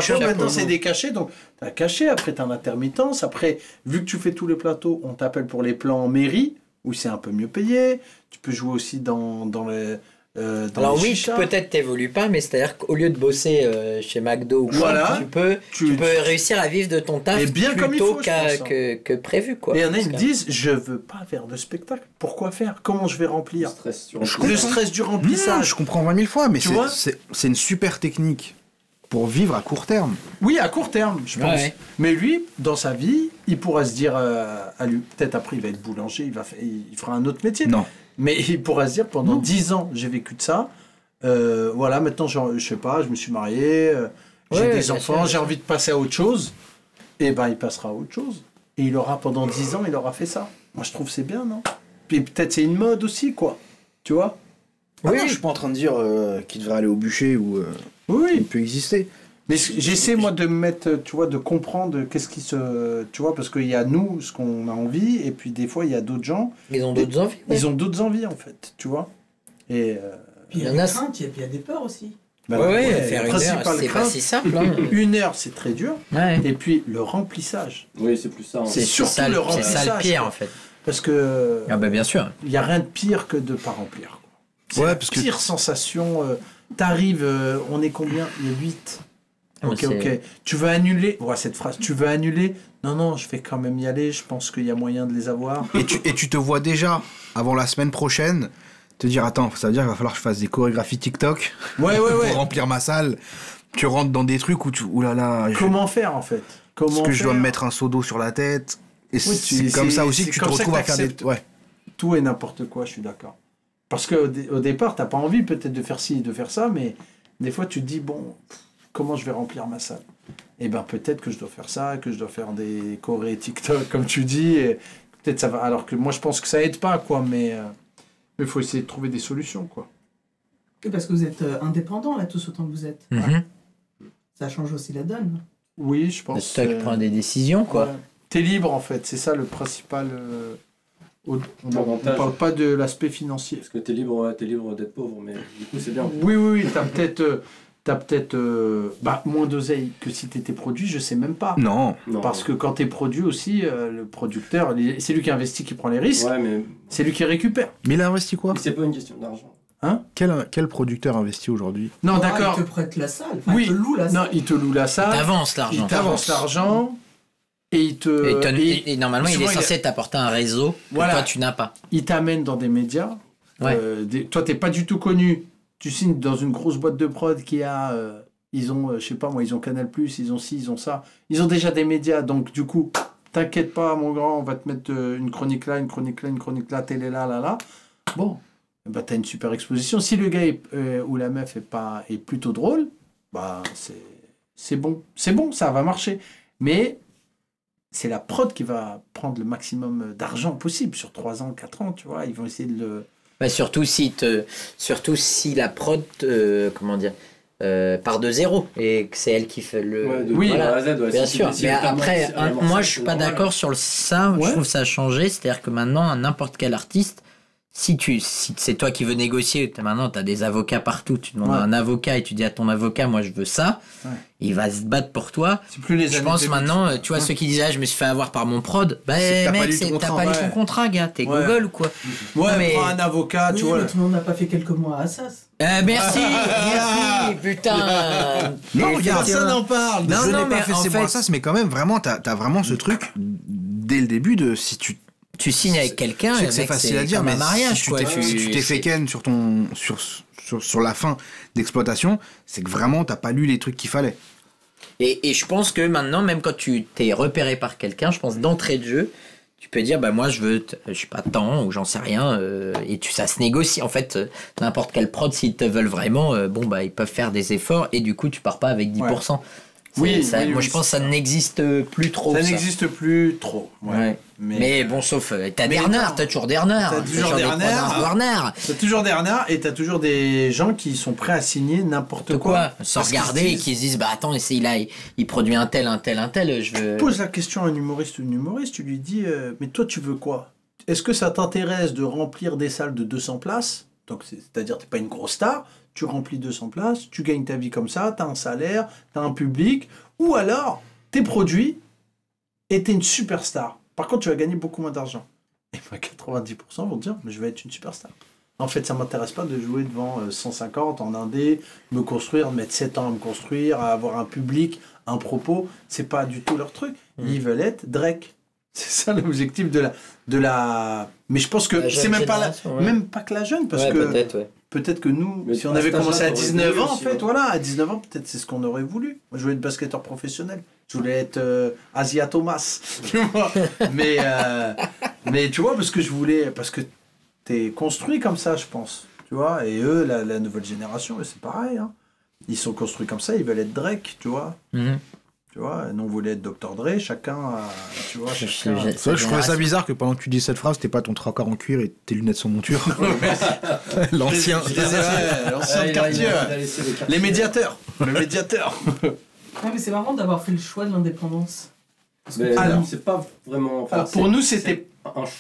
chapeau, maintenant, c'est des cachets. Donc, t'as un cachet, après, t'as un intermittence. Après, vu que tu fais tous les plateaux, on t'appelle pour les plans en mairie, où c'est un peu mieux payé. Tu peux jouer aussi dans, dans les. Euh, dans Alors oui, peut-être t'évolues pas, mais c'est-à-dire qu'au lieu de bosser euh, chez McDo ou quoi, Voilà. tu peux, Tu- tu, peux réussir à vivre de ton taf Et bien plutôt pense, hein. que, que prévu. Quoi. Et il y en a, ils me disent Je veux pas faire de spectacle. Pourquoi faire? Comment je vais Le remplir stress sur Le stress du remplissage. je comprends 20 000 fois, mais Tu c'est- une super technique pour vivre à court terme. Oui, à court terme, je pense. Ouais. Mais lui, dans sa vie, il pourra se dire euh, à lui, peut-être après il va être boulanger, il, va il fera un autre métier. Non. Mais il pourra se dire pendant 10 ans, j'ai vécu de ça. Euh, voilà, maintenant, je sais pas, je me suis marié, euh, j'ai Ouais, des enfants, j'ai envie de passer à autre chose. Et ben, il passera à autre chose. Et il aura pendant 10 ans, il aura fait ça. Moi, je trouve que c'est bien, non? Puis peut-être c'est une mode aussi, quoi. Tu vois? Ah Oui. non, je suis pas en train de dire euh, qu'il devrait aller au bûcher ou euh, Oui, il peut exister. Mais j'essaie moi de me mettre, tu vois, de comprendre qu'est-ce qui se, tu vois, parce qu'il y a nous ce qu'on a envie, et puis des fois il y a d'autres gens, Ils ont d'autres envies. ouais. ils ont d'autres envies en fait, tu vois. Et euh, Puis il y a y en des a- craintes, et puis il y a des peurs aussi. bah, Ouais, ouais, ouais, faire la une heure, principale c'est pas si simple. hein. Une heure c'est très dur, Ouais. et puis le remplissage, Oui, c'est plus ça. hein. C'est C'est surtout ça, le le- c'est ça le remplissage, pire en fait. parce que Ah bah bien sûr. il y a rien de pire que de pas remplir. C'est Ouais, la parce que- pire sensation. euh, T'arrives, euh, on est combien? Il y a 8. Ah, Ok, ok. Tu veux annuler Ouais, cette phrase. Tu veux annuler? Non, non, je vais quand même y aller. Je pense qu'il y a moyen de les avoir. Et tu, et tu te vois déjà, avant la semaine prochaine, te dire Attends, ça veut dire qu'il va falloir que je fasse des chorégraphies TikTok? Ouais, ouais, ouais. pour remplir ma salle. Tu rentres dans des trucs où tu. Ouh là là. je- Comment faire en fait? Comment Est-ce que je dois me mettre un seau d'eau sur la tête Et Oui, tu- c'est comme ça aussi que tu te retrouves à faire des. Ouais. Tout et n'importe quoi, je suis d'accord. Parce qu'au dé- au départ, t'as pas envie peut-être de faire ci, de faire ça, mais des fois tu te dis, bon, pff, comment je vais remplir ma salle Eh ben peut-être que je dois faire ça, que je dois faire des chorés TikTok, comme tu dis, et peut-être ça va. Alors que moi je pense que ça aide pas, quoi, mais il faut essayer de trouver des solutions, quoi. Et parce que vous êtes euh, indépendant là, tous autant que vous êtes. Mhm. Ça change aussi la donne. Oui, je pense. C'est toi qui euh, prends des décisions, quoi. ouais. T'es libre en fait, c'est ça le principal. euh, on ne parle pas de l'aspect financier. Parce que t'es libre, t'es libre d'être pauvre, mais du coup c'est bien. Oui, oui, oui, t'as peut-être t'as peut-être euh, bah, moins d'oseille que si t'étais produit, je sais même pas. Non. Non. Parce que quand t'es produit aussi, euh, le producteur, c'est lui qui investit, qui prend les risques, Ouais, mais c'est lui qui récupère. Mais il a investi quoi? C'est pas une question d'argent. quel, quel producteur investit aujourd'hui? Non, Ah, d'accord. Il te prête la salle. Enfin, Oui. Il te loue la Non, salle. il te loue la salle, T'avances l'argent. il t'avance l'argent, et il te. Et, t'as- et et normalement, il est il censé t'apporter un réseau que Voilà. toi, tu n'as pas. il t'amène dans des médias. Ouais. Euh, des- toi, t'es pas du tout connu. Tu signes dans une grosse boîte de prod qui a. euh, ils ont, euh, je sais pas moi, ils ont Canal, ils ont ci, ils ont ça. Ils ont déjà des médias. Donc, du coup, t'inquiète pas, mon grand, on va te mettre euh, une chronique là, une chronique là, une chronique là, télé là, là, là. Bon, bah, t'as une super exposition. Si le gars ou la meuf est, pas, est plutôt drôle, bah, c'est c'est bon. C'est bon, ça va marcher. Mais c'est la prod qui va prendre le maximum d'argent possible sur 3 ans, 4 ans, tu vois. Ils vont essayer de le. Bah, surtout, si te, surtout si la prod, comment dire, euh, part de zéro et que c'est elle qui fait le. Ouais, de Oui, voilà. à Z, ouais. Bien sûr, mais après, un- moi je suis pas d'accord sur le ça. Ouais. Je trouve ça a changé. C'est-à-dire que maintenant, n'importe quel artiste, si tu, si c'est toi qui veux négocier, maintenant tu as des avocats partout. Tu demandes à un avocat et tu dis à ton avocat, moi je veux ça. Ouais. Il va se battre pour toi. C'est plus les Je pense 2000. maintenant, tu vois, Ouais. ceux qui disaient ah, je me suis fait avoir par mon prod, bah t'as mec, t'as pas lu ton contrat, gars, t'es Ouais. Google ou quoi Ouais, mais- prends un avocat, Oui, tu vois. mais tout le monde n'a pas fait quelques mois à Assas. Euh, Merci, merci, putain. Non, regarde, Personne n'en parle. Non, je non, n'ai pas mais fait en ces fait- mais quand même, vraiment, t'as as vraiment ce truc dès le début de si tu. Tu signes avec quelqu'un, Je sais et que c'est facile à dire, mais un mariage, si tu t'es si fait ken sur ton sur, sur sur la fin d'exploitation, c'est que vraiment t'as pas lu les trucs qu'il fallait. Et, et je pense que maintenant, même quand tu t'es repéré par quelqu'un, je pense d'entrée de jeu, tu peux dire, bah moi je veux, je sais pas, tant ou j'en sais rien, euh, et tu, ça se négocie. En fait, euh, n'importe quelle prod, s'ils te veulent vraiment, euh, bon bah ils peuvent faire des efforts, et du coup tu pars pas avec 10%. C'est- Oui, ça- oui, moi oui, je pense que ça n'existe plus trop. Ça n'existe plus trop. Ouais. Ouais. Mais, Mais bon, sauf, euh, t'as non. t'as toujours des renards. T'as toujours des renards. renards. t'as toujours des renards et t'as toujours des gens qui sont prêts à signer n'importe quoi. quoi Sans regarder et qui se disent, bah attends, il, a, il produit un tel, un tel, un tel, je veux. Pose la question à un humoriste ou une humoriste, tu lui dis euh, Mais toi, tu veux quoi? Est-ce que ça t'intéresse de remplir des salles de 200 places? Donc, c'est- c'est-à-dire, t'es pas une grosse star, tu remplis 200 places, tu gagnes ta vie comme ça, t'as un salaire, t'as un public, ou alors, t'es produit et t'es une superstar. Par contre, tu vas gagner beaucoup moins d'argent. Et ben, 90% vont te dire Mais je vais être une superstar. En fait, ça m'intéresse pas de jouer devant euh, 150 en indé, me construire, mettre 7 ans à me construire, à avoir un public, un propos. C'est pas du tout leur truc. Ils veulent être Drake. C'est ça l'objectif de la, de la. Mais je pense que La jeune c'est même pas, la- génération, ouais. même pas que la jeune, parce Ouais, que peut-être, ouais. peut-être que nous, Mais si on avait commencé à t'aurais 19 voulu ans, en fait, ouais. voilà, à 19 ans, peut-être c'est ce qu'on aurait voulu. Moi, je voulais être basketteur professionnel. Je voulais être euh, Asia Thomas. tu vois. mais, euh, mais tu vois, parce que je voulais. Parce que t'es construit comme ça, je pense. Tu vois, et eux, la, la nouvelle génération, c'est pareil. hein. Ils sont construits comme ça, ils veulent être Drake, tu vois. Mhm. Tu vois, nous on voulait être Dr. Dre, chacun, a- tu vois, Je- chacun. je- Ça, je trouvais ça bizarre que pendant que tu dis cette phrase, t'es pas ton tracard en cuir et tes lunettes sur monture. L'ancien. L'ancien quartier. les médiateurs. Le médiateur. Ah, mais c'est marrant d'avoir fait le choix de l'indépendance. Alors- c'est pas vraiment. enfin, Alors, pour nous, c'était-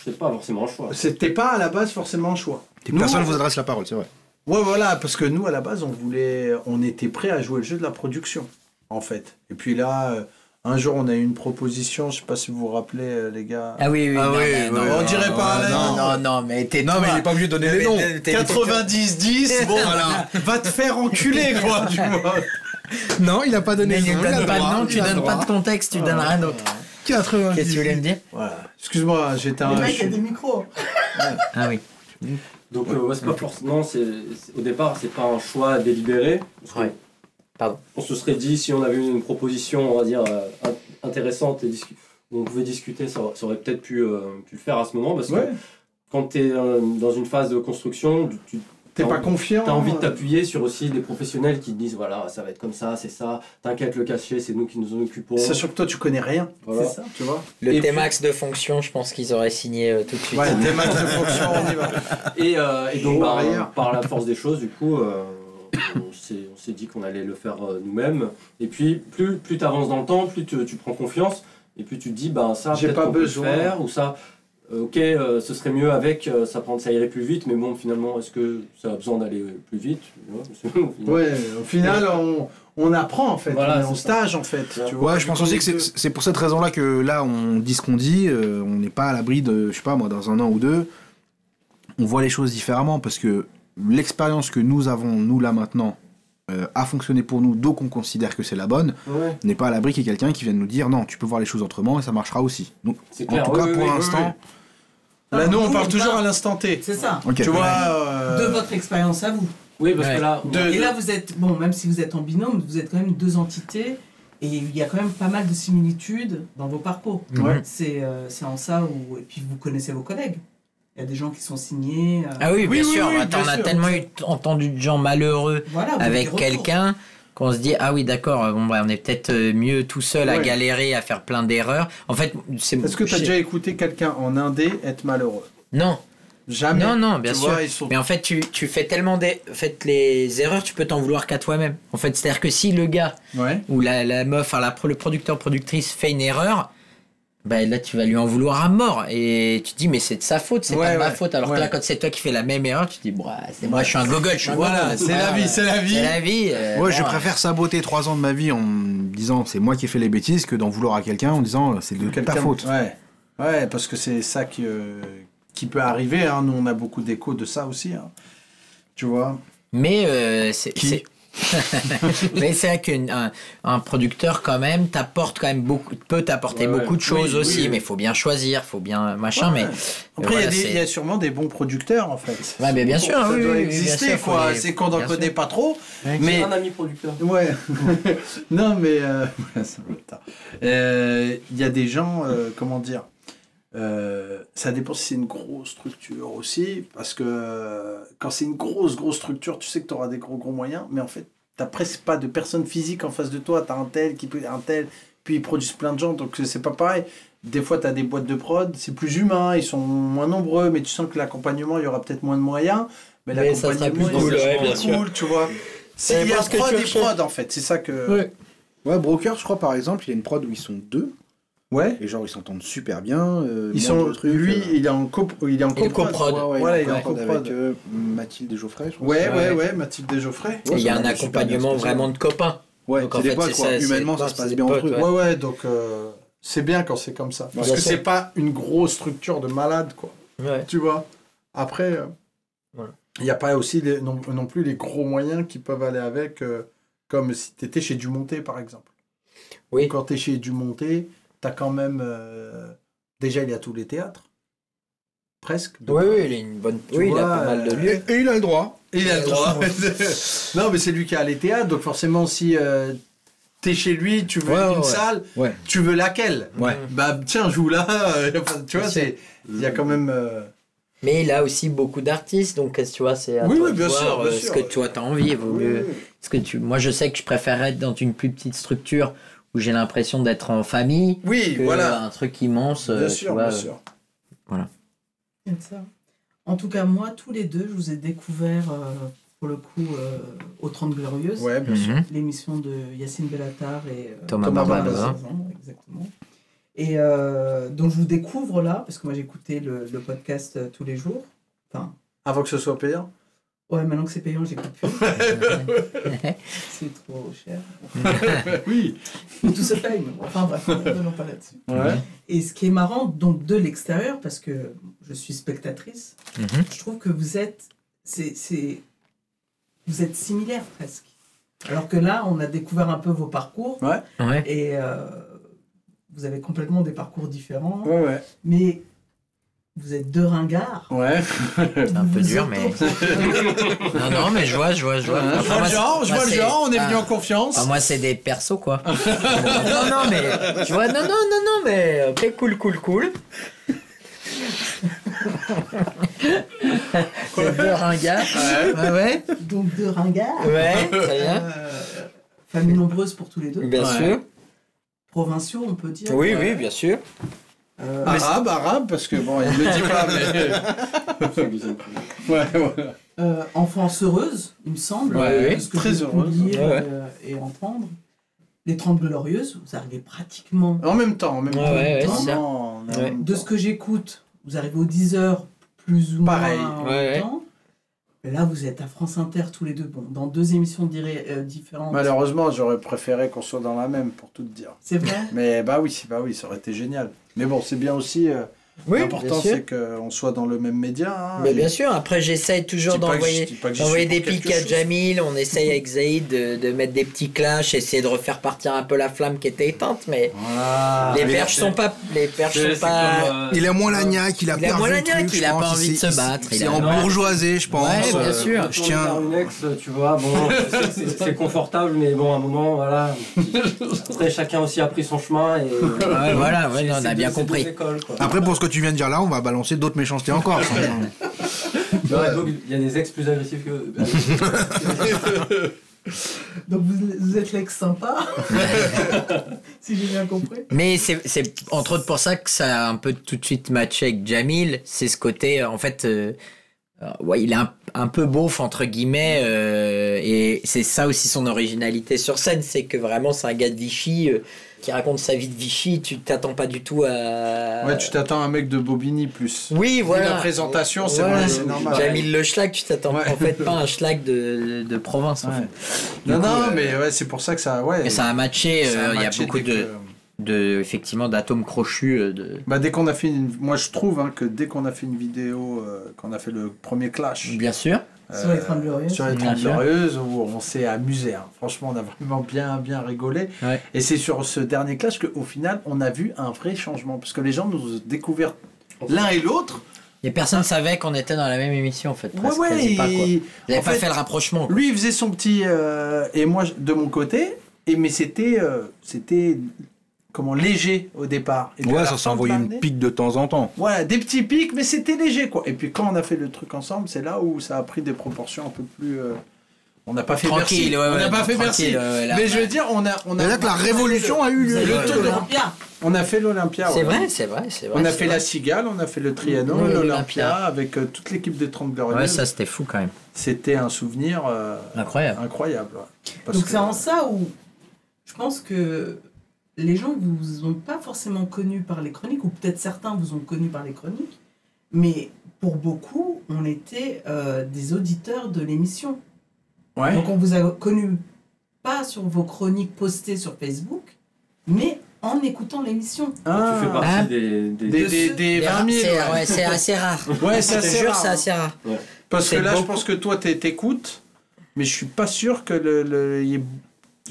c'est pas forcément un choix. C'était pas à la base forcément un choix. Nous, Personne on- vous adresse la parole, c'est vrai. Ouais, voilà, parce que nous, à la base, on voulait, on était prêt à jouer le jeu de la production, en fait. Et puis là, euh, un jour, on a eu une proposition, je sais pas si vous vous rappelez, euh, les gars. Ah oui, oui, Ah non, oui, mais oui, non, oui, on dirait non, pas, Non, non. non, non, mais t'es Non, mais il est pas obligé de donner les noms. 90-10, bon, voilà. Va te faire enculer, quoi, tu vois. Non, il a pas donné Mais il nom, donne il a pas de nom, tu donnes pas de contexte, tu donnes rien d'autre. 98. Qu'est-ce que tu voulais me dire Voilà. Excuse-moi, j'étais un. Mecs, il y a des micros. Ah oui. Donc, euh, ouais, c'est pas forcément. au départ, c'est pas un choix délibéré. Ouais. Pardon. On se serait dit, si on avait eu une proposition, on va dire, euh, int- intéressante et où on pouvait discuter, ça, ça aurait peut-être pu, euh, pu le faire à ce moment. Parce Ouais. que quand tu es dans une phase de construction, tu- T'es pas confiant. T'as envie de euh, t'appuyer sur aussi des professionnels qui te disent voilà, ça va être comme ça, c'est ça, t'inquiète le cachet, c'est nous qui nous en occupons. Sachant que toi, tu connais rien. Voilà. C'est ça, tu vois. Le Et T-Max de fonction, je pense qu'ils auraient signé euh, tout de suite. Ouais, matchs de fonction, on y va. Et, euh, et donc, bah, par la force des choses, du coup, euh, on s'est on s'est dit qu'on allait le faire euh, nous-mêmes. Et puis, plus, plus tu avances dans le temps, plus tu, tu prends confiance, et puis tu te dis, ben ça, J'ai pas qu'on peut le besoin. faire, ou ça, euh, ok, euh, ce serait mieux avec, euh, ça, prend, ça irait plus vite, mais bon, finalement, est-ce que ça a besoin d'aller plus vite? Final- Ouais, au final, on, on apprend en fait. Voilà, on est en c'est ça. stage en fait. Tu vois. Ouais, je pense aussi que c'est- c'est pour cette raison-là que là, on dit ce qu'on dit. euh, on n'est pas à l'abri de, je sais pas moi, dans un an ou deux, on voit les choses différemment parce que l'expérience que nous avons, nous là maintenant, euh, a fonctionné pour nous, donc on considère que c'est la bonne. Ouais. N'est pas à l'abri qu'il y ait quelqu'un qui vienne nous dire non, tu peux voir les choses autrement et ça marchera aussi. Donc, C'est en clair, tout oui, cas, oui, pour oui, l'instant, Là, nous, on parle toujours à l'instant T. C'est ça. Tu vois. euh, De votre expérience à vous. Oui, parce Ouais. que là, De- Et là, vous êtes, bon, même si vous êtes en binôme, vous êtes quand même deux entités. Et il y a quand même pas mal de similitudes dans vos parcours. Ouais. C'est euh, c'est en ça où. Et puis vous connaissez vos collègues. Il y a des gens qui sont signés. euh, Ah oui, bien Oui, sûr. oui, Attends, bien on a sûr. tellement eu, entendu de gens malheureux voilà, avec quelqu'un qu'on se dit ah oui d'accord bon bah, on est peut-être euh, mieux tout seul à galérer à faire plein d'erreurs en fait c'est Est-ce que tu as déjà écouté quelqu'un en indé être malheureux? Non Jamais. non non bien Tu sûr vois, ils sont- mais en fait tu, tu fais tellement des en fait les erreurs tu peux t'en vouloir qu'à toi-même en fait c'est à dire que si le gars Ouais. ou la, la meuf enfin la, le producteur productrice fait une erreur bah là tu vas lui en vouloir à mort et tu te dis mais c'est de sa faute c'est Ouais, pas de ma faute alors ouais. que là quand c'est toi qui fais la même erreur tu te dis bon, c'est moi je suis un gogol je suis un Voilà, c'est la vie, c'est la vie. c'est la vie euh, Ouais, je préfère saboter trois ans de ma vie en disant c'est moi qui ai fait les bêtises que d'en vouloir à quelqu'un en disant c'est de ta faute. Ouais. Ouais, parce que c'est ça qui, euh, qui peut arriver. Hein. Nous, on a beaucoup d'échos de ça aussi. hein. Tu vois? Mais euh, c'est. Mais c'est vrai qu'un un producteur, quand même, t'apporte quand même beaucoup, peut t'apporter Ouais, ouais. beaucoup de choses Oui, aussi, oui, mais il faut bien choisir, faut bien machin, Ouais. mais. Après, il y a voilà, y, sûrement des bons producteurs, en fait. Ouais, mais bien sûr, Ça oui, doit exister, quoi. C'est qu'on n'en connaît pas trop. Mais un ami producteur. Ouais. non, mais euh. Euh, il y a des gens, euh, comment dire, euh, ça dépend si c'est une grosse structure aussi, parce que euh, quand c'est une grosse, grosse structure, tu sais que tu auras des gros, gros moyens, mais en fait, tu presque pas de personne physique en face de toi. Tu as un tel qui peut, un tel, puis ils produisent plein de gens, donc c'est pas pareil. Des fois, tu as des boîtes de prod, c'est plus humain, ils sont moins nombreux, mais tu sens que l'accompagnement, il y aura peut-être moins de moyens. Mais, Mais ça sera plus cool, il sera ouais, bien cool, sûr. tu vois. C'est il y a prod et prod en fait, c'est ça que. Ouais. Ouais, Broker, je crois par exemple, il y a une prod où ils sont deux. Ouais. Et genre, ils s'entendent super bien. euh, Ils sont, lui, euh, il est en co, il est en coprod. coprod. Ouais, ouais, Voilà, il est en est en prod coprod. avec euh, Mathilde et Geoffrey, je pense. Ouais, ouais, Ouais. ouais, Mathilde et Geoffrey. Et il y a un accompagnement vraiment de copains. Ouais, Donc, en fait, potes, c'est quoi. ça, Humainement, ça se c'est passe bien potes, entre eux. ouais. Ouais, donc euh, c'est bien quand c'est comme ça. Parce Bien que c'est pas une grosse structure de malade, quoi. Ouais. Tu vois? Après, il n'y a pas aussi les- non, non plus les gros moyens qui peuvent aller avec, comme si tu étais chez Dumonté, par exemple. Oui. Quand tu es chez Dumonté, tu as quand même. euh, déjà, il y a tous les théâtres. Presque. Oui, oui, il a une bonne. Oui, il a pas mal de euh, lieux. Et, et il a le droit. Et il a le droit. non, mais c'est lui qui a les théâtres, donc forcément, si euh, t'es chez lui, tu veux Ouais, une ouais, salle, Ouais. tu veux laquelle? Ouais. Bah tiens, joue là. tu vois, il y a quand même. euh, Mais il a aussi beaucoup d'artistes, donc tu vois, c'est à Oui, toi oui, de bien voir, sûr, bien sûr. ce que toi t'as envie. Vaut oui, mieux. oui. Parce que tu, moi, je sais que je préférerais être dans une plus petite structure où j'ai l'impression d'être en famille Oui, que voilà. un truc immense. euh, Bien sûr, vois, bien euh, sûr. Ça. En tout cas, moi, tous les deux, je vous ai découvert, euh, pour le coup, euh, aux 30 Glorieuses, Ouais, bien sûr. Mhm. l'émission de Yacine Bellatar et euh, Thomas Thomas exactement. Et euh, donc, je vous découvre là, parce que moi, j'écoutais le, le podcast euh, tous les jours. Enfin, Avant que ce soit payant. Ouais, maintenant que c'est payant, j'écoute plus. c'est trop cher. oui. Tout se paye. Enfin, bref, ne revenons pas là-dessus. Ouais. Et ce qui est marrant, donc de l'extérieur, parce que je suis spectatrice, Mhm. je trouve que vous êtes, c'est, c'est, vous êtes similaires presque. Alors que là, on a découvert un peu vos parcours. Ouais. Ouais. Et euh, vous avez complètement des parcours différents. Ouais, ouais. Mais vous êtes deux ringards. Ouais. C'est un peu dur, mais. non, non, mais je vois, je vois, je vois. Je Enfin, vois le genre, je vois le genre, on est venu en confiance. Enfin, moi, c'est des persos, quoi. non, non, mais. Tu vois, non, non, non, non, mais. Ok, cool, cool, cool. c'est deux ringards. Ouais, ouais. Donc deux ringards. Ouais, très bien. Euh, famille nombreuse pour tous les deux. Bien sûr. Provinciaux, on peut dire. Oui, oui, bien sûr. Euh, Arabe, arabe, parce que bon, il ne le dit pas, mais. ouais, ouais. euh, enfance heureuse, il me semble. Ouais, oui, très heureuse. lire, Ouais, euh, et entendre. Les Trente Glorieuses, vous arrivez pratiquement. En même temps, en même Ouais, temps. ouais, en c'est ça. même temps, en Ouais. même De temps. ce que j'écoute, vous arrivez aux 10 heures plus ou Pareil. moins en Ouais, même ouais. temps. Et là, vous êtes à France Inter tous les deux, bon, dans deux émissions euh, différentes. Malheureusement, j'aurais préféré qu'on soit dans la même, pour tout te dire. C'est vrai? Mais bah oui, bah oui, ça aurait été génial. Mais bon, c'est bien aussi. Euh, Oui, L'important, c'est qu'on soit dans le même média. hein, Mais et- bien sûr, après j'essaye toujours Je d'envoyer je des pics à. Jamil, on essaye avec Zaïd de, de mettre des petits clashs, essayer de refaire partir un peu la flamme qui était éteinte, mais les perches sont pas les perches sont pas comme, euh, Il a moins la niaque, il a Il a moins la le truc, niaque, il a pas envie de se battre, il C'est a- en bourgeoisé, je pense. Ouais, bien euh, sûr. Je tiens. Tu vois, bon, c'est- confortable, mais bon, à un moment, voilà. Après, chacun aussi a pris son chemin voilà, on a bien compris. Après, pour ce que tu viens de dire là, on va balancer d'autres méchancetés encore. Il y a des ex plus agressifs que. Donc vous, vous êtes l'ex sympa, si j'ai bien compris. Mais c'est c'est entre autres pour ça que ça a un peu tout de suite matché avec Jamil, c'est ce côté euh, en fait euh, euh, ouais, il est un, un peu beauf entre guillemets euh, et c'est ça aussi son originalité sur scène, c'est que vraiment c'est un gars de Vichy euh, qui raconte sa vie de Vichy, tu t'attends pas du tout à Ouais, tu t'attends à un mec de Bobigny plus. Oui, Vu voilà. La présentation, c'est Voilà. normal. Jamil Le Schlag, tu t'attends Ouais. en fait pas à un schlag de, de province. en fait. Non, coup, non, euh, mais ouais, c'est pour ça que ça. Ouais, Et ça a matché, euh, il y a beaucoup de, que- de effectivement d'atomes crochus euh, de Bah, dès qu'on a fait une... Moi, je trouve hein, que dès qu'on a fait une vidéo, euh, qu'on a fait le premier clash. bien sûr. Sur les Trente Glorieuses. Sur les Bien Trente sûr. Glorieuses, où on s'est amusé. hein. Franchement, on a vraiment bien, bien rigolé. Ouais. Et c'est sur ce dernier clash qu'au final, on a vu un vrai changement. Parce que les gens nous ont découvert l'un et l'autre. Et personne savait qu'on était dans la même émission en fait. Ouais, presque, ouais, quasi pas, quoi. il- en pas fait, fait le rapprochement. quoi. Lui, il faisait son petit. euh, et moi, de mon côté. Et, mais c'était. euh, c'était. Comment léger au départ. Et Ouais, ça l'année- une pique de temps en temps. Voilà, des petits pics, mais c'était léger quoi. Et puis quand on a fait le truc ensemble, c'est là où ça a pris des proportions un peu plus. euh, On n'a pas fait Tranquille, Bercy. ouais, on ouais, n'a pas fait tranquille, Bercy. ouais, là, mais ouais. je veux dire, on a. On a C'est là que la révolution a eu lieu. Le de- l'Olympia. On a fait l'Olympia. C'est ouais. vrai, c'est vrai, c'est vrai. On a fait vrai. la Cigale, on a fait le Trianon, l'Olympia, avec euh, toute l'équipe des 30 Glorieuses. Ouais, ça c'était fou quand même. C'était un souvenir euh, Incroyable. incroyable. Parce Donc que- c'est en ça où je pense que les gens vous ont pas forcément connu par les chroniques, ou peut-être certains vous ont connu par les chroniques, mais pour beaucoup, on était euh, des auditeurs de l'émission. Ouais. Donc on vous a connu pas sur vos chroniques postées sur Facebook, mais en écoutant l'émission. Ah. Tu fais partie Ah. des, des, Des, de des, ceux- des C'est 20 000. c'est- ouais. ouais, c'est assez rare. Ouais, c'est assez jure, rare. c'est assez rare. Parce que là, je pense que toi, t'es- t'écoutes, mais je suis pas sûr que le. le- y ait-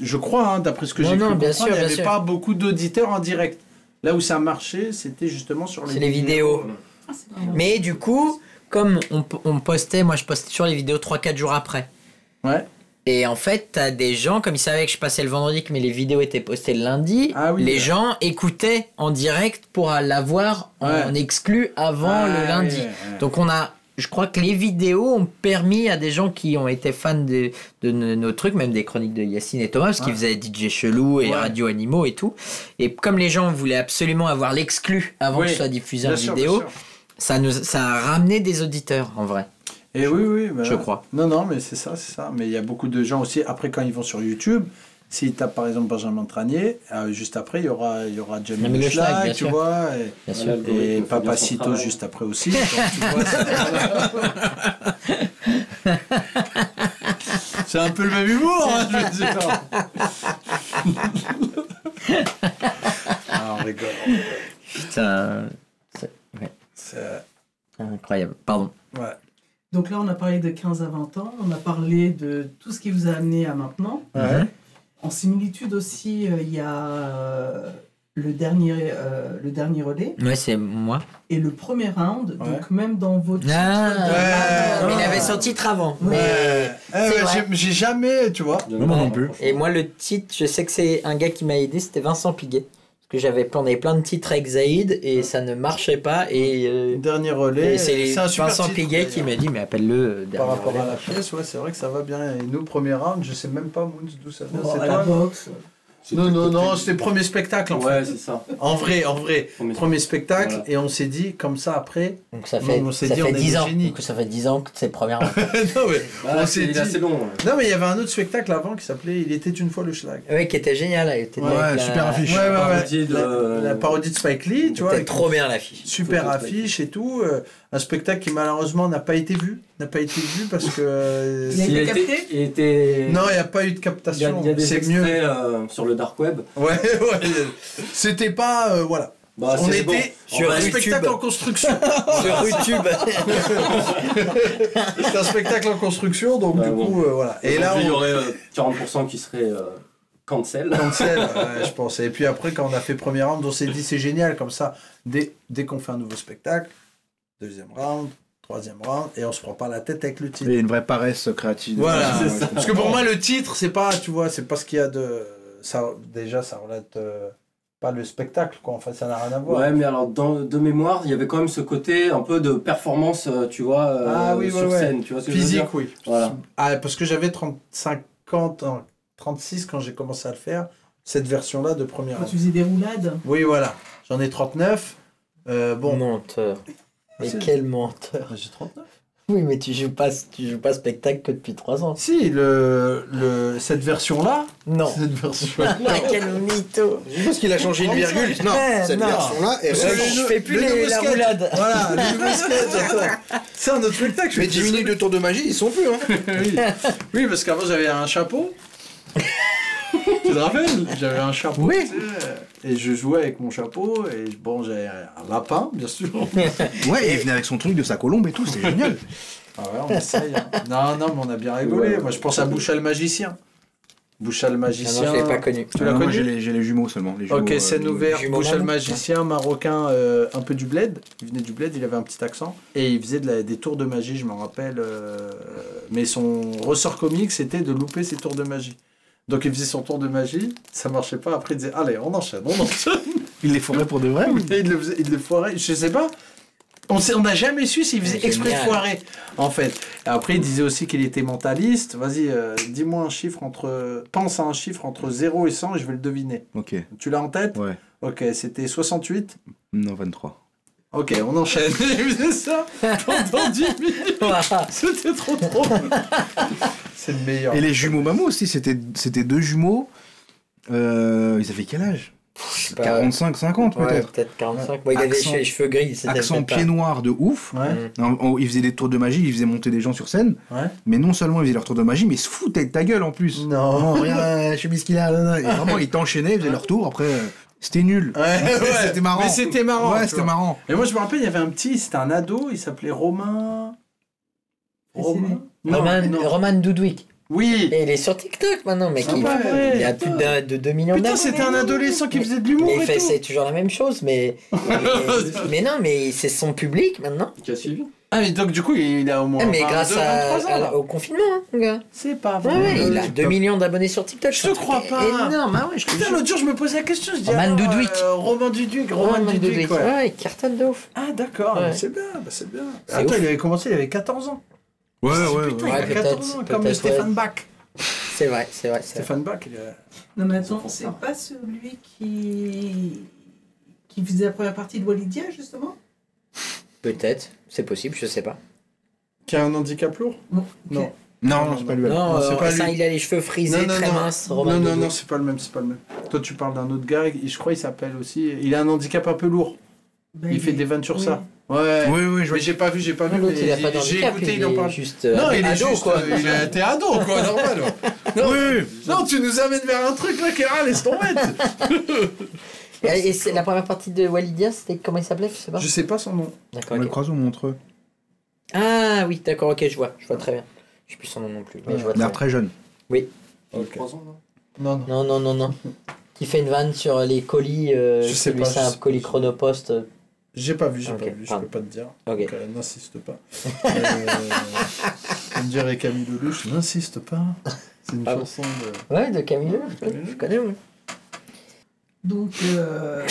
Je crois, hein, d'après ce que j'ai bien comprendre, sûr, il n'y avait sûr. pas beaucoup d'auditeurs en direct. Là où ça marchait, c'était justement sur les, C'est les vidéos. Ah. Mais du coup, comme on, on postait, moi je postais toujours les vidéos 3-4 jours après. Ouais. Et en fait, t'as des gens, comme ils savaient que je passais le vendredi, que mais les vidéos étaient postées le lundi, Ah oui, les ouais. gens écoutaient en direct pour l'avoir en Ouais. exclu avant Ah, le lundi. ouais, ouais. Donc on a, je crois que les vidéos ont permis à des gens qui ont été fans de, de nos, trucs, même des chroniques de Yacine et Thomas, parce qu'ils faisaient DJ Chelou et Ouais. Radio Animaux et tout. Et comme les gens voulaient absolument avoir l'exclu avant Oui, que ce soit diffusé en sûr, vidéo, ça, nous, ça a ramené des auditeurs en vrai. Et oui, oui. bah Je ouais. crois. Non, non, mais c'est ça, c'est ça. Mais il y a beaucoup de gens aussi, après, quand ils vont sur YouTube, s'ils tapent par exemple Benjamin Tranier, euh, juste après, il y aura, il y aura Jamie Le Schlag, Schlag, bien tu sûr. vois. Et, Bien sûr. Et Papacito juste après aussi. Donc, tu vois, c'est- un peu le même humour, hein, je veux dire. ah, on rigole. Putain, c'est ouais, C'est- incroyable. Pardon. Ouais. Donc là, on a parlé de 15 à 20 ans, on a parlé de tout ce qui vous a amené à maintenant. Ouais. En similitude aussi, euh, il y a euh, le, dernier, euh, le dernier relais Ouais, c'est moi. et le premier round. Ouais. Donc même dans vos titres Ah, Ouais. mais il avait son titre avant. Ouais. Mais- Ouais. Eh j'ai- jamais, tu vois. Non, moi non plus. Et moi, le titre, je sais que c'est un gars qui m'a aidé, c'était Vincent Piguet. Que j'avais avait plein de titres avec Zaïd et ça ne marchait pas. Et, euh, Dernier relais. et c'est Vincent titre, Piguet qui m'a dit Mais appelle-le euh, Par rapport relais. à la pièce, ouais, c'est vrai que ça va bien. Et nous, premier round, je sais même pas, Moons, d'où ça vient. C'est à la boxe. Non, non, non, c'était le premier spectacle en Ouais, fait. c'est ça. En vrai, en vrai. Premier- Premier spectacle, Voilà. et on s'est dit, comme ça après. Donc ça Non, fait, on s'est ça dit, fait on est 10 des ans. Donc ça fait 10 ans que c'est le premier round. non, mais Ah, on s'est il est dit. assez long. ouais. Non, mais il y avait un autre spectacle avant qui s'appelait Il était une fois le schlag. Ouais, qui était génial. Elle était Ouais, avec la- super affiche. Ouais, ouais, ouais. Parodie de- La, la parodie de Spike Lee, tu vois. C'était trop bien l'affiche. Super affiche et tout. euh, un spectacle qui malheureusement n'a pas été vu. N'a pas été vu parce que. euh, Il a Il été a été- capté il était- Non, il n'y a pas eu de Il y a, captation. il y a des C'est extraits mieux. euh, sur le dark web. Ouais, ouais. C'était pas. euh, voilà. Bah, On était bon. Sur un YouTube. spectacle en construction. Sur YouTube. C'est un spectacle en construction, donc Ouais, du bon. coup, euh, voilà. Et là, Aujourd'hui, il y on aurait euh, 40% qui seraient euh, cancel. cancel, ouais, je pense. Et puis après, quand on a fait premier round, on s'est dit c'est génial, comme ça, dès, dès qu'on fait un nouveau spectacle, deuxième round, troisième round, et on se prend pas la tête avec le titre. Il y a une vraie paresse créative. Voilà, Ouais, c'est ça. Parce que pour moi, le titre, c'est pas, tu vois, c'est pas ce qu'il y a de. Ça, déjà, ça relate euh, pas le spectacle, quoi. Enfin, ça n'a rien à voir. Ouais, mais alors, dans, de mémoire, il y avait quand même ce côté un peu de performance, euh, tu vois, euh, Ah oui, sur ouais. scène. Tu vois ce que je veux Physique, dire oui. Voilà. Ah, parce que j'avais 30, 50, euh, 36 quand j'ai commencé à le faire, cette version-là de Quand round. tu faisais des roulades. Oui, voilà. J'en ai 39. Euh, bon. Menteur. Mais quel menteur. J'ai 39. Oui, mais tu joues pas, tu joues pas spectacle que depuis 3 ans. Si, le, le, cette version-là. Non. Cette version-là. quel mytho. Parce qu'il a changé une virgule. Non, cette non. version-là est je fais plus le les- la roulade. Voilà, le nouveau. C'est un autre spectacle. je Mais fais 10 ça. minutes de tour de magie, ils sont plus. Hein. oui. oui, parce qu'avant j'avais un chapeau. tu te rappelles? J'avais un chapeau. Oui. Et je jouais avec mon chapeau. Et bon, j'avais un lapin, bien sûr. Ouais, et il venait avec son truc de sa colombe et tout, c'était génial. Ah ouais, on essaye. hein. Non, non, mais on a bien rigolé. Ouais. Moi, je pense à Boucha le magicien. Boucha le Ah magicien. non, je l'ai pas connu. Tu l'as Ah, moi, connu? j'ai les, j'ai les jumeaux seulement. Les jumeaux, Ok, euh, scène ouverte, Boucha le magicien, marocain, euh, un peu du bled. Il venait du bled, il avait un petit accent. Et il faisait de la- des tours de magie, je m'en rappelle. euh, mais son ressort comique, c'était de louper ses tours de magie. Donc il faisait son tour de magie, ça marchait pas. Après, il disait Allez, on enchaîne, on enchaîne. Il les fourrait pour de vrai ou- il le, faisait, il le foirait, je sais pas. On n'a jamais su s'il faisait exprès de foirer, en fait. Et après, il disait aussi qu'il était mentaliste. Vas-y, euh, dis-moi un chiffre entre. Pense à un chiffre entre 0 et 100 et je vais le deviner. Ok, Tu l'as en tête ouais. Ok, c'était 68. Non, 23. Ok, on enchaîne. Il faisait ça pendant 10 minutes. C'était trop drôle. C'est le meilleur. Et les jumeaux Mamou aussi, c'était c'était deux jumeaux. Euh, ils avaient quel âge? Pas- 45, 50 Ouais, peut-être. peut-être 45. Bon, il avait Accent- les cheveux gris. Accent pied noir de ouf. Ouais. Non, on- il faisait des tours de magie, il faisait monter des gens sur scène. Ouais. Mais non seulement il faisait leur tour de magie, mais il se foutait de ta gueule en plus. Non. Regarde, je sais plus ce qu'il a. Et vraiment, il t'enchaînait, il faisait leur tour. Après, c'était nul. Ouais, ouais. C'était marrant. Mais c'était marrant. Ouais, c'était marrant. Et moi, je me rappelle, il y avait un petit, c'était un ado, il s'appelait Romain. Romain Roman, non. Roman Dudwick. Oui. Et il est sur TikTok maintenant, mec. Ah il, ouais. il a plus de, de 2 millions Putain, d'abonnés. c'était un adolescent qui faisait de l'humour il et fait, c'est toujours la même chose, mais. mais, mais non, mais c'est son public maintenant. Qui a suivi Ah, mais donc, du coup, il a au moins Ah, mais 22, grâce 23 à, ans. à- au confinement, hein, mon gars. C'est pas vrai. ouais, il a TikTok. 2 millions d'abonnés sur TikTok. Je te crois pas. Énorme, ah ouais, je Putain, l'autre jour, je me posais la question, je dis. Roman alors, Dudwick. euh, Roman Dudwick, Roman Dudwick, Dudwick, ouais. il cartonne de ouf. Ah, d'accord, mais c'est bien, bah, c'est bien. C'est Attends, il avait commencé, il avait 14 ans. Ouais, ouais, putain, ouais. il a Ouais, 14 peut-être, ans, comme peut-être, Stéphane. Bach. C'est vrai, c'est vrai. Stéphane Bach, il a- Non, mais attends, c'est pas celui qui. qui faisait la première partie de Walidia, justement? Peut-être, c'est possible, je sais pas. qui a un handicap lourd? Non. Non. Non, non, c'est pas lui. Non, Non, c'est euh, pas ça, lui. il a les cheveux frisés, Non, non, très non. minces. Non, non, non, c'est pas le même, c'est pas le même. Toi, tu parles d'un autre gars, et je crois qu'il s'appelle aussi. Il a un handicap un peu lourd. Ben, il fait est- des vannes sur oui. ça. Ouais. Oui, oui, je Mais j'ai pas vu, j'ai pas Non, vu. Mais il a pas j'ai écouté, il en est parle. juste euh, Non, il est ado, juste, quoi. euh, il a été ado, quoi, normal. Non, Oui. non, tu nous amènes vers un truc là, Kéra, laisse tomber. Et, et c'est la première partie de Walidia, c'était comment il s'appelait Je sais pas. Je sais pas son nom. D'accord, On le ok. croise au Montreux. Ah oui, d'accord, ok, je vois, je vois très bien. Je sais plus son nom non plus, mais je vois Il a très l'air très jeune. Oui. Ok. Trois ans, non Non, non. Non, non, non, non. Qui fait une vanne sur les colis, euh, Je sais pas, c'est un colis chronopost. J'ai pas vu, j'ai pas vu, je peux pas te dire. Ok. Donc, euh, n'insiste pas. euh, dirait Camille Lelouch, n'insiste pas. C'est une Ah chanson de. Ouais, de Camille Lelouch, je connais, je connais, oui. Donc, euh,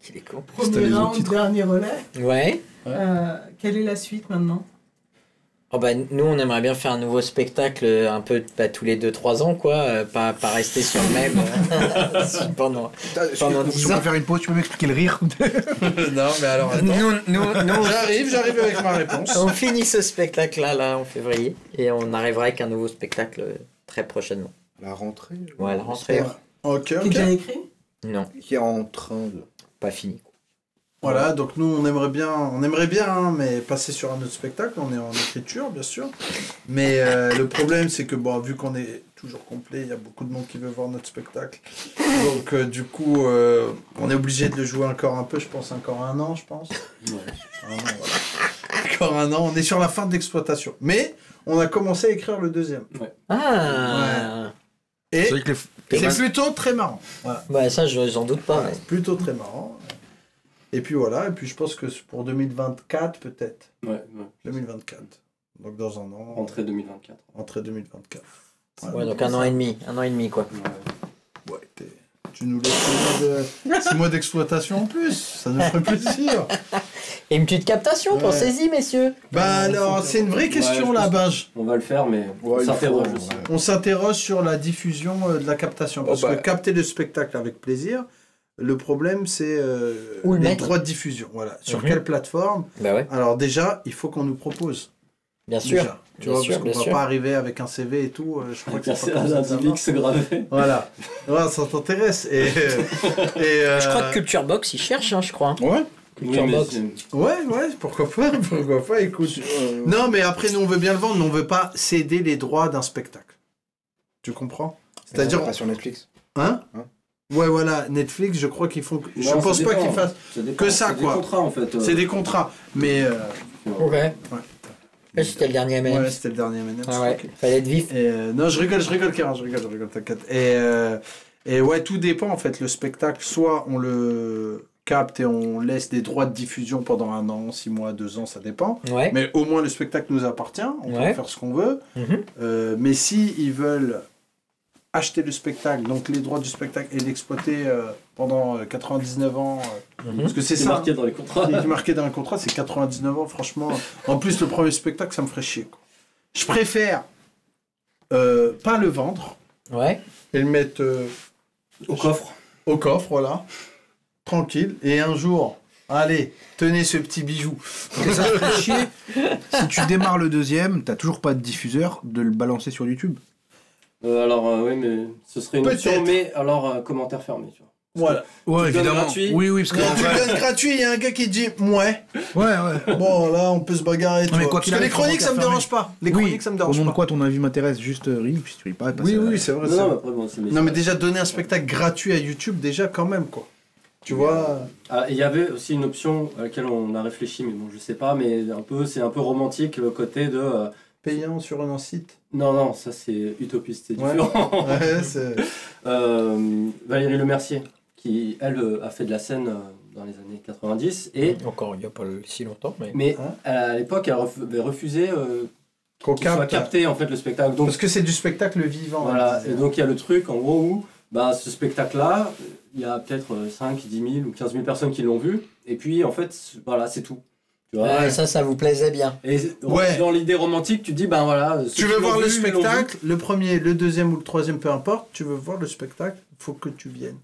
Qu'il est con. premier round, dernier relais. Ouais. Euh, quelle est la suite maintenant? Oh bah, nous, on aimerait bien faire un nouveau spectacle euh, un peu bah, tous les 2-3 ans, quoi. euh, pas, pas rester sur le même euh, si pendant, pendant Je 10 peux ans. faire une pause, tu peux m'expliquer le rire non, mais alors. attends. Nous, nous, nous, J'arrive, j'arrive avec ma réponse. on finit ce spectacle-là, là, en février. Et on arrivera avec un nouveau spectacle très prochainement. La rentrée. Ouais, la rentrée. Ok, Qui est écrit? Non, Qui est en train de. pas fini. quoi. Voilà, donc nous on aimerait bien, on aimerait bien, hein, mais passer sur un autre spectacle. On est en écriture, bien sûr. Mais euh, le problème, c'est que bon, vu qu'on est toujours complet, il y a beaucoup de monde qui veut voir notre spectacle. Donc euh, du coup, euh, on est obligé de le jouer encore un peu. Je pense encore un an, je pense. Un an, voilà. Encore un an. On est sur la fin de l'exploitation. Mais on a commencé à écrire le deuxième. Ah Et C'est plutôt très marrant. Voilà. Bah, ça, je- j'en doute pas. Voilà, mais- c'est plutôt très marrant. Et puis voilà, et puis je pense que c'est pour 2024 peut-être. Ouais, ouais. 2024. Donc dans un an. Rentrée 2024. Entrée 2024. Ouais, donc un an et demi. Un an et demi, quoi. Ouais, t'es- tu nous laisses six mois d'exploitation en plus, ça nous ferait plaisir. Et une petite captation, Ouais. pensez-y, messieurs. Bah alors, c'est une vraie question là, Binge. On va le faire, mais Ouais, on s'interroge. On s'interroge sur la diffusion euh, de la captation. Parce Oh, bah. que capter le spectacle avec plaisir, le problème c'est euh, les mettre droits de diffusion. Voilà. Sur Mhm. quelle plateforme Bah ouais, Alors déjà, il faut qu'on nous propose. bien sûr. Déjà. Tu Bien vois, sûr, parce qu'on bien va sûr. pas arriver avec un CV et tout. euh, je crois que c'est pas Divix marche. gravé. Voilà. Ouais, ça t'intéresse. Et, et, euh, Je crois que Culture Box, ils cherchent, hein, je crois. Ouais. Culture Oui, c'est- Ouais, ouais, pourquoi pas, pourquoi pas, écoute. Non, mais après, nous, on veut bien le vendre, mais on veut pas céder les droits d'un spectacle. Tu comprends? C'est-à-dire, Pas sur Netflix. hein? Hein? Ouais, voilà, Netflix, je crois qu'ils font. Je Non, pense ça pas qu'ils fassent. Ça que ça, C'est des quoi. contrats, en fait. euh. C'est des contrats, mais. euh, Ouais. Ouais, C'était le dernier M&M. ouais c'était le dernier M&M's, Ah ouais, ok. fallait être vif. Et, euh, non, je rigole, je rigole, Kérin, je rigole, je rigole, t'inquiète. Et, euh, et ouais, tout dépend en fait. Le spectacle, soit on le capte et on laisse des droits de diffusion pendant un an, six mois, deux ans, ça dépend. Ouais. Mais au moins le spectacle nous appartient, on peut Ouais. faire ce qu'on veut. Mhm. Euh, mais si ils veulent acheter le spectacle, donc les droits du spectacle et l'exploiter euh, pendant euh, 99 ans, euh, Mhm. parce que c'est C'est ça. marqué dans les contrats. qui est marqué dans le contrat, c'est 99 ans, franchement. En plus, le premier spectacle, ça me ferait chier. quoi. Je préfère euh, pas le vendre Ouais. et le mettre euh, Au coffre. au coffre, voilà. Tranquille. Et un jour, allez, tenez ce petit bijou. Et ça ferait chier. Si tu démarres le deuxième, t'as toujours pas de diffuseur, de le balancer sur YouTube. Euh, alors, euh, oui, mais ce serait une option, mais alors, euh, commentaire fermé, tu vois. Voilà. Ouais, Tu évidemment. gratuit Oui, oui, parce que. Quand en tu le donnes gratuit, il y a un gars qui dit Ouais, Ouais, ouais. bon là, on peut se bagarrer. tu mais quoi Parce qu'il que les arrive, chroniques, ça me dérange pas. Les Oui, chroniques, ça me Au dérange nom de pas. quoi ton avis m'intéresse Juste euh, rire, puis tu ris pas. Oui, à- oui, c'est vrai. c'est Non, non, vrai. mais après, bon, c'est Non, mais déjà, donner un spectacle gratuit à YouTube, déjà, quand même, quoi. Tu vois Ah, il y avait aussi une option à laquelle on a réfléchi, mais bon, je sais pas, mais un peu, c'est un peu romantique le côté de. euh, payant sur un site. Non, non, ça c'est utopiste, c'est Ouais. différent. Ouais, c'est. Euh, Valérie Lemercier, qui elle euh, a fait de la scène euh, dans les années 90, et, Encore il n'y a pas si longtemps, mais. mais Hein à l'époque, elle avait refusé euh, Qu'on capte. capté en fait le spectacle. Donc Parce que c'est du spectacle vivant. Voilà, et donc il y a le truc en gros où bah, ce spectacle-là, il y a peut-être euh, 5, 10 000 ou 15 000 personnes qui l'ont vu, et puis en fait, voilà, c'est tout. Tu vois Ouais, ça, ça vous plaisait bien. Et Ouais. dans l'idée romantique, tu dis, ben voilà. Tu veux voir le vu, spectacle, le premier, le deuxième ou le troisième, peu importe, tu veux voir le spectacle, faut que tu viennes.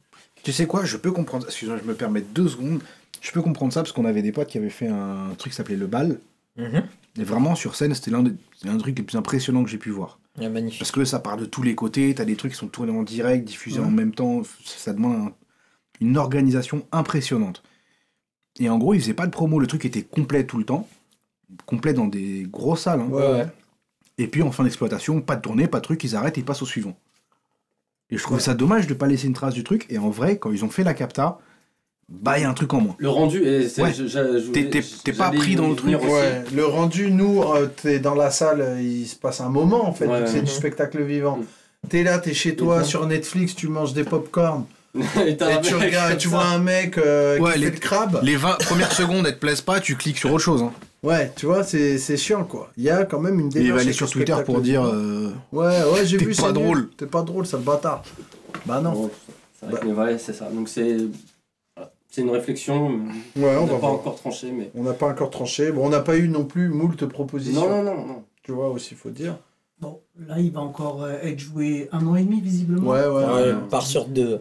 Tu sais quoi Je peux comprendre. Excuse-moi, je me permets deux secondes. Je peux comprendre ça parce qu'on avait des potes qui avaient fait un truc qui s'appelait le bal. Mhm. Et vraiment, sur scène, c'était l'un des c'est un truc les plus impressionnants que j'ai pu voir. Ah, magnifique. Parce que ça part de tous les côtés, t'as des trucs qui sont tournés en direct, diffusés Ouais. en même temps, ça demande un- une organisation impressionnante. Et en gros, ils faisaient pas de promo, le truc était complet tout le temps, complet dans des grosses salles. hein. Ouais, ouais. Et puis en fin d'exploitation, pas de tournée, pas de truc, ils arrêtent et ils passent au suivant. Et je trouvais ça dommage de pas laisser une trace du truc. Et en vrai, quand ils ont fait la capta, bah il y a un truc en moins. Le rendu, je T'es- pas pris dans le truc, aussi. Ouais, le rendu, nous, euh, t'es dans la salle, il se passe un moment en fait, Ouais, c'est ouais. du spectacle vivant. Mm. T'es là, t'es chez toi, sur Netflix, tu manges des pop-corn, Et tu regardes, tu ça. vois un mec euh, Ouais, qui les- fait le crabe. Les 20 premières secondes, elles te plaisent pas, tu cliques sur autre chose. Hein. Ouais, tu vois, c'est c'est chiant quoi. Il y a quand même une Et il démarche. va aller sur Twitter pour dire. euh, Ouais, ouais, j'ai T'es vu, pas c'est drôle. nul. T'es pas drôle, sale bâtard. Bah non. Bon, c'est vrai que- mais ouais, c'est ça. Donc c'est c'est une réflexion. Ouais, on n'a pas voir. encore tranché, mais. On n'a pas encore tranché. Bon, on n'a pas eu non plus moult propositions. Non, non, non, non. Tu vois aussi, faut dire. Bon, là, il va encore euh, être joué un an et demi, visiblement. Ouais, ouais. Ouais, ouais. part sur deux.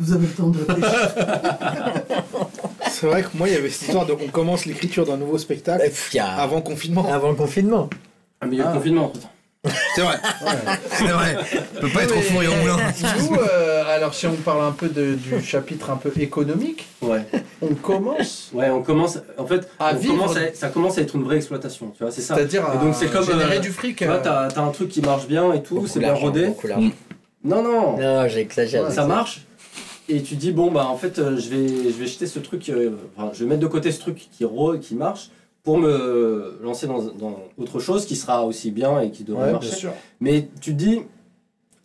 Vous avez le temps de réfléchir. C'est vrai que moi, il y avait cette histoire de. On commence l'écriture d'un nouveau spectacle pff, y a- avant confinement. Avant le confinement. Ah, mais il y a Ah. le confinement. C'est vrai. C'est vrai. On peut pas être au four et au moulin. Nous, euh, alors si on parle un peu de- du chapitre un peu économique, Ouais. on commence Ouais, on commence. En fait, à on vivre, commence à- ça commence à être une vraie exploitation. Tu vois, c'est ça. c'est-à-dire à Et donc, c'est comme, générer euh, du fric. Tu vois, euh, t'as t'as un truc qui marche bien et tout, Beaucoup c'est bien d'argent, rodé. beaucoup d'argent. Non, non. Non, j'exagère. ça marche et tu dis bon bah en fait euh, je vais je vais jeter ce truc euh, enfin, je vais mettre de côté ce truc qui ro qui marche pour me lancer dans, dans autre chose qui sera aussi bien et qui devrait Ouais, marcher sûr. mais tu te dis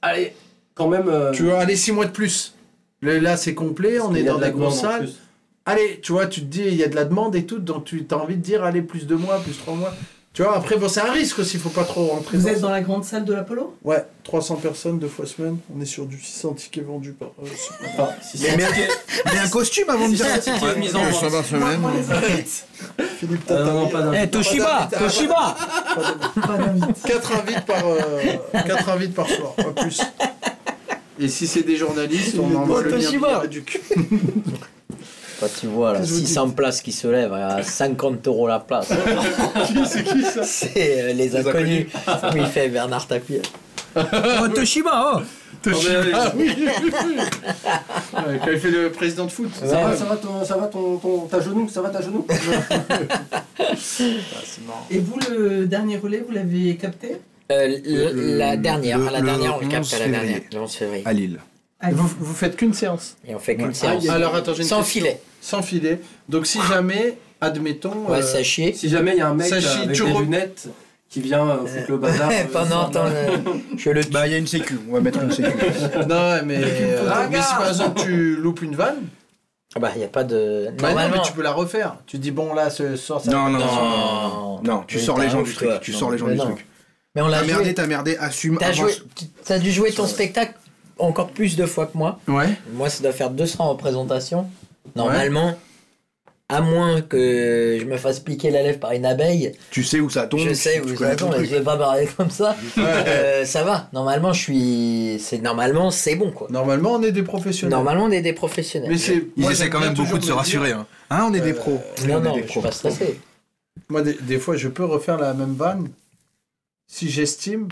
allez quand même euh, Tu vois, allez, 6 mois de plus. Le- Là, c'est complet, on est y a dans de la demande en salles. plus. Allez, tu vois, tu te dis, il y a de la demande et tout, donc tu as envie de dire, allez, plus de mois, plus 3 mois. Tu vois, après, bon, c'est un risque aussi, il faut pas trop rentrer Vous dans êtes ça. dans la grande salle de l'Apollo Ouais, 300 personnes deux fois semaine, on est sur du 600 tickets vendus par euh, si Mais, c'est- mais- mais un costume avant de dire une mise en vente. par semaine. Philippe, Euh, non, pas d'un- Eh, Toshiba Pas Toshiba Pas d'invite. 4 invites par, euh, quatre invites par soir, pas plus. Et si c'est des journalistes, on envoie le lien Toshiba. du cul. Quand tu vois là, Qu'est-ce que vous 600 places qui se lèvent à 50 euros la place. c'est qui ça C'est euh, les inconnus. Comme il fait Bernard Tapie. oh, Toshiba, oh Ah oui. Ouais, Quand il fait le président de foot. ça va ça va ton ça va ton, ton ta genou ça va ta genou Et vous, le dernier relais, vous l'avez capté? Euh, le- Le- La dernière, le- la dernière, on le le capte 11 à la dernière, le 11 février. À Lille. Vous, vous faites qu'une séance Et on fait qu'une Ouais. séance. Alors attends, j'ai Sans question. filet. Sans filet. Donc si jamais, admettons. Ouais, euh, ça chie. si jamais il y a un mec Ça euh, avec des re- lunettes qui vient euh, foutre le bazar Ouais, euh, pendant euh, Je le Bah, il y a une sécu. On va mettre une sécu. Non, mais, euh, Ah, mais si par exemple tu loupes une vanne, Ah bah, il n'y a pas de. bah non, mais tu peux la refaire. Tu dis bon là ce soir ça. Non, non, non. Non, tu sors les gens du truc. Tu sors les gens du truc. Mais on l'a T'as merdé, t'as merdé, assume. T'as dû jouer ton spectacle encore plus de fois que moi. Ouais. Moi, ça doit faire 200 représentations. Normalement, à moins que je me fasse piquer la lèvre par une abeille, Tu sais où ça tombe. je sais où ça tombe, truc. je vais pas parler comme ça. Euh, ça va. Normalement, je suis. C'est normalement, c'est bon quoi. Normalement on est des professionnels. Normalement, on est des professionnels. Mais c'est. Ils moi, essaient quand même beaucoup de se rassurer. Hein, Hein, on est des Euh, pros. non, non, des je suis pas stressé. Moi des, des fois je peux refaire la même vanne si j'estime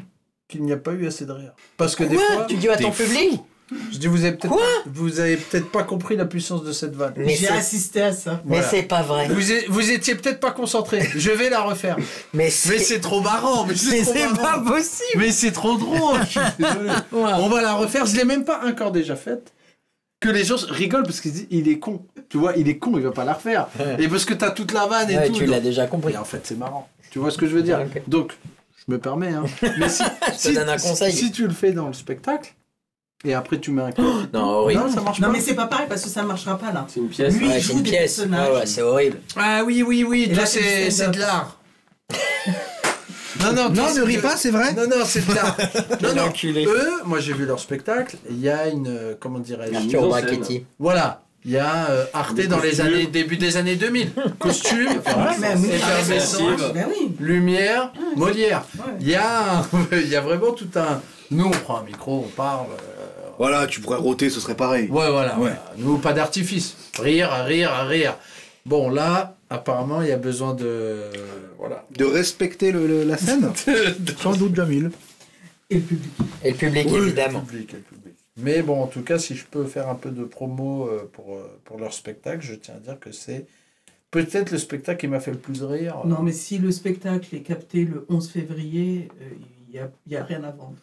qu'il n'y a pas eu assez de rire. Parce que des Quoi fois, Tu dis à ton public je dis vous avez peut-être Quoi vous avez peut-être pas compris la puissance de cette vanne. Mais J'ai assisté à ça. Mais Voilà. c'est pas vrai. Vous, vous étiez peut-être pas concentré. Je vais la refaire. Mais c'est. trop marrant. Mais c'est pas possible. Mais c'est trop drôle. je suis désolé. On va la refaire. Je l'ai même pas encore déjà faite. Que les gens rigolent parce qu'ils disent il est con. Tu vois, il est con, il va pas la refaire. Et parce que t'as toute la vanne et Ouais, tout. tu l'as déjà compris. Et en fait, c'est marrant. Tu vois ce que je veux dire? Donc, je me permets. Hein. Mais si, Je te donne un conseil. si tu le fais dans le spectacle et après tu mets un clip, Non, horrible. non, ça marche Non, pas. mais c'est pas pareil parce que ça marchera pas là. c'est une pièce Lui, Ouais, c'est joue une des pièce. personnages. Ouais, ouais, c'est horrible. Ah oui, oui, oui. Et Toi, c'est de l'art. non, non, Non, ne ris pas, c'est vrai. Non, non, c'est de l'art. non, non. Eux, moi j'ai vu leur spectacle. Il y a une, euh, comment dirais-je? Arthur. Brachetti. Voilà. Il y a euh, Arte dans les costumes. années début des années 2000. Costume, effervescence, oui. lumière, Molière. Ouais. Il y a, un- il y a vraiment tout un. Nous, on prend un micro, on parle. euh, Voilà, tu pourrais roter, ce serait pareil. Ouais, voilà. Ouais. Nous, pas d'artifice. Rire, rire, rire. Bon, là, apparemment, il y a besoin de. Voilà. De respecter le- le- la scène Sans doute, Jamil. Et le public. Et le public, Oui, évidemment. le public, le public. Mais bon, en tout cas, si je peux faire un peu de promo euh, pour, euh, pour leur spectacle, je tiens à dire que c'est peut-être le spectacle qui m'a fait le plus rire. Non, mais si le spectacle est capté le 11 février, euh, il n'y a, il y a rien à vendre.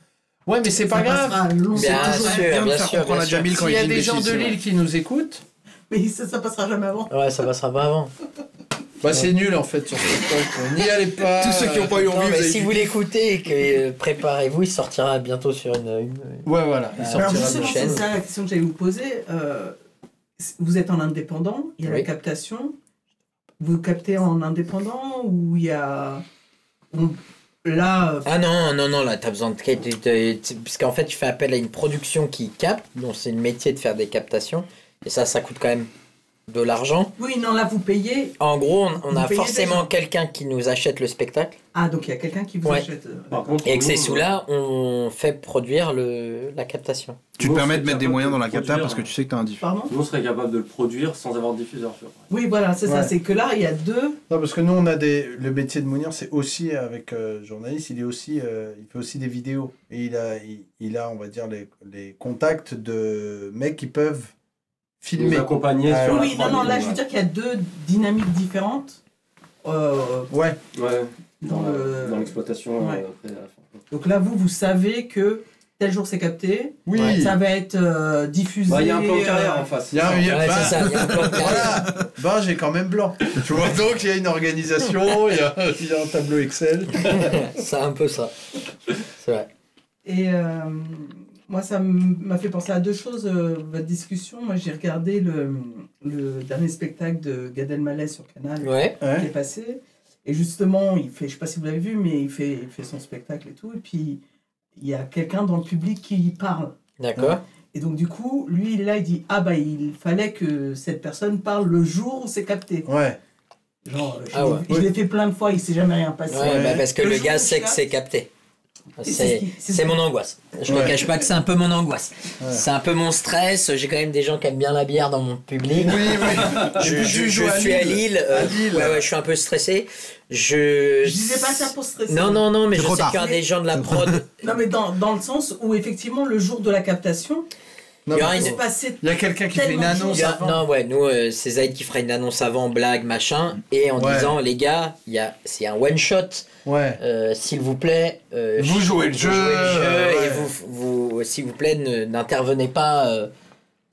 Ouais, mais c'est pas grave. Bien toujours sûr, bien bien sûr, bien sûr. Jamil quand S'il y a des gens de. Lille qui nous écoutent, Mais ça, ça passera jamais avant. Ouais, ça passera pas avant. Bah, c'est nul en fait sur TikTok. N'y allez pas. Tous ceux qui ont pas eu Non, envie, mais vous avez si vous l'écoutez et que euh, préparez-vous, il sortira bientôt sur une. une- Ouais, voilà. Il Euh, Alors sortira justement, de c'est ça la question que j'allais vous poser. Euh, vous êtes en indépendant, il y a la Oui. captation. Vous captez en indépendant ou il y a... on- Là, euh, Ah non, non, non, là, t'as besoin de. Parce qu'en fait, tu fais appel à une production qui capte, donc c'est le métier de faire des captations. Et ça, ça coûte quand même de l'argent. oui, non, là, vous payez. En gros, on, a forcément quelqu'un qui nous achète le spectacle. Ah, donc il y a quelqu'un qui vous Ouais. achète. euh, Par contre, Et avec ces sous-là, on fait produire le, la captation. Tu te permets de mettre des moyens de dans la le capta produire. parce que tu sais que t'as un diff. Pardon? Nous, on serait capable de le produire sans avoir de diffuseur sur. Oui, voilà, c'est ça. C'est que là, il y a deux. Non, parce que nous, on a des. Le métier de Mounir, c'est aussi avec euh, journaliste, il est aussi, euh, il fait aussi des vidéos et il a, il, il a, on va dire les, les contacts de mecs qui peuvent filmer. Nous accompagner Ah, sur Oui, la non, non, là, je veux dire qu'il y a deux dynamiques différentes. Euh, Ouais. Ouais, dans dans, le- dans l'exploitation. Ouais. euh. Donc là, vous, vous savez que tel jour c'est capté, Oui. ça va être euh, diffusé. Bah, Il y a un plan de carrière euh, en face. Il y a un- y a- Ouais, bah, c'est ça, il y a un plan de carrière. Voilà. Ben, j'ai quand même blanc. Tu vois, donc il y a une organisation, il y a, il y a un tableau Excel. c'est un peu ça. C'est vrai. Et euh, moi, ça m'a fait penser à deux choses, euh, votre discussion. Moi, j'ai regardé le, le dernier spectacle de Gad Elmaleh sur Canal Ouais. qui est passé. Et justement, il fait, je sais pas si vous l'avez vu, mais il fait, il fait son spectacle et tout. Et puis, il y a quelqu'un dans le public qui parle. D'accord. Et donc, du coup, lui, là, il dit Ah, bah, il fallait que cette personne parle le jour où c'est capté. Ouais. Genre, je Ah l'ai- ouais. fait plein de fois, il s'est jamais rien passé. Ouais, bah, parce que le, jour gars sait que c'est capté. C'est mon angoisse. Je ne Ouais. cache pas que c'est un peu mon angoisse. Ouais. C'est un peu mon stress. J'ai quand même des gens qui aiment bien la bière dans mon public. Oui, oui. Je, suis à Lille. Euh, À Lille. Ouais, ouais, je suis un peu stressé. Je. Je disais pas ça pour stresser. Non, non, non, mais je sais qu'il y aura des gens de la prod. Non, mais dans, dans le sens où, effectivement, le jour de la captation, Non, Il y une- a quelqu'un qui fait une annonce a- avant. non, ouais, nous, euh, c'est Zaid qui fera une annonce avant, blague, machin, et en Ouais. disant, les gars, il y a, c'est un one shot, Ouais. euh, s'il vous plaît. euh, Vous jouez le jeu, jouez le jeu, ouais. et vous, vous, s'il vous plaît, ne- n'intervenez pas euh,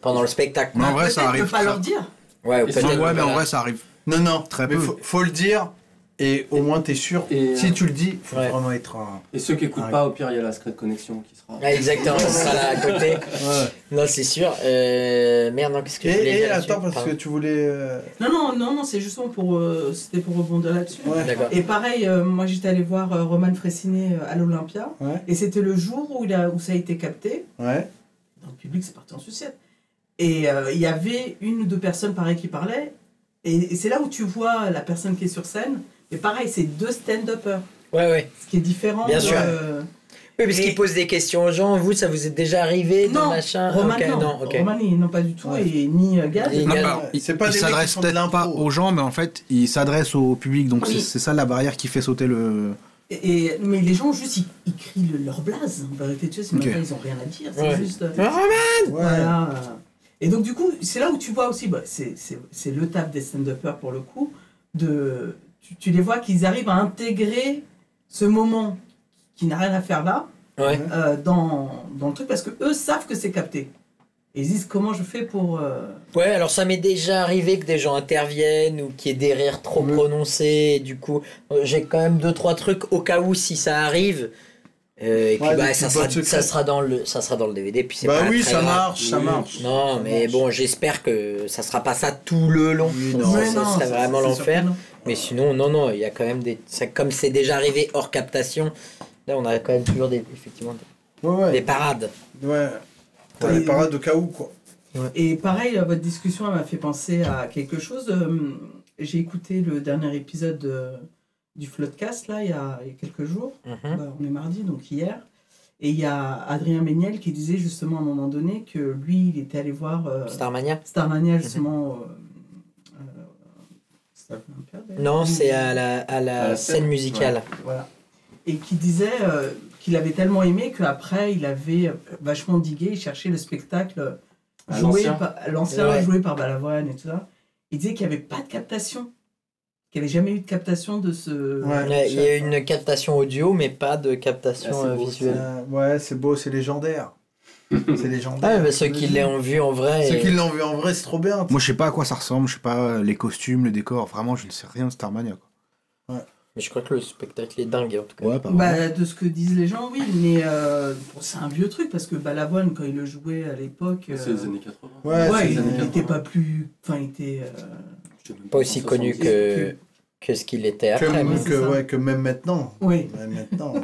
pendant le spectacle. Mais en vrai, ça arrive. peut pas leur dire. Ouais, peut-être. Ouais, mais en vrai, ça arrive. Non, non. Très mais peu. Faut, faut le dire. Et au moins, t'es sûr. Et, si euh, tu le dis, faut Ouais. vraiment être un. Et ceux qui écoutent Ah, pas, au pire, il y a la secret connexion qui sera. Exactement, ça sera là à côté. Ouais. Non, c'est sûr. Euh, merde, non, qu'est-ce que Et, je voulais et dire attends, parce que tu voulais. euh, Non, non, non, non, c'est justement pour, euh, c'était pour rebondir là-dessus. Ouais. Et pareil, euh, moi j'étais allé voir euh, Roman Fressinet euh, à l'Olympia, Ouais. et c'était le jour où, il a, où ça a été capté. Ouais. Dans le public, c'est parti en sucette. Et euh, il y avait une ou deux personnes pareil qui parlaient, et, et c'est là où tu vois la personne qui est sur scène. Mais pareil, c'est deux stand-uppers, Ouais, ouais. ce qui est différent. Bien de- sûr. Oui, parce Et- qu'il pose des questions aux gens. Vous, ça vous est déjà arrivé dans Non, machin? Roman, non. non, ok. Roman, non, pas du tout, Ouais. et ni euh, Gad. Et Non, bah, il, s'adresse peut-être pas aux gens, mais en fait, il s'adresse au public. Donc Oui. c'est- ça la barrière qui fait sauter le. Et, et- mais les gens, juste, ils, ils crient le- leur blase. En vérité, tu sais, c'est même Ok. pas, ils ont rien à dire. C'est Ouais. juste. euh, Ouais. Voilà. Et donc, du coup, c'est là où tu vois aussi, bah, c'est c'est- c'est le taf des stand-uppers pour le coup, de, tu, tu les vois qu'ils arrivent à intégrer ce moment qui n'a rien à faire là Ouais. euh, dans, dans le truc parce que eux savent que c'est capté. Et ils disent comment je fais pour. euh, Ouais, alors ça m'est déjà arrivé que des gens interviennent ou qu'il y ait des rires trop Ouais. prononcés. Et du coup, euh, j'ai quand même deux trois trucs au cas où si ça arrive. Euh, et puis Ouais, bah, ça, sera, ça sera dans le ça sera dans le DVD. Puis c'est Bah pas oui, très ça grave. marche, ça Oui. marche. Non, Ça mais marche. bon, j'espère que ça sera pas ça tout le long. Oui, Ça- non. ça, serait vraiment l'enfer. Mais sinon, non, non, il y a quand même des. ça- comme c'est déjà arrivé hors captation, là on a quand même toujours des, effectivement, des, Ouais, ouais. des parades. Ouais. T'as parades au cas où, quoi. Et pareil, euh, votre discussion elle m'a fait penser à quelque chose. Euh, J'ai écouté le dernier épisode de- du Floodcast, là, il y a, il y a quelques jours. Mhm. Bah, on est mardi, donc hier. Et il y a Adrien Méniel qui disait justement à un moment donné que lui, il était allé voir euh, Starmania Starmania, justement. euh, euh, c'est à l'Olympia, d'ailleurs Non, c'est à la, à la, À la scène, scène, musicale. Voilà. Et qui disait euh, qu'il avait tellement aimé qu'après, il avait vachement digué, il cherchait le spectacle joué l'ancien. par, l'ancien Ouais. joué par Balavoine et tout ça. Il disait qu'il n'y avait pas de captation. Qu'il n'y avait jamais eu de captation de ce. Ouais. Ouais, Il y a une captation audio, mais pas de captation Ah, c'est euh, beau, visuelle. Euh, ouais, c'est beau, c'est légendaire. C'est légendaire. Ah, mais ceux qui l'ont vu en vrai. Ceux et- qui l'ont vu en vrai, c'est trop bien. Moi, je sais pas à quoi ça ressemble, je sais pas les costumes, le décor, vraiment, je ne sais rien de Starmania. Quoi. Mais je crois que le spectacle est dingue en tout cas. Ouais, pas Bah, de ce que disent les gens, oui, mais euh, bon, c'est un vieux truc parce que Balavoine, quand il le jouait à l'époque. C'est euh, les années 80. Ouais, Ouais, c'est il n'était 80. pas plus. Enfin, il était. euh, Pas aussi connu que, que ce qu'il était Que, après. mais- que, ouais, que même maintenant. Oui. Même maintenant. ouais.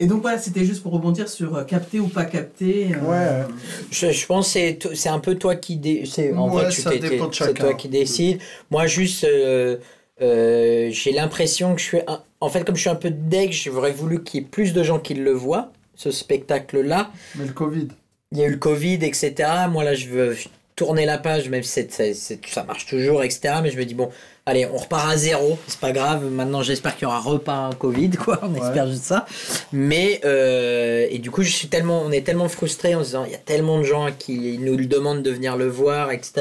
Et donc voilà, c'était juste pour rebondir sur euh, capter ou pas capter. euh, Ouais. Je, je pense que c'est un peu toi qui dé- c'est en Ouais, vrai tu ça t'es- dépend de c'est toi qui décide. Moi juste euh, euh, j'ai l'impression que je suis un- en fait comme je suis un peu deg, j'aurais voulu qu'il y ait plus de gens qui le voient ce spectacle là. Mais le Covid. Il y a eu le Covid etc. Moi là je veux tourner la page même si c'est- ça marche toujours etc. Mais je me dis bon allez on repart à zéro c'est pas grave maintenant j'espère qu'il y aura repas un Covid quoi on espère juste ça. Mais euh, et du coup, je suis tellement, on est tellement frustré en se disant, il y a tellement de gens qui nous le demandent de venir le voir, etc.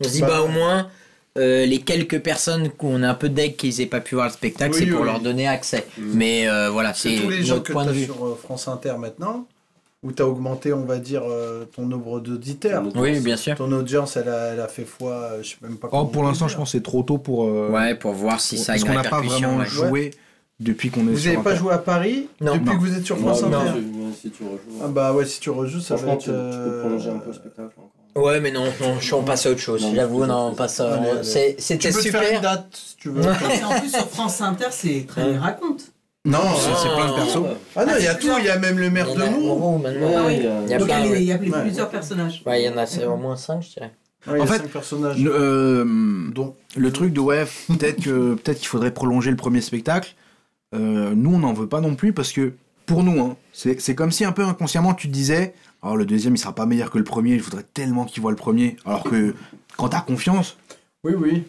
On se dit bah, Bah, au moins euh, les quelques personnes qu'on a un peu deck qu'ils aient pas pu voir le spectacle, Oui, c'est pour oui. leur donner accès. Mais euh, voilà, c'est tous les gens que point de vue. sur France Inter maintenant, où tu as augmenté, on va dire, euh, ton nombre d'auditeurs. Oui, bien sûr. Ton audience, elle a, elle a fait foi, euh, je sais même pas Oh, comment pour l'instant, je pense que c'est trop tôt pour. euh, Ouais, pour voir si ça a Parce qu'on n'a pas vraiment ouais. joué depuis qu'on est Vous n'avez pas joué à Paris Non. depuis Non. que vous êtes sur Non, France non, Inter si- si tu rejoues. Ah bah ouais, si tu rejoues, ça va être... tu, tu peux prolonger un peu le spectacle encore. Ouais, mais non, non, je- on passe à autre chose. Non, J'avoue, non, on passe à. C'était te faire une super. date, si tu veux. En plus, sur France Inter, c'est très Ouais. raconte. Non, C'est c'est plein de persos. Ah non, il y a tout, il y a même le maire de en a- Mour. Maintenant. Ouais, oui. il y a- plusieurs personnages. Ouais, il y en a c'est au moins 5, je dirais. Ouais, En fait, cinq personnages. Le, euh, le truc de ouais, peut-être que peut-être qu'il faudrait prolonger le premier spectacle. Euh, nous, on n'en veut pas non plus parce que pour nous, hein, c'est c'est comme si un peu inconsciemment tu te disais, alors le deuxième il sera pas meilleur que le premier. Je voudrais tellement qu'il voit le premier. Alors que quand t'as confiance, Oui, oui.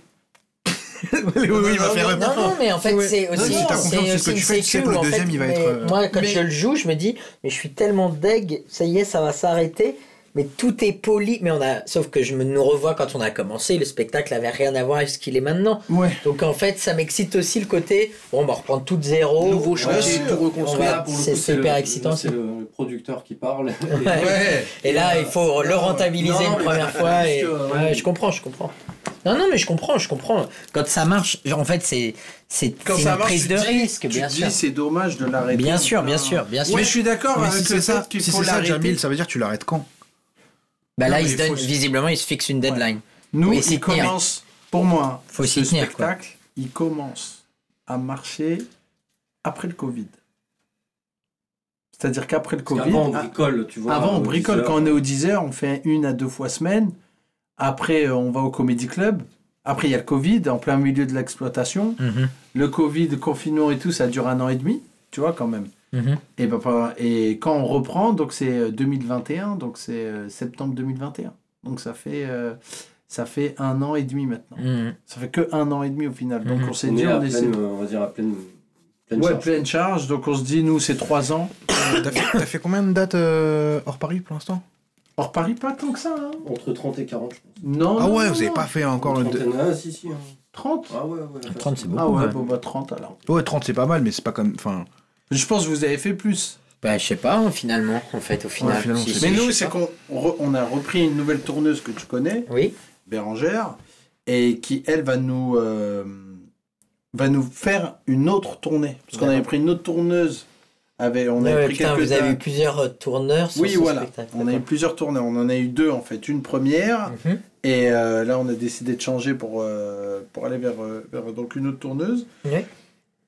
Oui, il va faire. Non, non, mais en fait, Ouais. c'est Non, aussi, si t'as confiance c'est ce que aussi tu une fais, tu sais sécu que le en deuxième, fait, il va être, euh, Moi, quand mais- je le joue, je me dis, mais je suis tellement deg, ça y est, ça va s'arrêter. Mais tout est poli, mais on a, sauf que je me nous revois quand on a commencé, le spectacle avait rien à voir avec ce qu'il est maintenant. Ouais. Donc en fait, ça m'excite aussi le côté, bon, on va reprendre tout de zéro. Nouveau chantier, tout reconstruire. C'est le- le- excitant. C'est le, producteur qui parle. Ouais. Ouais. Et là, il faut le rentabiliser Non, une première fois. que, Et... ouais. Ouais, je comprends, je comprends. Non, non, mais je comprends, je comprends. Quand ça marche, genre, en fait, c'est c'est une marche, prise tu de dis- risque, tu bien sûr. dis, c'est dommage de l'arrêter. Bien sûr, bien sûr, bien sûr. Mais je suis d'accord avec si le c'est ça, fait qu'il si c'est ça. Jamil, ça veut dire que tu l'arrêtes quand? Bah là, il se donne, visiblement, il se fixe une deadline. Nous, il commence, pour moi, Faut ce quoi. spectacle, il commence à marcher après le Covid. C'est-à-dire qu'après le Covid, qu'avant, on ah, bricole, tu vois. avant on bricole, 10 heures. quand on est au 10 heures, on fait une à deux fois semaine. Après, euh, on va au Comedy Club. Après, il y a le Covid, en plein milieu de l'exploitation. Mhm, Le Covid, le confinement et tout, ça dure un an et demi, tu vois, quand même. mhm. Et, pas- et quand on reprend, donc c'est euh, 2021, donc c'est euh, septembre 2021. Donc ça fait, euh, ça fait un an et demi maintenant. Mhm. Ça fait que un an et demi au final. Donc on s'est On dit, est à on essaie. pleine, on va dire à pleine, pleine Ouais, charge. pleine charge. Donc on se dit, nous, c'est trois ans. T'as fait, fait combien de dates euh, hors Paris pour l'instant? Hors Paris, pas tant que ça. Hein. Entre 30 et 40, je pense. Non. Ah non, ouais, non, vous avez non. pas fait encore. Trentaine, ah, si, si. hein. 30 Ah ouais, ouais. 30, c'est facilement. beaucoup. Ah ouais, ouais. bon, bah 30 alors. Ouais, 30 c'est pas mal, mais c'est pas comme. Enfin, Je pense que vous avez fait plus. Bah, je sais pas, hein, finalement, en fait, au final. finalement, Si, c'est- Mais nous, c'est qu'on re- on a repris une nouvelle tourneuse que tu connais, Oui. Bérangère, et qui, elle, va nous, euh, va nous faire une autre tournée. Parce qu'on avait pris une autre tourneuse. On Ouais, avait ouais, pris putain, quelques vous avez eu plusieurs euh, tourneurs sur Oui, ce voilà. spectacle. On a eu plusieurs tournées. On en a eu deux, en fait. Une première, Mhm. et euh, là, on a décidé de changer pour, euh, pour aller vers, vers donc une autre tourneuse. Ouais.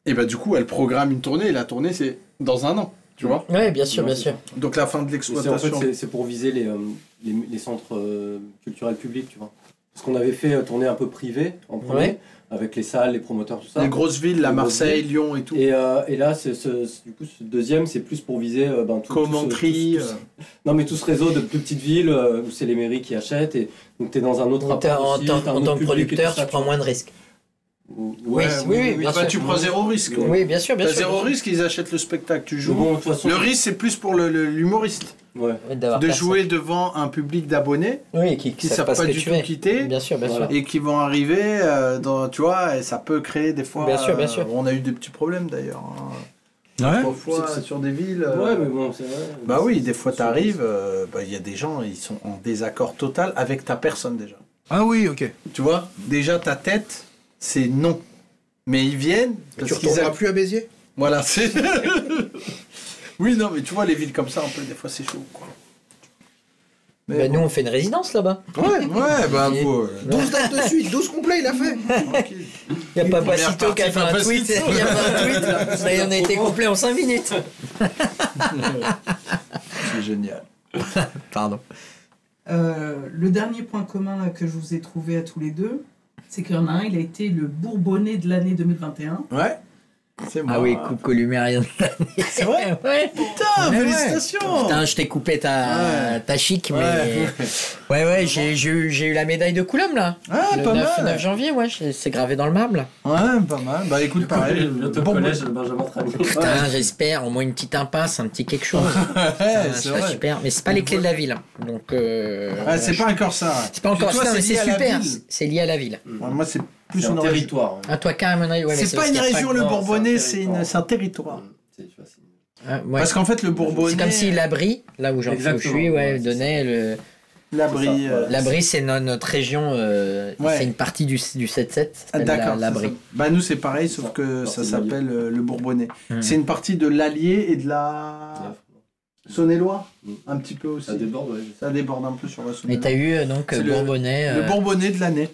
Et bah, du coup, elle programme une tournée, et la tournée, c'est dans un an. Tu vois Ouais, bien sûr, bien sûr. Donc, la fin de C'est- En fait, l'exploitation. c'est- pour viser les, euh, les, les centres euh, culturels publics, tu vois. Parce qu'on avait fait euh, tourner un peu privé en premier, Ouais. Avec les salles, les promoteurs, tout ça. les grosses villes, la Marseille, villes. Lyon et tout. Et, euh, et là, c'est ce, ce- du coup, ce deuxième, c'est plus pour viser euh, ben, tout, Commentry, tout ce- tout ce- Non, mais tout ce réseau de plus petites villes euh, où c'est les mairies qui achètent. Et donc, tu es dans un autre rapport en, aussi, tant- en que producteur, tu prends moins de risques. Ouais, Oui, oui, oui, bien Ah bah, sûr. tu prends zéro risque. Ouais. Oui, bien sûr, bien sûr. zéro bien sûr. risque, ils achètent le spectacle, tu joues. bon, de toute façon, Le risque, c'est plus pour l'humoriste. ouais. Ouais, De jouer devant un public d'abonnés Oui, qui, qui savent pas du tout quitter Bien sûr, bien Voilà. sûr. et qui vont arriver euh, dans, tu vois, et ça peut créer des fois. Bien sûr, bien euh, sûr. on a eu des petits problèmes d'ailleurs. hein. trois C'est- fois c'est- sur des villes. euh, Ouais, mais bon, c'est vrai. Bah oui, des fois t'arrives, euh, bah, il y a des gens, ils sont en désaccord total avec ta personne déjà. Ah oui, ok. Tu vois, déjà ta tête, c'est non. Mais ils viennent. Tu parce qu'ils retourneras aiment- plus à Béziers Voilà, c'est. oui, non, mais tu vois, les villes comme ça, un peu, des fois, c'est chaud, quoi. Mais Bah, bon. nous, on fait une résidence là-bas. Ouais, ouais, bah Et- vous. euh, 12 dates de suite, 12 complets, il a fait. Il y a pas Papacito qui a fait un tweet. Il y a pas un tweet. Ça y est, on a été complet en 5 minutes. c'est génial. Pardon. Euh, le dernier point commun là, que je vous ai trouvé à tous les deux, c'est qu'il y en a un, il a été le Bourbonnais de l'année 2021. Ouais, c'est moi. Ah oui, coucou Lumérien. C'est vrai Ouais. Putain, Ouais, ouais. félicitations Putain, je t'ai coupé ta, Ouais. ta chic, Ouais. mais. Ouais, ouais, j'ai j'ai eu, j'ai eu la médaille de Coulomb là. Ah, le pas 9, mal 9 janvier, ouais, c'est gravé dans le marbre. Ouais, pas mal. Bah écoute, pareil. Bientôt le Bon, collège, Benjamin. Putain, j'espère, au moins une petite impasse, un petit quelque chose. Ouais, c'est vrai. super. Mais c'est pas les clés de la ville. Donc. Euh, Ah, c'est pas encore ça. c'est pas encore Toi, ça, mais c'est super. C'est lié à la ville. Moi, c'est plus un territoire. hein. Ah, toi, carrément, C'est pas une région, le un Bourbonnais, c'est territoire. une- c'est un territoire. C'est- c'est- Ah, ouais. Parce qu'en fait, le Bourbonnais. C'est comme si l'abri, là où j'en suis, où je suis, ouais, donnait le. L'abri. Euh, L'abri, c'est no- notre région, euh, Ouais. c'est une partie du, du 7-7. ça Ah, D'accord. la- L'abri. Bah, nous, c'est pareil, sauf Ça. que ça s'appelle euh, le Bourbonnais. Mhm. C'est une partie de l'Allier et de la. Saône-et-Loire Mhm. Un petit peu aussi. Ça déborde, ouais. Ça déborde un peu sur la Et Saône-et-Loire. t'as eu euh, donc le- Bourbonnais. Le Bourbonnais de l'année.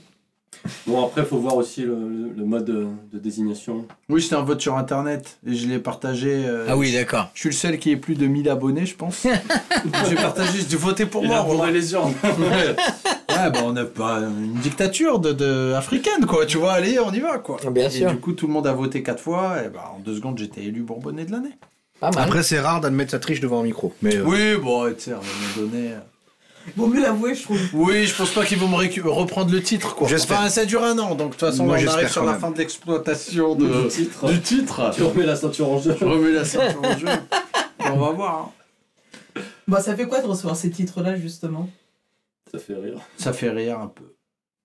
Bon, après, il faut voir aussi le, le- le mode de, de désignation. Oui, c'était un vote sur internet et je l'ai partagé. euh, Ah oui, d'accord. Je suis le seul qui ait plus de 1000 abonnés, je pense. J'ai partagé, j'ai votez pour moi. a voilà. bourré les urnes. ouais, bah on n'a pas une dictature de, de- africaine, quoi. Tu vois, allez, on y va, quoi. Bien et sûr. du coup, tout le monde a voté quatre fois, et bah, en deux secondes, j'étais élu Bourbonnais de l'année. Après, c'est rare d'admettre sa triche devant un micro. Mais euh, Oui, bon, tu sais, à un moment donné. Vaut mieux l'avouer, je trouve. Oui, je pense pas qu'ils vont me reprendre le titre, quoi. J'espère. Enfin, ça dure un an, donc de toute façon, Moi, on j'espère sur quand la même. fin de l'exploitation de- Du titre. du titre. Tu remets la ceinture en jeu. Je remets la ceinture en jeu. Et on va voir. hein. Bah, ça fait quoi de recevoir ces titres-là, justement? Ça fait rire. Ça fait rire un peu.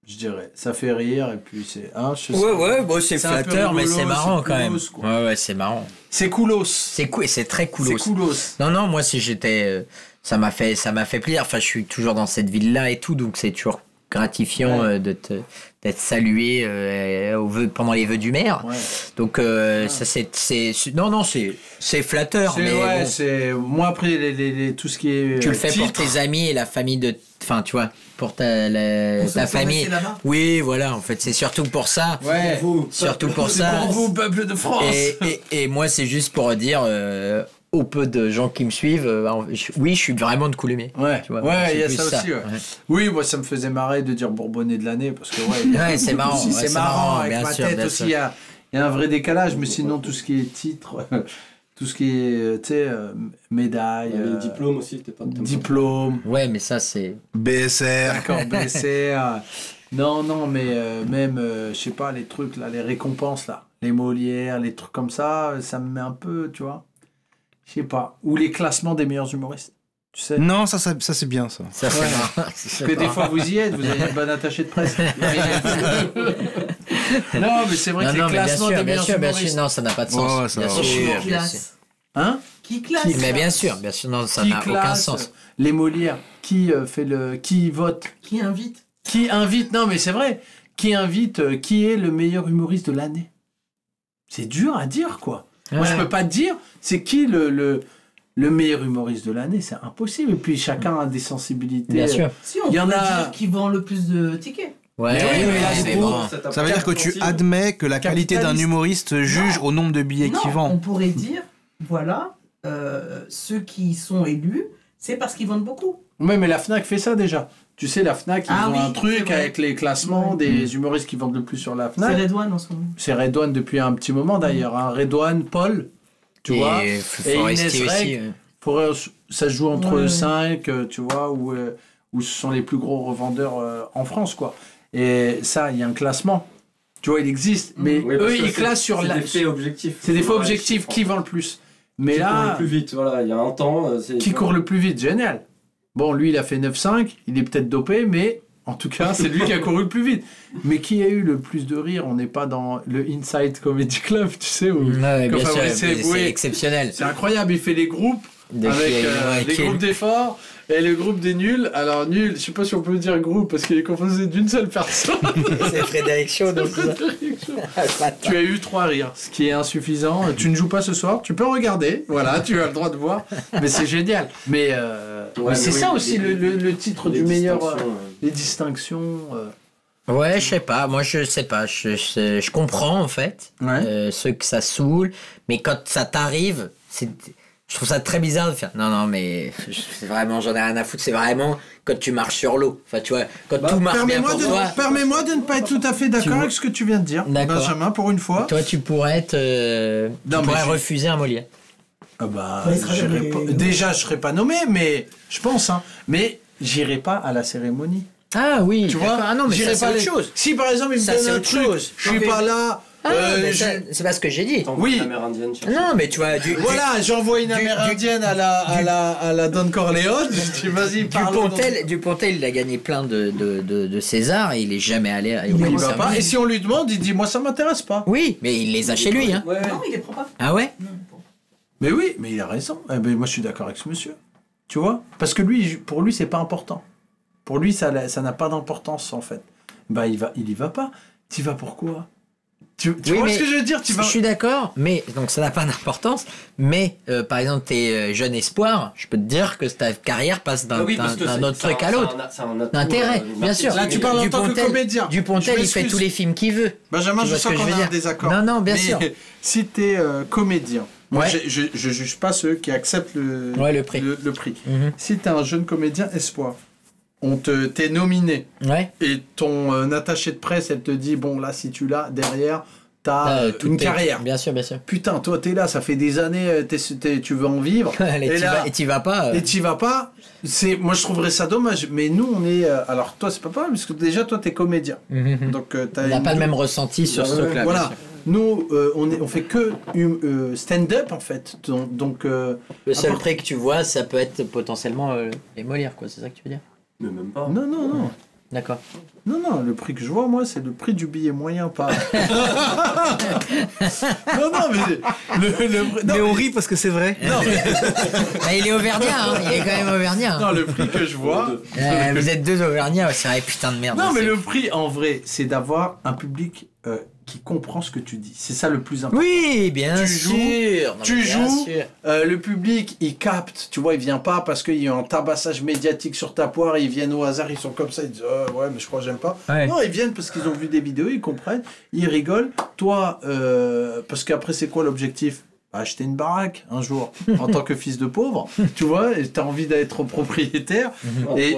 Je dirais. Ça fait rire, et puis c'est. Hein, je sais Ouais, pas. ouais, bon, c'est C'est un peu flatteur, mais rigolo, c'est marrant c'est quand même. coolos, quoi. Ouais, ouais, c'est marrant. C'est coolos. C'est cool, c'est très coolos. C'est coolos. Non, non, moi, si j'étais. euh, ça m'a fait, ça m'a fait plaisir. Enfin, je suis toujours dans cette ville-là et tout, donc c'est toujours gratifiant Ouais. euh, de te- d'être salué euh, au vœu- pendant les vœux du maire. Ouais. Donc, euh, ça, c'est, c'est, c'est- non, non, c'est, c'est flatteur, C'est mais bon, c'est moi après les, les- les- tout ce qui est tu le fais pour tes amis et la famille de, enfin, tu vois, pour ta, la- Pour ta famille. Oui, voilà, en fait, c'est surtout pour ça. Ouais. Surtout pour ça. pour vous peuple de France. Et, et, et moi, c'est juste pour dire euh, au peu de gens qui me suivent, euh, je- oui, je suis vraiment de Coulommiers. Ouais, il y a ça, ça, aussi. Ouais. ouais. Oui, moi ça me faisait marrer de dire Bourbonnais de l'année parce que ouais, Ouais, c'est marrant, c'est marrant, avec bien ma sûr, tête bien aussi. Il y a, il y a un vrai décalage, mais sinon tout ce qui est titre, tout ce qui est euh, tu sais euh, médaille, Les euh, diplômes aussi, t'es pas. pas. diplôme, Ouais, mais ça, c'est. BSR. d'accord euh, non, non, mais euh, même euh, je sais pas les trucs là, les récompenses là, les Molières, les trucs comme ça, ça me met un peu, tu vois. Je sais pas. Ou les classements des meilleurs humoristes. Tu sais. Non, ça, ça, ça, c'est bien ça. Ça, c'est Ouais. Parce que des fois vous y êtes, vous avez une bonne attachée de presse. non, mais c'est vrai Non, que non, les classements sûr, des meilleurs sûr, bien humoristes. sûr. Non, ça n'a pas de sens. ça bien sûr, Qui bien sûr. classe Hein Qui classe Mais bien sûr, bien sûr, non, ça n'a aucun sens. Les Molières, qui euh, fait le, qui vote, Qui invite qui invite. Non, mais c'est vrai. Qui invite euh, Qui est le meilleur humoriste de l'année? C'est dur à dire, quoi. Moi, je peux pas te dire. C'est qui le, le le meilleur humoriste de l'année C'est impossible. Et puis chacun a des sensibilités. Bien sûr. Si, on Il y en a- dire qui vend le plus de tickets. Ouais, Mais oui, mais là, bon. Ça veut dire que tu admets que la qualité d'un humoriste juge au nombre de billets qu'il on vend. pourrait dire, voilà, euh, ceux qui sont élus, c'est parce qu'ils vendent beaucoup. Ouais, mais la Fnac fait ça déjà. Tu sais, la Fnac, ils Ah ont oui, un c'est truc avec les classements Ouais. des humoristes qui vendent le plus sur la C'est Fnac. Redouane en ce moment. C'est Redouane depuis un petit moment d'ailleurs. Hein. Redouane, Paul, tu vois. Et Inès aussi. Reg. ouais. Forest- ça se joue entre Ouais, ouais. 5, tu vois, où, euh, où ce sont les plus gros revendeurs euh, en France, quoi. Et ça, il y a un classement. Tu vois, il existe. Mais Oui, parce eux, ils c'est- classent sur c'est la. des faits objectifs. C'est des faits objectifs. je Qui vend le plus Mais Qui court là, le plus vite, voilà, il y a un temps. euh, c'est- qui court le plus vite Génial. Bon, lui, il a fait 9,5. Il est peut-être dopé, mais En tout cas, c'est lui qui a couru le plus vite. Mais qui a eu le plus de rire On n'est pas dans le Inside Comedy Club, tu sais, où Ouais, c'est exceptionnel. C'est incroyable, il fait les groupes De avec qui- euh, ouais, les qui- groupes d'efforts et le groupe des nuls. Alors nul, je sais pas si on peut dire groupe parce qu'il est composé d'une seule personne. C'est Frédéric Chaud, donc ça. tu as eu trois rires, ce qui est insuffisant. Tu ne joues pas ce soir, tu peux regarder, voilà, tu as le droit de voir, mais c'est génial. Mais, euh, Ouais, mais c'est oui, ça les- aussi le, le- le titre du meilleur, euh, ouais. les distinctions. euh. Ouais, je sais pas. Moi, je sais pas. Je, je, je comprends en fait euh, ceux que ça saoule, mais quand ça t'arrive, c'est, je trouve ça très bizarre de faire. Non, non, mais je- c'est vraiment, j'en ai rien à foutre. C'est vraiment quand tu marches sur l'eau. Enfin, tu vois, quand Bah, tout marche bien Permets-moi pour de, toi. permets-moi de ne pas être tout à fait d'accord avec ce que tu viens de dire. Benjamin, pour une fois. Toi, tu pourrais être, euh, tu Non, pourrais je- refuser un Molière. Ah bah, sera j'irai jamais pas- déjà, je serais pas nommé, mais je pense, hein. Mais j'irai pas à la cérémonie. Ah oui, Tu vois? Ah non, mais j'irai pas autre les- chose. Si par exemple il me Ça, donne c'est un autre truc, chose. je suis Ok. pas là. Ah, euh, mais ça, c'est pas ce que j'ai dit. Oui. Amérindienne, Non, mais tu vois, du, du- Voilà, j'envoie une du- amérindienne à la à la à la Don Corleone. Je dis vas-y parle. Dupontel, Dupontel, il a gagné plein de, de, de, de César et il est jamais allé à Il va pas. Et si on lui demande, il dit moi ça m'intéresse pas. Oui, mais il les a chez lui. Hein. Ouais. Non, il les prend pas. Ah ouais Mais oui, mais il a raison. Eh ben, moi je suis d'accord avec ce monsieur. Tu vois? Parce que lui, pour lui c'est pas important. Pour lui ça ça n'a pas d'importance en fait. Bah il va il y va pas. Tu vas pourquoi Tu, tu Oui, vois mais ce que je veux dire Tu vas. Je suis d'accord, mais donc ça n'a pas d'importance. Mais euh, par exemple, t'es euh, jeune espoir, je peux te dire que ta carrière passe d'un Ah oui, autre truc un- à l'autre. D'intérêt, euh, bien sûr. Là, tu parles en tant que comédien. Dupontel, il fait tous les films qu'il veut. Benjamin, je sens qu'on a un désaccord. Non, non, bien Mais sûr. Si t'es euh, comédien, moi Ouais. je, je juge pas ceux qui acceptent le, Ouais, le prix. le, prix. Mhm. Si t'es un jeune comédien espoir, on te t'es nominé Ouais. et ton euh, attaché de presse, elle te dit bon là si tu l'as derrière, t'as Euh, euh, une carrière. Bien sûr, bien sûr. Putain, toi t'es là, ça fait des années, euh, t'es- t'es- tu veux en vivre. et et t'y là, vas- et t'y vas pas. euh. et t'y vas pas. C'est, moi je trouverais ça dommage. Mais nous on est, alors toi c'est pas mal parce que déjà toi t'es comédien. Donc t'as une pas le même ressenti sur ce truc-là. bien Voilà. sûr. Nous, euh, on, est, on fait que hum- euh, stand-up en fait. Donc, euh, Le seul prix que tu vois, ça peut être potentiellement les Molières, quoi. C'est ça que tu veux dire? Mais même pas. Non, non, non. D'accord. Non, non, le prix que je vois, moi, c'est le prix du billet moyen, pas. non, non, mais. Le, le- non, Mais on rit parce que c'est vrai. non, mais- Bah, il est auvergnat, hein. il est quand même auvergnat. non, le prix que je vois. Euh, vous êtes deux auvergnats, ouais, c'est vrai, putain de merde. Non, mais le prix, en vrai, c'est d'avoir un public euh, qui comprend ce que tu dis. C'est ça le plus important. Oui, bien Tu sûr. joues, Non, tu bien joues, sûr. Euh, le public, il capte, tu vois, il vient pas parce qu'il y a un tabassage médiatique sur ta poire, ils viennent au hasard, ils sont comme ça, ils disent Euh, ouais, mais je crois que j'aime pas. Ouais. Non, ils viennent parce qu'ils ont vu des vidéos, ils comprennent, ils rigolent. Toi, euh, parce qu'après, c'est quoi l'objectif? Acheter une baraque un jour en tant que fils de pauvre, tu vois, et t'as envie d'être propriétaire, et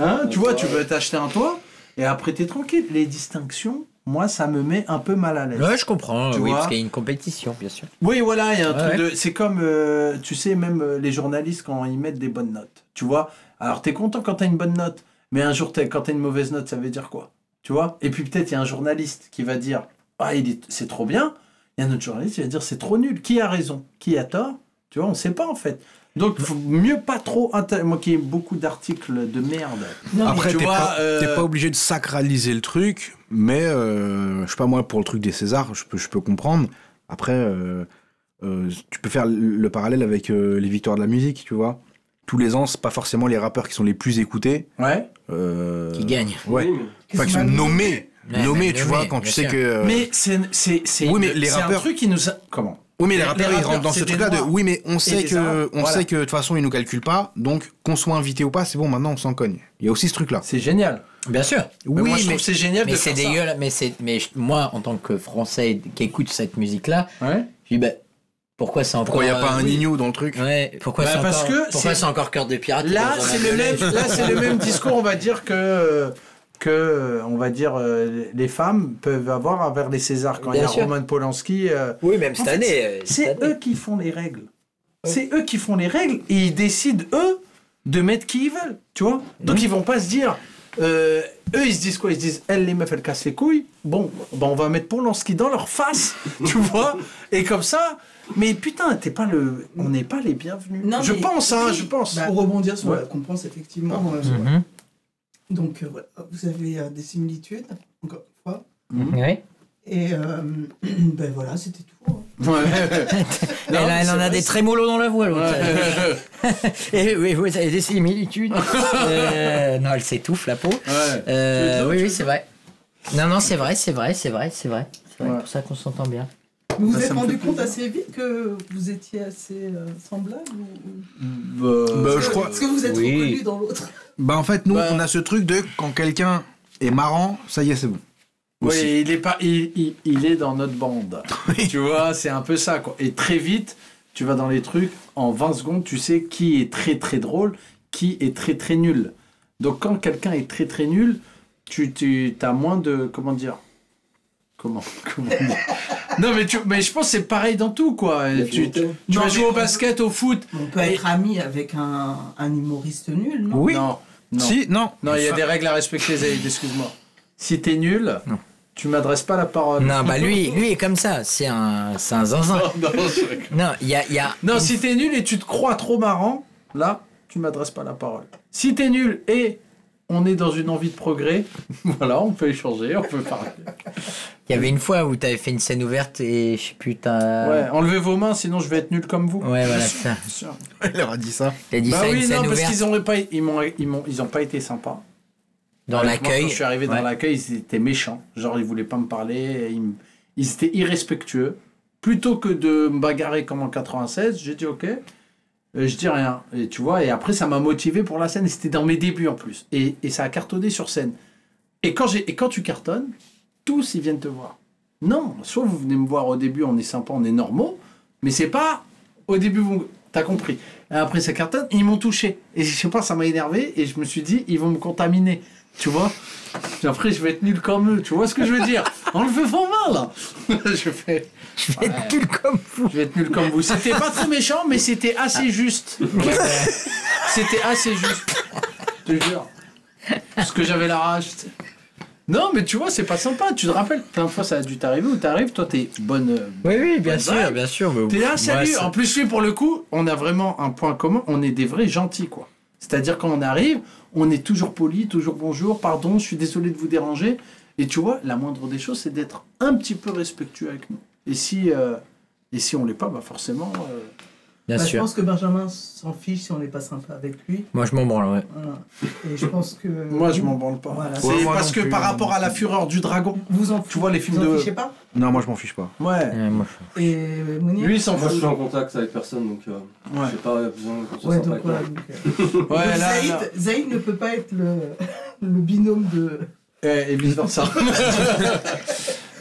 hein, tu vois, tu veux t'acheter un toit, et après t'es tranquille. Les distinctions, moi, ça me met un peu mal à l'aise. Ouais, je comprends, Tu oui, vois parce qu'il y a une compétition, bien sûr. Oui, voilà, il y a un Ouais, truc ouais. de. C'est comme, euh, tu sais, même euh, les journalistes quand ils mettent des bonnes notes. Tu vois Alors, t'es content quand t'as une bonne note, mais un jour, t'es- quand t'as une mauvaise note, ça veut dire quoi Tu vois? Et puis, peut-être, il y a un journaliste qui va dire Ah, il est- c'est trop bien. Il y a un autre journaliste qui va dire C'est trop nul. Qui a raison Qui a tort? Tu vois, on sait pas, en fait. Donc, faut mieux pas trop. inter- Moi qui ai beaucoup d'articles de merde. Après, tu t'es pas, euh, pas obligé de sacraliser le truc, mais euh, je sais pas moi, pour le truc des Césars, je peux, je peux comprendre. Après, euh, euh, tu peux faire le, le parallèle avec euh, les victoires de la musique, tu vois. Tous les ans, c'est pas forcément les rappeurs qui sont les plus écoutés. Ouais. euh, Qui gagnent. Ouais. Enfin, qui sont nommés. Ouais, nommés, tu vois, quand tu sais sûr. que. Mais c'est c'est c'est Oui, mais les un rappeurs- truc qui nous a... comment? Oui, mais les Les- rappeurs, les ils rentrent dans ce truc-là de oui, mais on sait que, on voilà. sait que de toute façon, ils nous calculent pas, donc qu'on soit invité ou pas, c'est bon, maintenant on s'en cogne. Il y a aussi ce truc-là. C'est génial. Bien sûr. Mais oui, moi, je mais, trouve que c'est génial mais de c'est dégueulasse. Mais, c'est, mais moi, en tant que Français qui écoute cette musique-là, Ouais. je dis, bah, pourquoi c'est encore. Pourquoi il n'y a pas euh, un Nino dans le truc Ouais, pourquoi Bah, c'est parce encore, que pourquoi c'est- c'est encore cœur de pirate Là, c'est le même. Là, c'est le même discours. On va dire que que euh, on va dire euh, les femmes peuvent avoir envers les Césars quand il y a sûr. Roman Polanski. euh, Oui, même cette année. C'est eux qui font les règles. C'est eux qui font les règles et ils décident eux de mettre qui ils veulent. Tu vois. Donc ils vont pas se dire. euh, eux ils se disent quoi? Ils se disent elles les meufs elles cassent les couilles. Bon, ben on va mettre Polanski dans leur face, tu vois. Et comme ça. Mais putain, t'es pas le, on n'est pas les bienvenus. Non, je mais- pense, hein, je pense. Pour rebondir sur Ouais. la compense, effectivement, Mhm. Donc, euh, voilà, vous avez euh, des similitudes, encore une fois. Oui. Et euh, ben voilà, c'était tout. hein. elle, en a des trémolos dans la voix, l'autre. Et oui, vous avez des similitudes. Euh, non, elle s'étouffe, la peau. Euh, oui, oui, c'est vrai. Non, non, c'est vrai, c'est vrai, c'est vrai, c'est vrai. C'est pour ça qu'on s'entend bien. Vous vous êtes rendu compte assez vite que vous étiez assez euh, semblables ou- Bah, je crois. Est-ce que vous êtes Oui. reconnus dans l'autre Bah en fait, nous, on a ce truc de quand quelqu'un est marrant, ça y est, c'est bon. Oui, il est pas, il, il- il est dans notre bande. tu vois, c'est un peu ça, quoi. Et très vite, tu vas dans les trucs, en 20 secondes, tu sais qui est très très drôle, qui est très très nul. Donc quand quelqu'un est très très nul, tu, tu as moins de, comment dire? Comment, comment dire Non, mais, tu, mais je pense que c'est pareil dans tout, quoi. Tu, tu- tu Non, vas jouer au basket, au foot. On peut être ami avec un, un humoriste nul, non? Non. non. Si, non. Non, il y a des règles à respecter, Zaïd, excuse-moi. Si t'es nul, tu m'adresses pas la parole. Non, bah lui, lui est comme ça. C'est un, c'est un zinzin. Non, non, je- Non, il y a, il y a. Non, si t'es nul et tu te crois trop marrant, là, tu m'adresses pas la parole. Si t'es nul et on est dans une envie de progrès, voilà, on peut échanger, on peut parler. Il y avait une fois où tu avais fait une scène ouverte et je sais plus, t'as. Ouais, enlevez vos mains, sinon je vais être nul comme vous. Ouais, voilà, Bien ça. sûr. Il leur a dit ça. Il a dit bah ça une oui, scène non, parce ouverte. qu'ils ont pas, ils m'ont, ils m'ont, ils ont pas été sympas. Dans l'accueil, Quand je suis arrivé ouais. dans l'accueil, ils étaient méchants. Genre, ils voulaient pas me parler. Ils, ils étaient irrespectueux. Plutôt que de me bagarrer comme en 96, j'ai dit OK. Euh, je dis rien. Et tu vois, et après, ça m'a motivé pour la scène. C'était dans mes débuts en plus. Et, et ça a cartonné sur scène. Et quand, et quand tu cartonnes, tous ils viennent te voir. Non, soit vous venez me voir au début, on est sympa, on est normaux. Mais c'est pas au début, vous. T'as compris. Et après, ça cartonne, ils m'ont touché. Et je sais pas, ça m'a énervé. Et je me suis dit, ils vont me contaminer. Tu vois? Après, je vais être nul comme eux. Tu vois ce que je veux dire? On le fait fort mal, là. je fais. Je vais être nul comme vous. Je vais être nul comme vous. C'était pas très méchant, mais c'était assez juste. C'était assez juste. Je te jure. Parce que j'avais la rage. Non, mais tu vois, c'est pas sympa. Tu te rappelles, plein de fois, ça a dû t'arriver où t'arrives, toi, t'es bonne. euh, Oui, oui, bien bonne sûr, vibe. bien sûr. T'es là, salut. ça- En plus, lui, pour le coup, on a vraiment un point commun. On est des vrais gentils, quoi. C'est-à-dire, quand on arrive, on est toujours poli, toujours bonjour, pardon, je suis désolé de vous déranger. Et tu vois, la moindre des choses, c'est d'être un petit peu respectueux avec nous. Et si, euh, et si on l'est pas, bah forcément. euh, Bien Bah, Je pense que Benjamin s'en fiche si on n'est pas sympa avec lui. Moi, je m'en branle, ouais. Voilà. Et je pense que. Moi, je m'en branle pas. Voilà. C'est parce que par rapport à la fureur du dragon, Vous en, tu vois les films vous en de. fichez pas? Non, moi je m'en fiche pas. Ouais. Et Mounir? Lui, il s'en Moi, je suis en contact avec personne, donc euh, Ouais. j'ai pas besoin qu'on Ouais, donc voilà. donc, euh, Ouais, donc là, Zaïd, là. Zaïd ne peut pas être le, le binôme de. Et, et vice versa.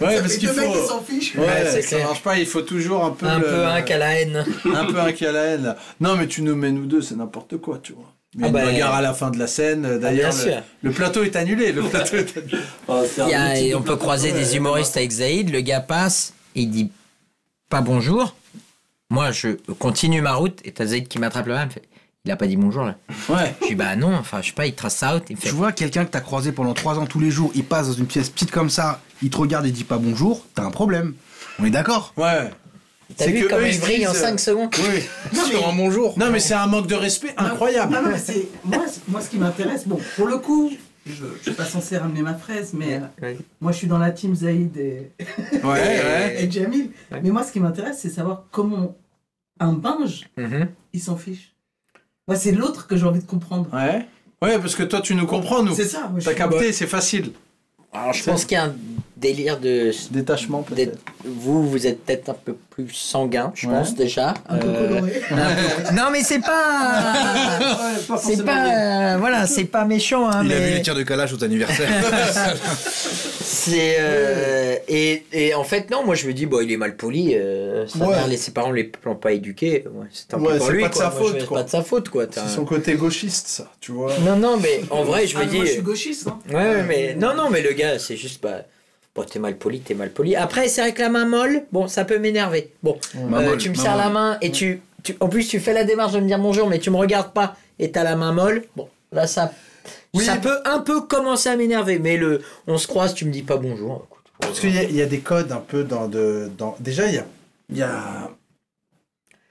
ouais, Ça parce qu'il mecs faut. qui s'en fichent. Ouais, ça clair. marche pas. Il faut toujours un peu. Un le- peu un qu'à la haine. un peu un qui a la haine. Non, mais tu nous mets nous deux, c'est n'importe quoi, tu vois. Il y a Ah une bah, bagarre à la fin de la scène. D'ailleurs, bien le, plateau est annulé. Le plateau est annulé. Enfin, y a- de on peut plateau. croiser Ouais, des humoristes avec Zaïd, le gars passe, il dit pas bonjour. Moi, je continue ma route et t'as Zaïd qui m'attrape le main, il me fait il a pas dit bonjour là. Ouais. Je dis bah non, enfin je sais pas, il trace ça out, il fait Tu vois quelqu'un que t'as croisé pendant 3 ans tous les jours, il passe dans une pièce petite comme ça, il te regarde et dit pas bonjour, t'as un problème. On est d'accord Ouais. T'as vu que comme eux, il ils brille en disent, 5 secondes Oui. Non, Sur mais- un bonjour. Non, mais c'est un manque de respect incroyable. Non, non, mais c'est. Moi, moi, ce qui m'intéresse, bon, pour le coup, je ne suis pas censé ramener ma fraise, mais euh, moi, je suis dans la team Zaïd et, Ouais, ouais. et Jamil. Mais moi, ce qui m'intéresse, c'est savoir comment un binge, Mhm. il s'en fiche. Moi, c'est l'autre que j'ai envie de comprendre. Ouais. Ouais, parce que toi, tu nous comprends, nous. C'est ça. moi, je T'as capté, c'est facile. Alors je pense qu'il y a un délire de Détachement, peut-être. vous vous êtes peut-être un peu plus sanguin, je Ouais. pense déjà. Un peu Euh, coloré. Non mais c'est pas Ouais, pas c'est pas euh, voilà, c'est pas méchant hein, Il a vu les tirs de calage aux anniversaires. c'est euh, et, et en fait non, moi je me dis bon, il est mal poli, euh, sa Ouais. mère, les- ses parents les l'ont pas éduqué, ouais, c'est un peu pour lui pas de quoi. sa faute, c'est quoi. pas de sa faute quoi. C'est son côté gauchiste, ça, tu vois. Non non mais en vrai je Ah, me mais dis moi, je suis gauchiste. Hein. Ouais, ouais, mais non, non, mais le gars, c'est juste pas. Bon, t'es mal poli, t'es mal poli. Après, c'est vrai que la main molle, bon, ça peut m'énerver. Bon, euh, tu me serres la main et tu, tu. En plus, tu fais la démarche de me dire bonjour, mais tu me regardes pas et t'as la main molle. Bon, là, ça. Oui. Ça peut un peu commencer à m'énerver, mais le. On se croise, tu me dis pas bonjour. écoute. Parce qu'il y, a- il y a des codes un peu dans... De, dans... Déjà, il y a, y a...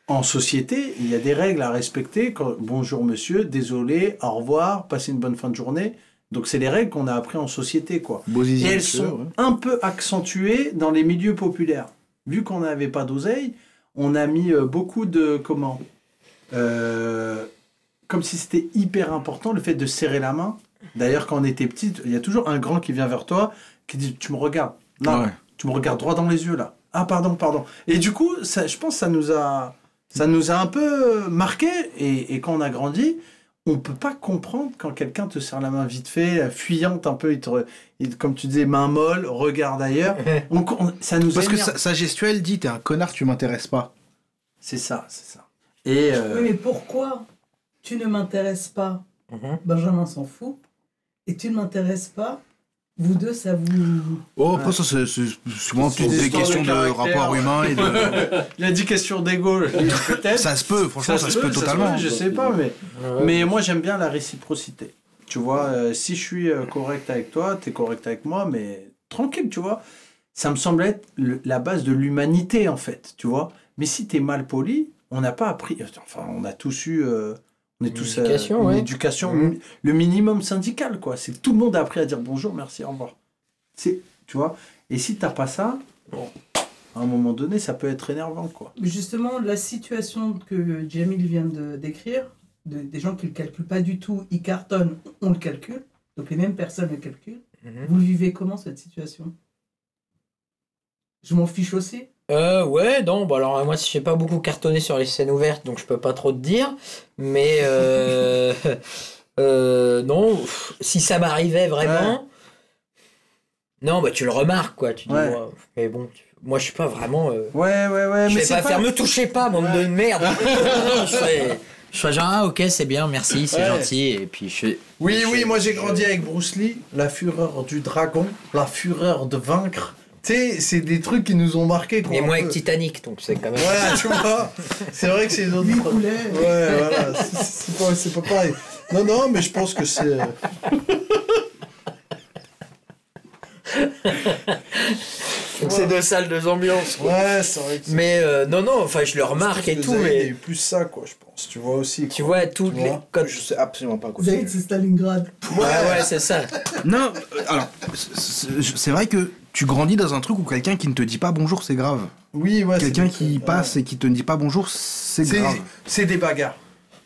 En société, il y a des règles à respecter. Quand- Bonjour monsieur, désolé, au revoir, passez une bonne fin de journée. Donc c'est les règles qu'on a appris en société, quoi. Et elles sont ouais. un peu accentuées dans les milieux populaires. Vu qu'on n'avait pas d'oseille, on a mis euh, beaucoup de comment Euh, Comme si c'était hyper important le fait de serrer la main. D'ailleurs, quand on était petit, il y a toujours un grand qui vient vers toi, qui dit Tu me regardes, là, Ouais. tu me regardes droit dans les yeux, là. Ah, pardon, pardon. Et du coup, ça, je pense que ça nous a, ça nous a un peu marqué. Et, et quand on a grandi, on peut pas comprendre quand quelqu'un te serre la main vite fait, fuyante un peu, il te, re- il- comme tu disais, main molle, regarde ailleurs. On- on- ça nous Parce que sa, sa gestuelle dit T'es un connard, tu m'intéresses pas. C'est ça, c'est ça. Et euh, Oui, mais pourquoi tu ne m'intéresses pas? Benjamin s'en fout. Et tu ne m'intéresses pas Vous deux, ça vous. Oh, après, ça, c'est souvent des des questions de, caractère. rapport humain et de. Il a dit question d'ego, peut-être. Ça se peut, franchement, ça se peut se totalement. je sais pas, mais, mais moi j'aime bien la réciprocité. Tu vois, euh, si je suis euh, correct avec toi, tu es correct avec moi, mais tranquille, tu vois. Ça me semble être le- la base de l'humanité, en fait, tu vois. Mais si tu es mal poli, on n'a pas appris. Enfin, on a tous eu. euh, on est tous. euh, éducation, une ouais. éducation, le minimum syndical, quoi. C'est tout le monde a appris à dire bonjour, merci, au revoir. C'est, tu vois. Et si t'as pas ça, bon, à un moment donné, ça peut être énervant, quoi. Mais Justement, la situation que Jamil vient de décrire, de- des gens qui ne le calculent pas du tout, ils cartonnent, on le calcule, donc les mêmes personnes le calculent. Vous le vivez comment cette situation? Je m'en fiche aussi. Euh, ouais, non, bah alors moi, je sais pas beaucoup cartonné sur les scènes ouvertes, donc je peux pas trop te dire. Mais euh, euh, non, pff, si ça m'arrivait vraiment, non, bah tu le remarques, quoi. Tu dis, Ouais. ouais, mais bon, tu- moi je suis pas vraiment. euh, Ouais, ouais, ouais. je mais vais c'est pas, faire me toucher pas, bande de merde. Je serais, je serais genre, ah ok, c'est bien, merci, c'est Ouais. gentil. Et puis je. Oui, oui, moi j'ai grandi avec Bruce Lee, la fureur du dragon, la fureur de vaincre. Tu sais, c'est des trucs qui nous ont marqués. quoi, Et un moi peu. avec Titanic, donc c'est quand même. Ouais, tu vois, c'est vrai que c'est une autre. Ouais, voilà, c'est- c'est pas, c'est pas pareil. Non, non, mais je pense que c'est. Donc c'est deux salles, deux ambiances. quoi. Ouais, c'est vrai que Mais euh, non, non, enfin je le remarque et tout, mais plus ça, quoi, je pense. Tu vois aussi. tu vois, toutes Tu les. vois quand- Je sais absolument pas quoi c'est Stalingrad. Ouais, ouais, c'est ça. Non, euh, alors, c'est- vrai que tu grandis dans un truc où quelqu'un qui ne te dit pas bonjour, c'est grave. Oui, ouais. Quelqu'un c'est- qui ouais. passe et qui te dit pas bonjour, c'est C'est- grave. C'est des bagarres.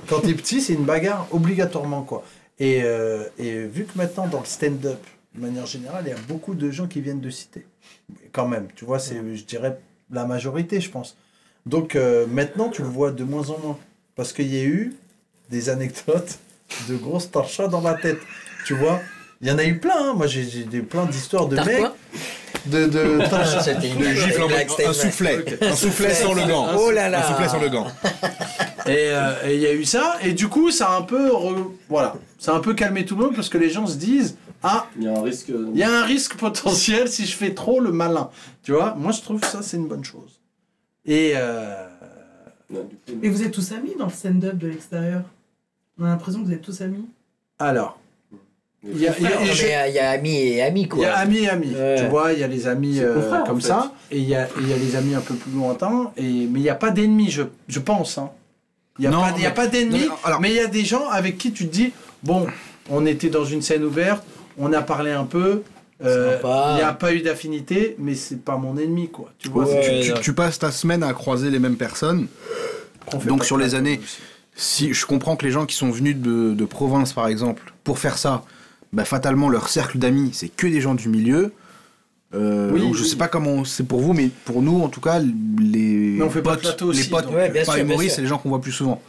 Quand t'es petit, c'est une bagarre obligatoirement, quoi. Et, euh, et vu que maintenant, dans le stand-up, de manière générale, il y a beaucoup de gens qui viennent de cité. Quand même, tu vois, c'est, je dirais, la majorité, je pense. Donc euh, maintenant, tu le vois de moins en moins. Parce qu'il y a eu des anecdotes de grosses torchades dans la tête. Tu vois Il y en a eu plein, hein. moi j'ai, j'ai des, plein d'histoires de T'as mecs. De, de torchades. C'était une Le gifle en un soufflet. Un soufflet sans le gant. Oh là là. Un soufflet sans le gant. Et euh, et il y a eu ça, et du coup, ça a un peu, re- voilà, ça a un peu calmé tout le monde parce que les gens se disent, ah, Il y a un risque. il y a un risque potentiel si je fais trop le malin. Tu vois, moi je trouve ça c'est une bonne chose. Et euh, Non, Et vous êtes tous amis dans le stand-up de l'extérieur On a l'impression que vous êtes tous amis. alors, il y a, il y a- Non, mais Il y, a- il y a amis et amis, il y quoi. a amis et amis. Ouais. Tu vois, il y a les amis euh, en comme fait. ça, et il y a, il y a les amis un peu plus lointains, et, mais il n'y a pas d'ennemis, je, je pense. hein. Il n'y a, Non, pas- il y a mais- pas d'ennemis, non, mais alors- mais il y a des gens avec qui tu te dis, bon, on était dans une scène ouverte, on a parlé un peu, euh, il n'y a pas eu d'affinité, mais c'est pas mon ennemi, quoi. Tu vois, Ouais. Tu, tu- tu passes ta semaine à croiser les mêmes personnes. Donc pas sur les années, aussi. si je comprends que les gens qui sont venus de, de province par exemple, pour faire ça, bah, fatalement leur cercle d'amis, c'est que des gens du milieu. Euh, Oui, donc je oui. sais pas comment c'est pour vous, mais pour nous en tout cas, les Mais on fait pas de potes, plateau les aussi, potes donc, Ouais, bien pas sûr, bien humoristes, sûr. c'est les gens qu'on voit plus souvent.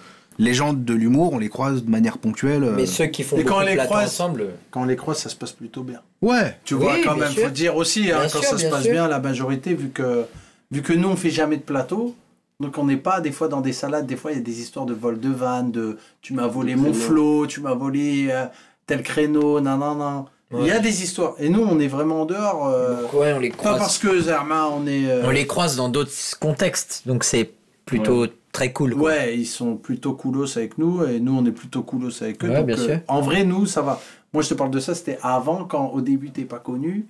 Les gens de l'humour, on les croise de manière ponctuelle. euh, Mais ceux qui font Et quand on les croise- ensemble. Quand on les croise, ça se passe plutôt bien. Ouais. Tu Oui, vois, quand même, sûr. faut dire aussi, hein, quand sûr, ça se passe sûr. bien, la majorité, vu que, vu que nous, on fait jamais de plateau, donc on n'est pas des fois dans des salades, des fois il y a des histoires de vol de vannes, de tu m'as volé mon flot, tu m'as volé euh, tel créneau, nan nan nan. Il y a des histoires. Et nous, on est vraiment en dehors. euh, Donc, ouais, on les pas croise. parce que Zerma, on est. euh, On les croise dans d'autres contextes, donc c'est plutôt très cool. quoi. Ouais, ils sont plutôt coolos avec nous et nous on est plutôt coolos avec eux. Ouais, donc, bien euh. En vrai, nous ça va. Moi je te parle de ça, c'était avant quand au début t'es pas connu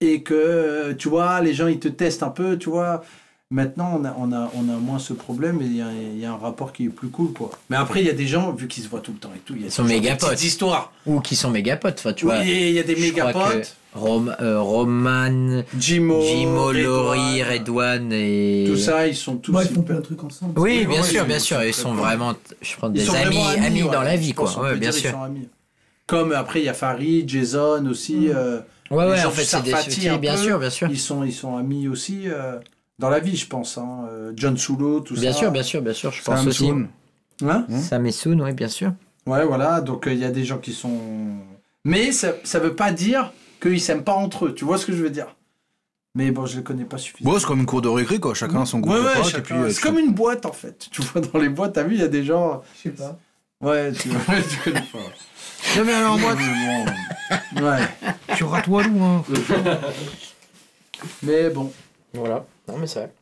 et que euh, tu vois, les gens ils te testent un peu, tu vois. Maintenant, on a, on a, on a moins ce problème et il y a, il y a un rapport qui est plus cool, quoi. Mais après, il y a des gens, vu qu'ils se voient tout le temps et tout, il y a Ils sont des petites potes. histoires. Ou qui sont méga potes, tu Oui, vois. il y a des méga que potes. Rom- euh, Roman, Jimo, Jimo, Redouane, Redouane et. Tout ça, ils sont tous. Ils font plein de trucs ensemble. Oui, bien Ouais, sûr, bien sûr. Ils sont vraiment, je Ils des sont amis, vraiment amis, ouais. dans la vie, quoi. Ouais, bien sûr. sont amis. Comme après, il y a Farid, Jason aussi. euh, Ouais, ouais, en fait, c'est des un bien peu. sûr, bien sûr. Ils sont, ils sont amis aussi euh, dans la vie, je pense. Hein. Euh, John Sulo, tout Bien ça. sûr, bien sûr, bien sûr, je pense Sam aussi. Soon. Hein Sam et Soon, oui, bien sûr. Ouais, voilà. Donc, euh, il y a des gens qui sont. Mais ça, ça veut pas dire qu'ils s'aiment pas entre eux. Tu vois ce que je veux dire? Mais bon, je les connais pas suffisamment. Bon, c'est comme une cour de récré, quoi. Chacun a son groupe Ouais, de ouais, chacun- puis, euh, c'est comme une boîte en fait. Tu vois, dans les boîtes, t'as vu, il y a des gens. Je sais pas. Ouais, tu vois, tu connais pas. Non, mais alors en boîte. Ouais. Tu rates Walou, hein. Mais bon. Voilà. Non, mais c'est vrai.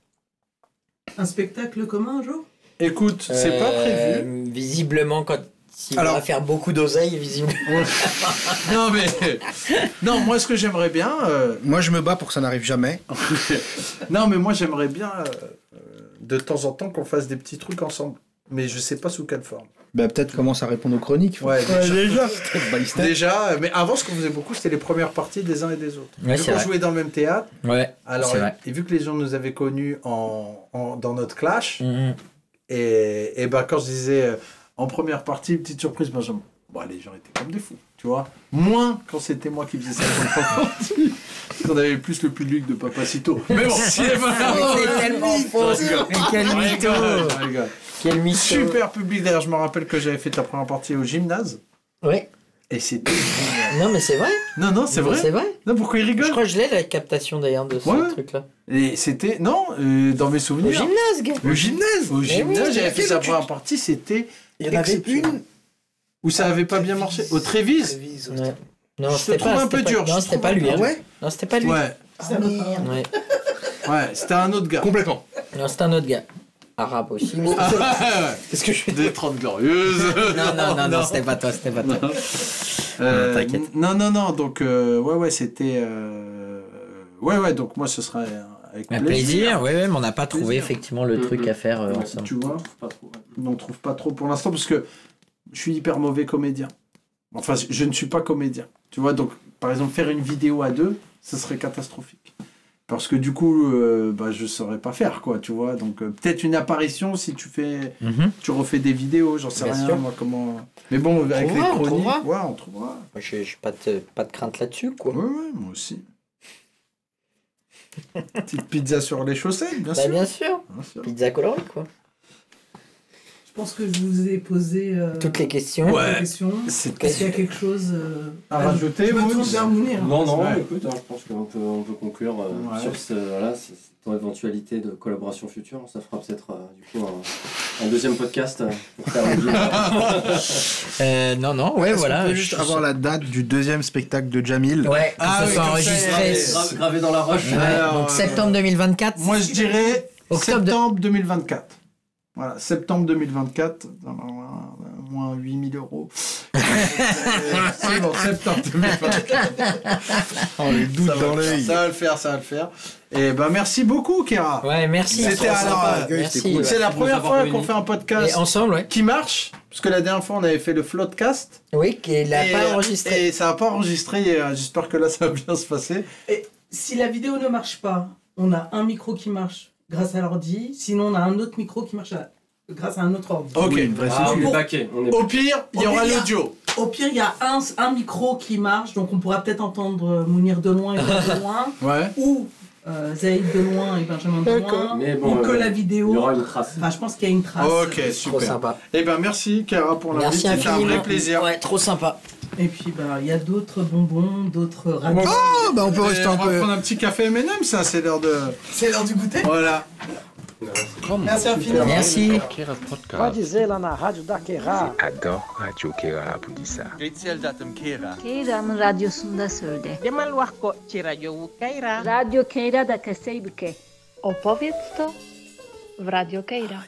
Un spectacle commun un jour? Écoute, c'est pas prévu. Euh, Visiblement, quand il Alors- va faire beaucoup d'oseille, visiblement. Non, mais. Non, moi, ce que j'aimerais bien. euh, Moi, je me bats pour que ça n'arrive jamais. non, mais moi, j'aimerais bien euh, euh, de temps en temps qu'on fasse des petits trucs ensemble. Mais je sais pas sous quelle forme. Bah, peut-être commence à répondre aux chroniques. Ouais, déjà. Step. Déjà, euh, mais avant, ce qu'on faisait beaucoup, c'était les premières parties des uns et des autres. Ouais, Vu qu'on jouait dans le même théâtre. Ouais, Alors, c'est vrai. et vu que les gens nous avaient connus en, en- dans notre clash, Mhm. et, et ben quand je disais euh, en première partie, petite surprise, Benjamin, bon, les gens étaient comme des fous, tu vois. Moins quand c'était moi qui faisais ça en première partie. Parce qu'on avait plus le public de Papacito. Mais bon, c'est pas C'est tellement faux. Mais quel Je mytho. Quel mytho. Super public, d'ailleurs, je me rappelle que j'avais fait ta première partie au gymnase. Ouais. Et c'était. Non, mais c'est vrai. Non, non, c'est vrai. C'est vrai. Non, pourquoi il rigole Je crois que je l'ai, la captation d'ailleurs de ce Ouais. truc-là. Et c'était. Non, euh, dans mes Au souvenirs. gymnase, gars. Au gymnase Au oui, gymnase, j'avais fait sa première partie, c'était. Il y en avait une. Où ça avait pas bien marché Au Trévise. Non, c'était pas un peu dur, Non, je c'était trouve pas lui. Ah ouais Non, c'était pas lui. Ouais. Ouais. c'était un autre gars. Complètement. Non, c'était un autre gars. Arabe aussi. Qu'est-ce que je fais Des 30 glorieuses non, non, non, non, c'était pas toi, c'était pas toi. Euh, Non, t'inquiète. non, non, non, donc, euh, ouais, ouais, c'était. euh, Ouais, ouais, donc moi, ce sera avec Un plaisir. plaisir, ouais, ouais, mais on n'a pas trouvé Plaisir. effectivement le truc à faire euh, Ouais, ensemble. tu vois, Pas trop. ouais. on n'en trouve pas trop pour l'instant parce que je suis hyper mauvais comédien. Enfin, je ne suis pas comédien. Tu vois, donc, par exemple, faire une vidéo à deux, ce serait catastrophique. Parce que du coup, euh, bah, je saurais pas faire, quoi, tu vois. Donc, euh, peut-être une apparition si tu fais, Mhm. tu refais des vidéos, j'en sais Bien rien, sûr. moi, comment. Mais bon, avec trouvera, les on chroniques, trouvera. ouais, on trouvera. Moi, j'ai j'ai pas de, pas de crainte là-dessus, quoi. Ouais, ouais, moi aussi. Petite pizza sur les chaussettes, bien Bah, sûr. bien sûr. Bien sûr. Pizza colorée, quoi. Je pense que je vous ai posé euh, Toutes les questions. toutes Ouais. les questions. C'était- Est-ce qu'il y a quelque chose euh, À rajouter, Je Mounir. Non, non, Ouais. écoute, hein, je pense qu'on peut, on peut conclure euh, Ouais. sur ce, voilà, ce- cette éventualité de collaboration future. Ça fera peut-être euh, du coup un, un deuxième podcast pour faire le bilan. Non, non, ouais, Est-ce voilà. peut juste je- avoir la date du deuxième spectacle de Jamil Ouais, que Ah ça oui, soit ça, enregistré. gravé dans la roche. Alors, donc euh, septembre 2024. Moi, je dirais Octobre de- septembre 2024. Voilà, septembre 2024, euh, moins 8000 euros. C'est bon, septembre 2024. Oh, les doutes Ça va, dans le faire, l'œil. ça va le faire, ça va le faire. Et ben merci beaucoup, Kéra. Ouais, merci. C'était trop alors, sympa. Merci. c'était cool. ouais. C'est la première fois qu'on fait un Et podcast ensemble, ouais. qui marche, parce que la dernière fois on avait fait le Floodcast. Oui, qu'il n'a et, pas enregistré. Et ça n'a pas enregistré, et, euh, j'espère que là ça va bien se passer. Et si la vidéo ne marche pas, on a un micro qui marche grâce à l'ordi. Sinon, on a un autre micro qui marche à- grâce à un autre ordi. Ok. Oui, une vraie Ah, on est. On est Au pire, il y Au aura l'audio. Au pire, il y a un, un micro qui marche, donc on pourra peut-être entendre euh, Mounir de loin et de loin, Ouais. ou euh, Zaïd de loin et Benjamin de loin, Mais bon, ou que euh, la Il y vidéo. aura une trace. Enfin, je pense qu'il y a une trace. Ok, Trop super. sympa. Eh ben merci Kéra pour l'invite, Merci c'était un infiniment. vrai plaisir. Ouais, trop sympa. Et puis, bah, il y a d'autres bonbons, d'autres radios. Oh, bah on peut rester on un va peu. prendre un petit café M&M, ça c'est l'heure de... C'est l'heure du goûter Voilà. Merci infiniment. Merci. Na rádio da Radio Kera pour dire ça. Keira'nın radyosunda söyle. Demal wax ko ci rajo Kaira. Radyo Keira? Da Kaseybuke. Opowiedz to w Radio Keira.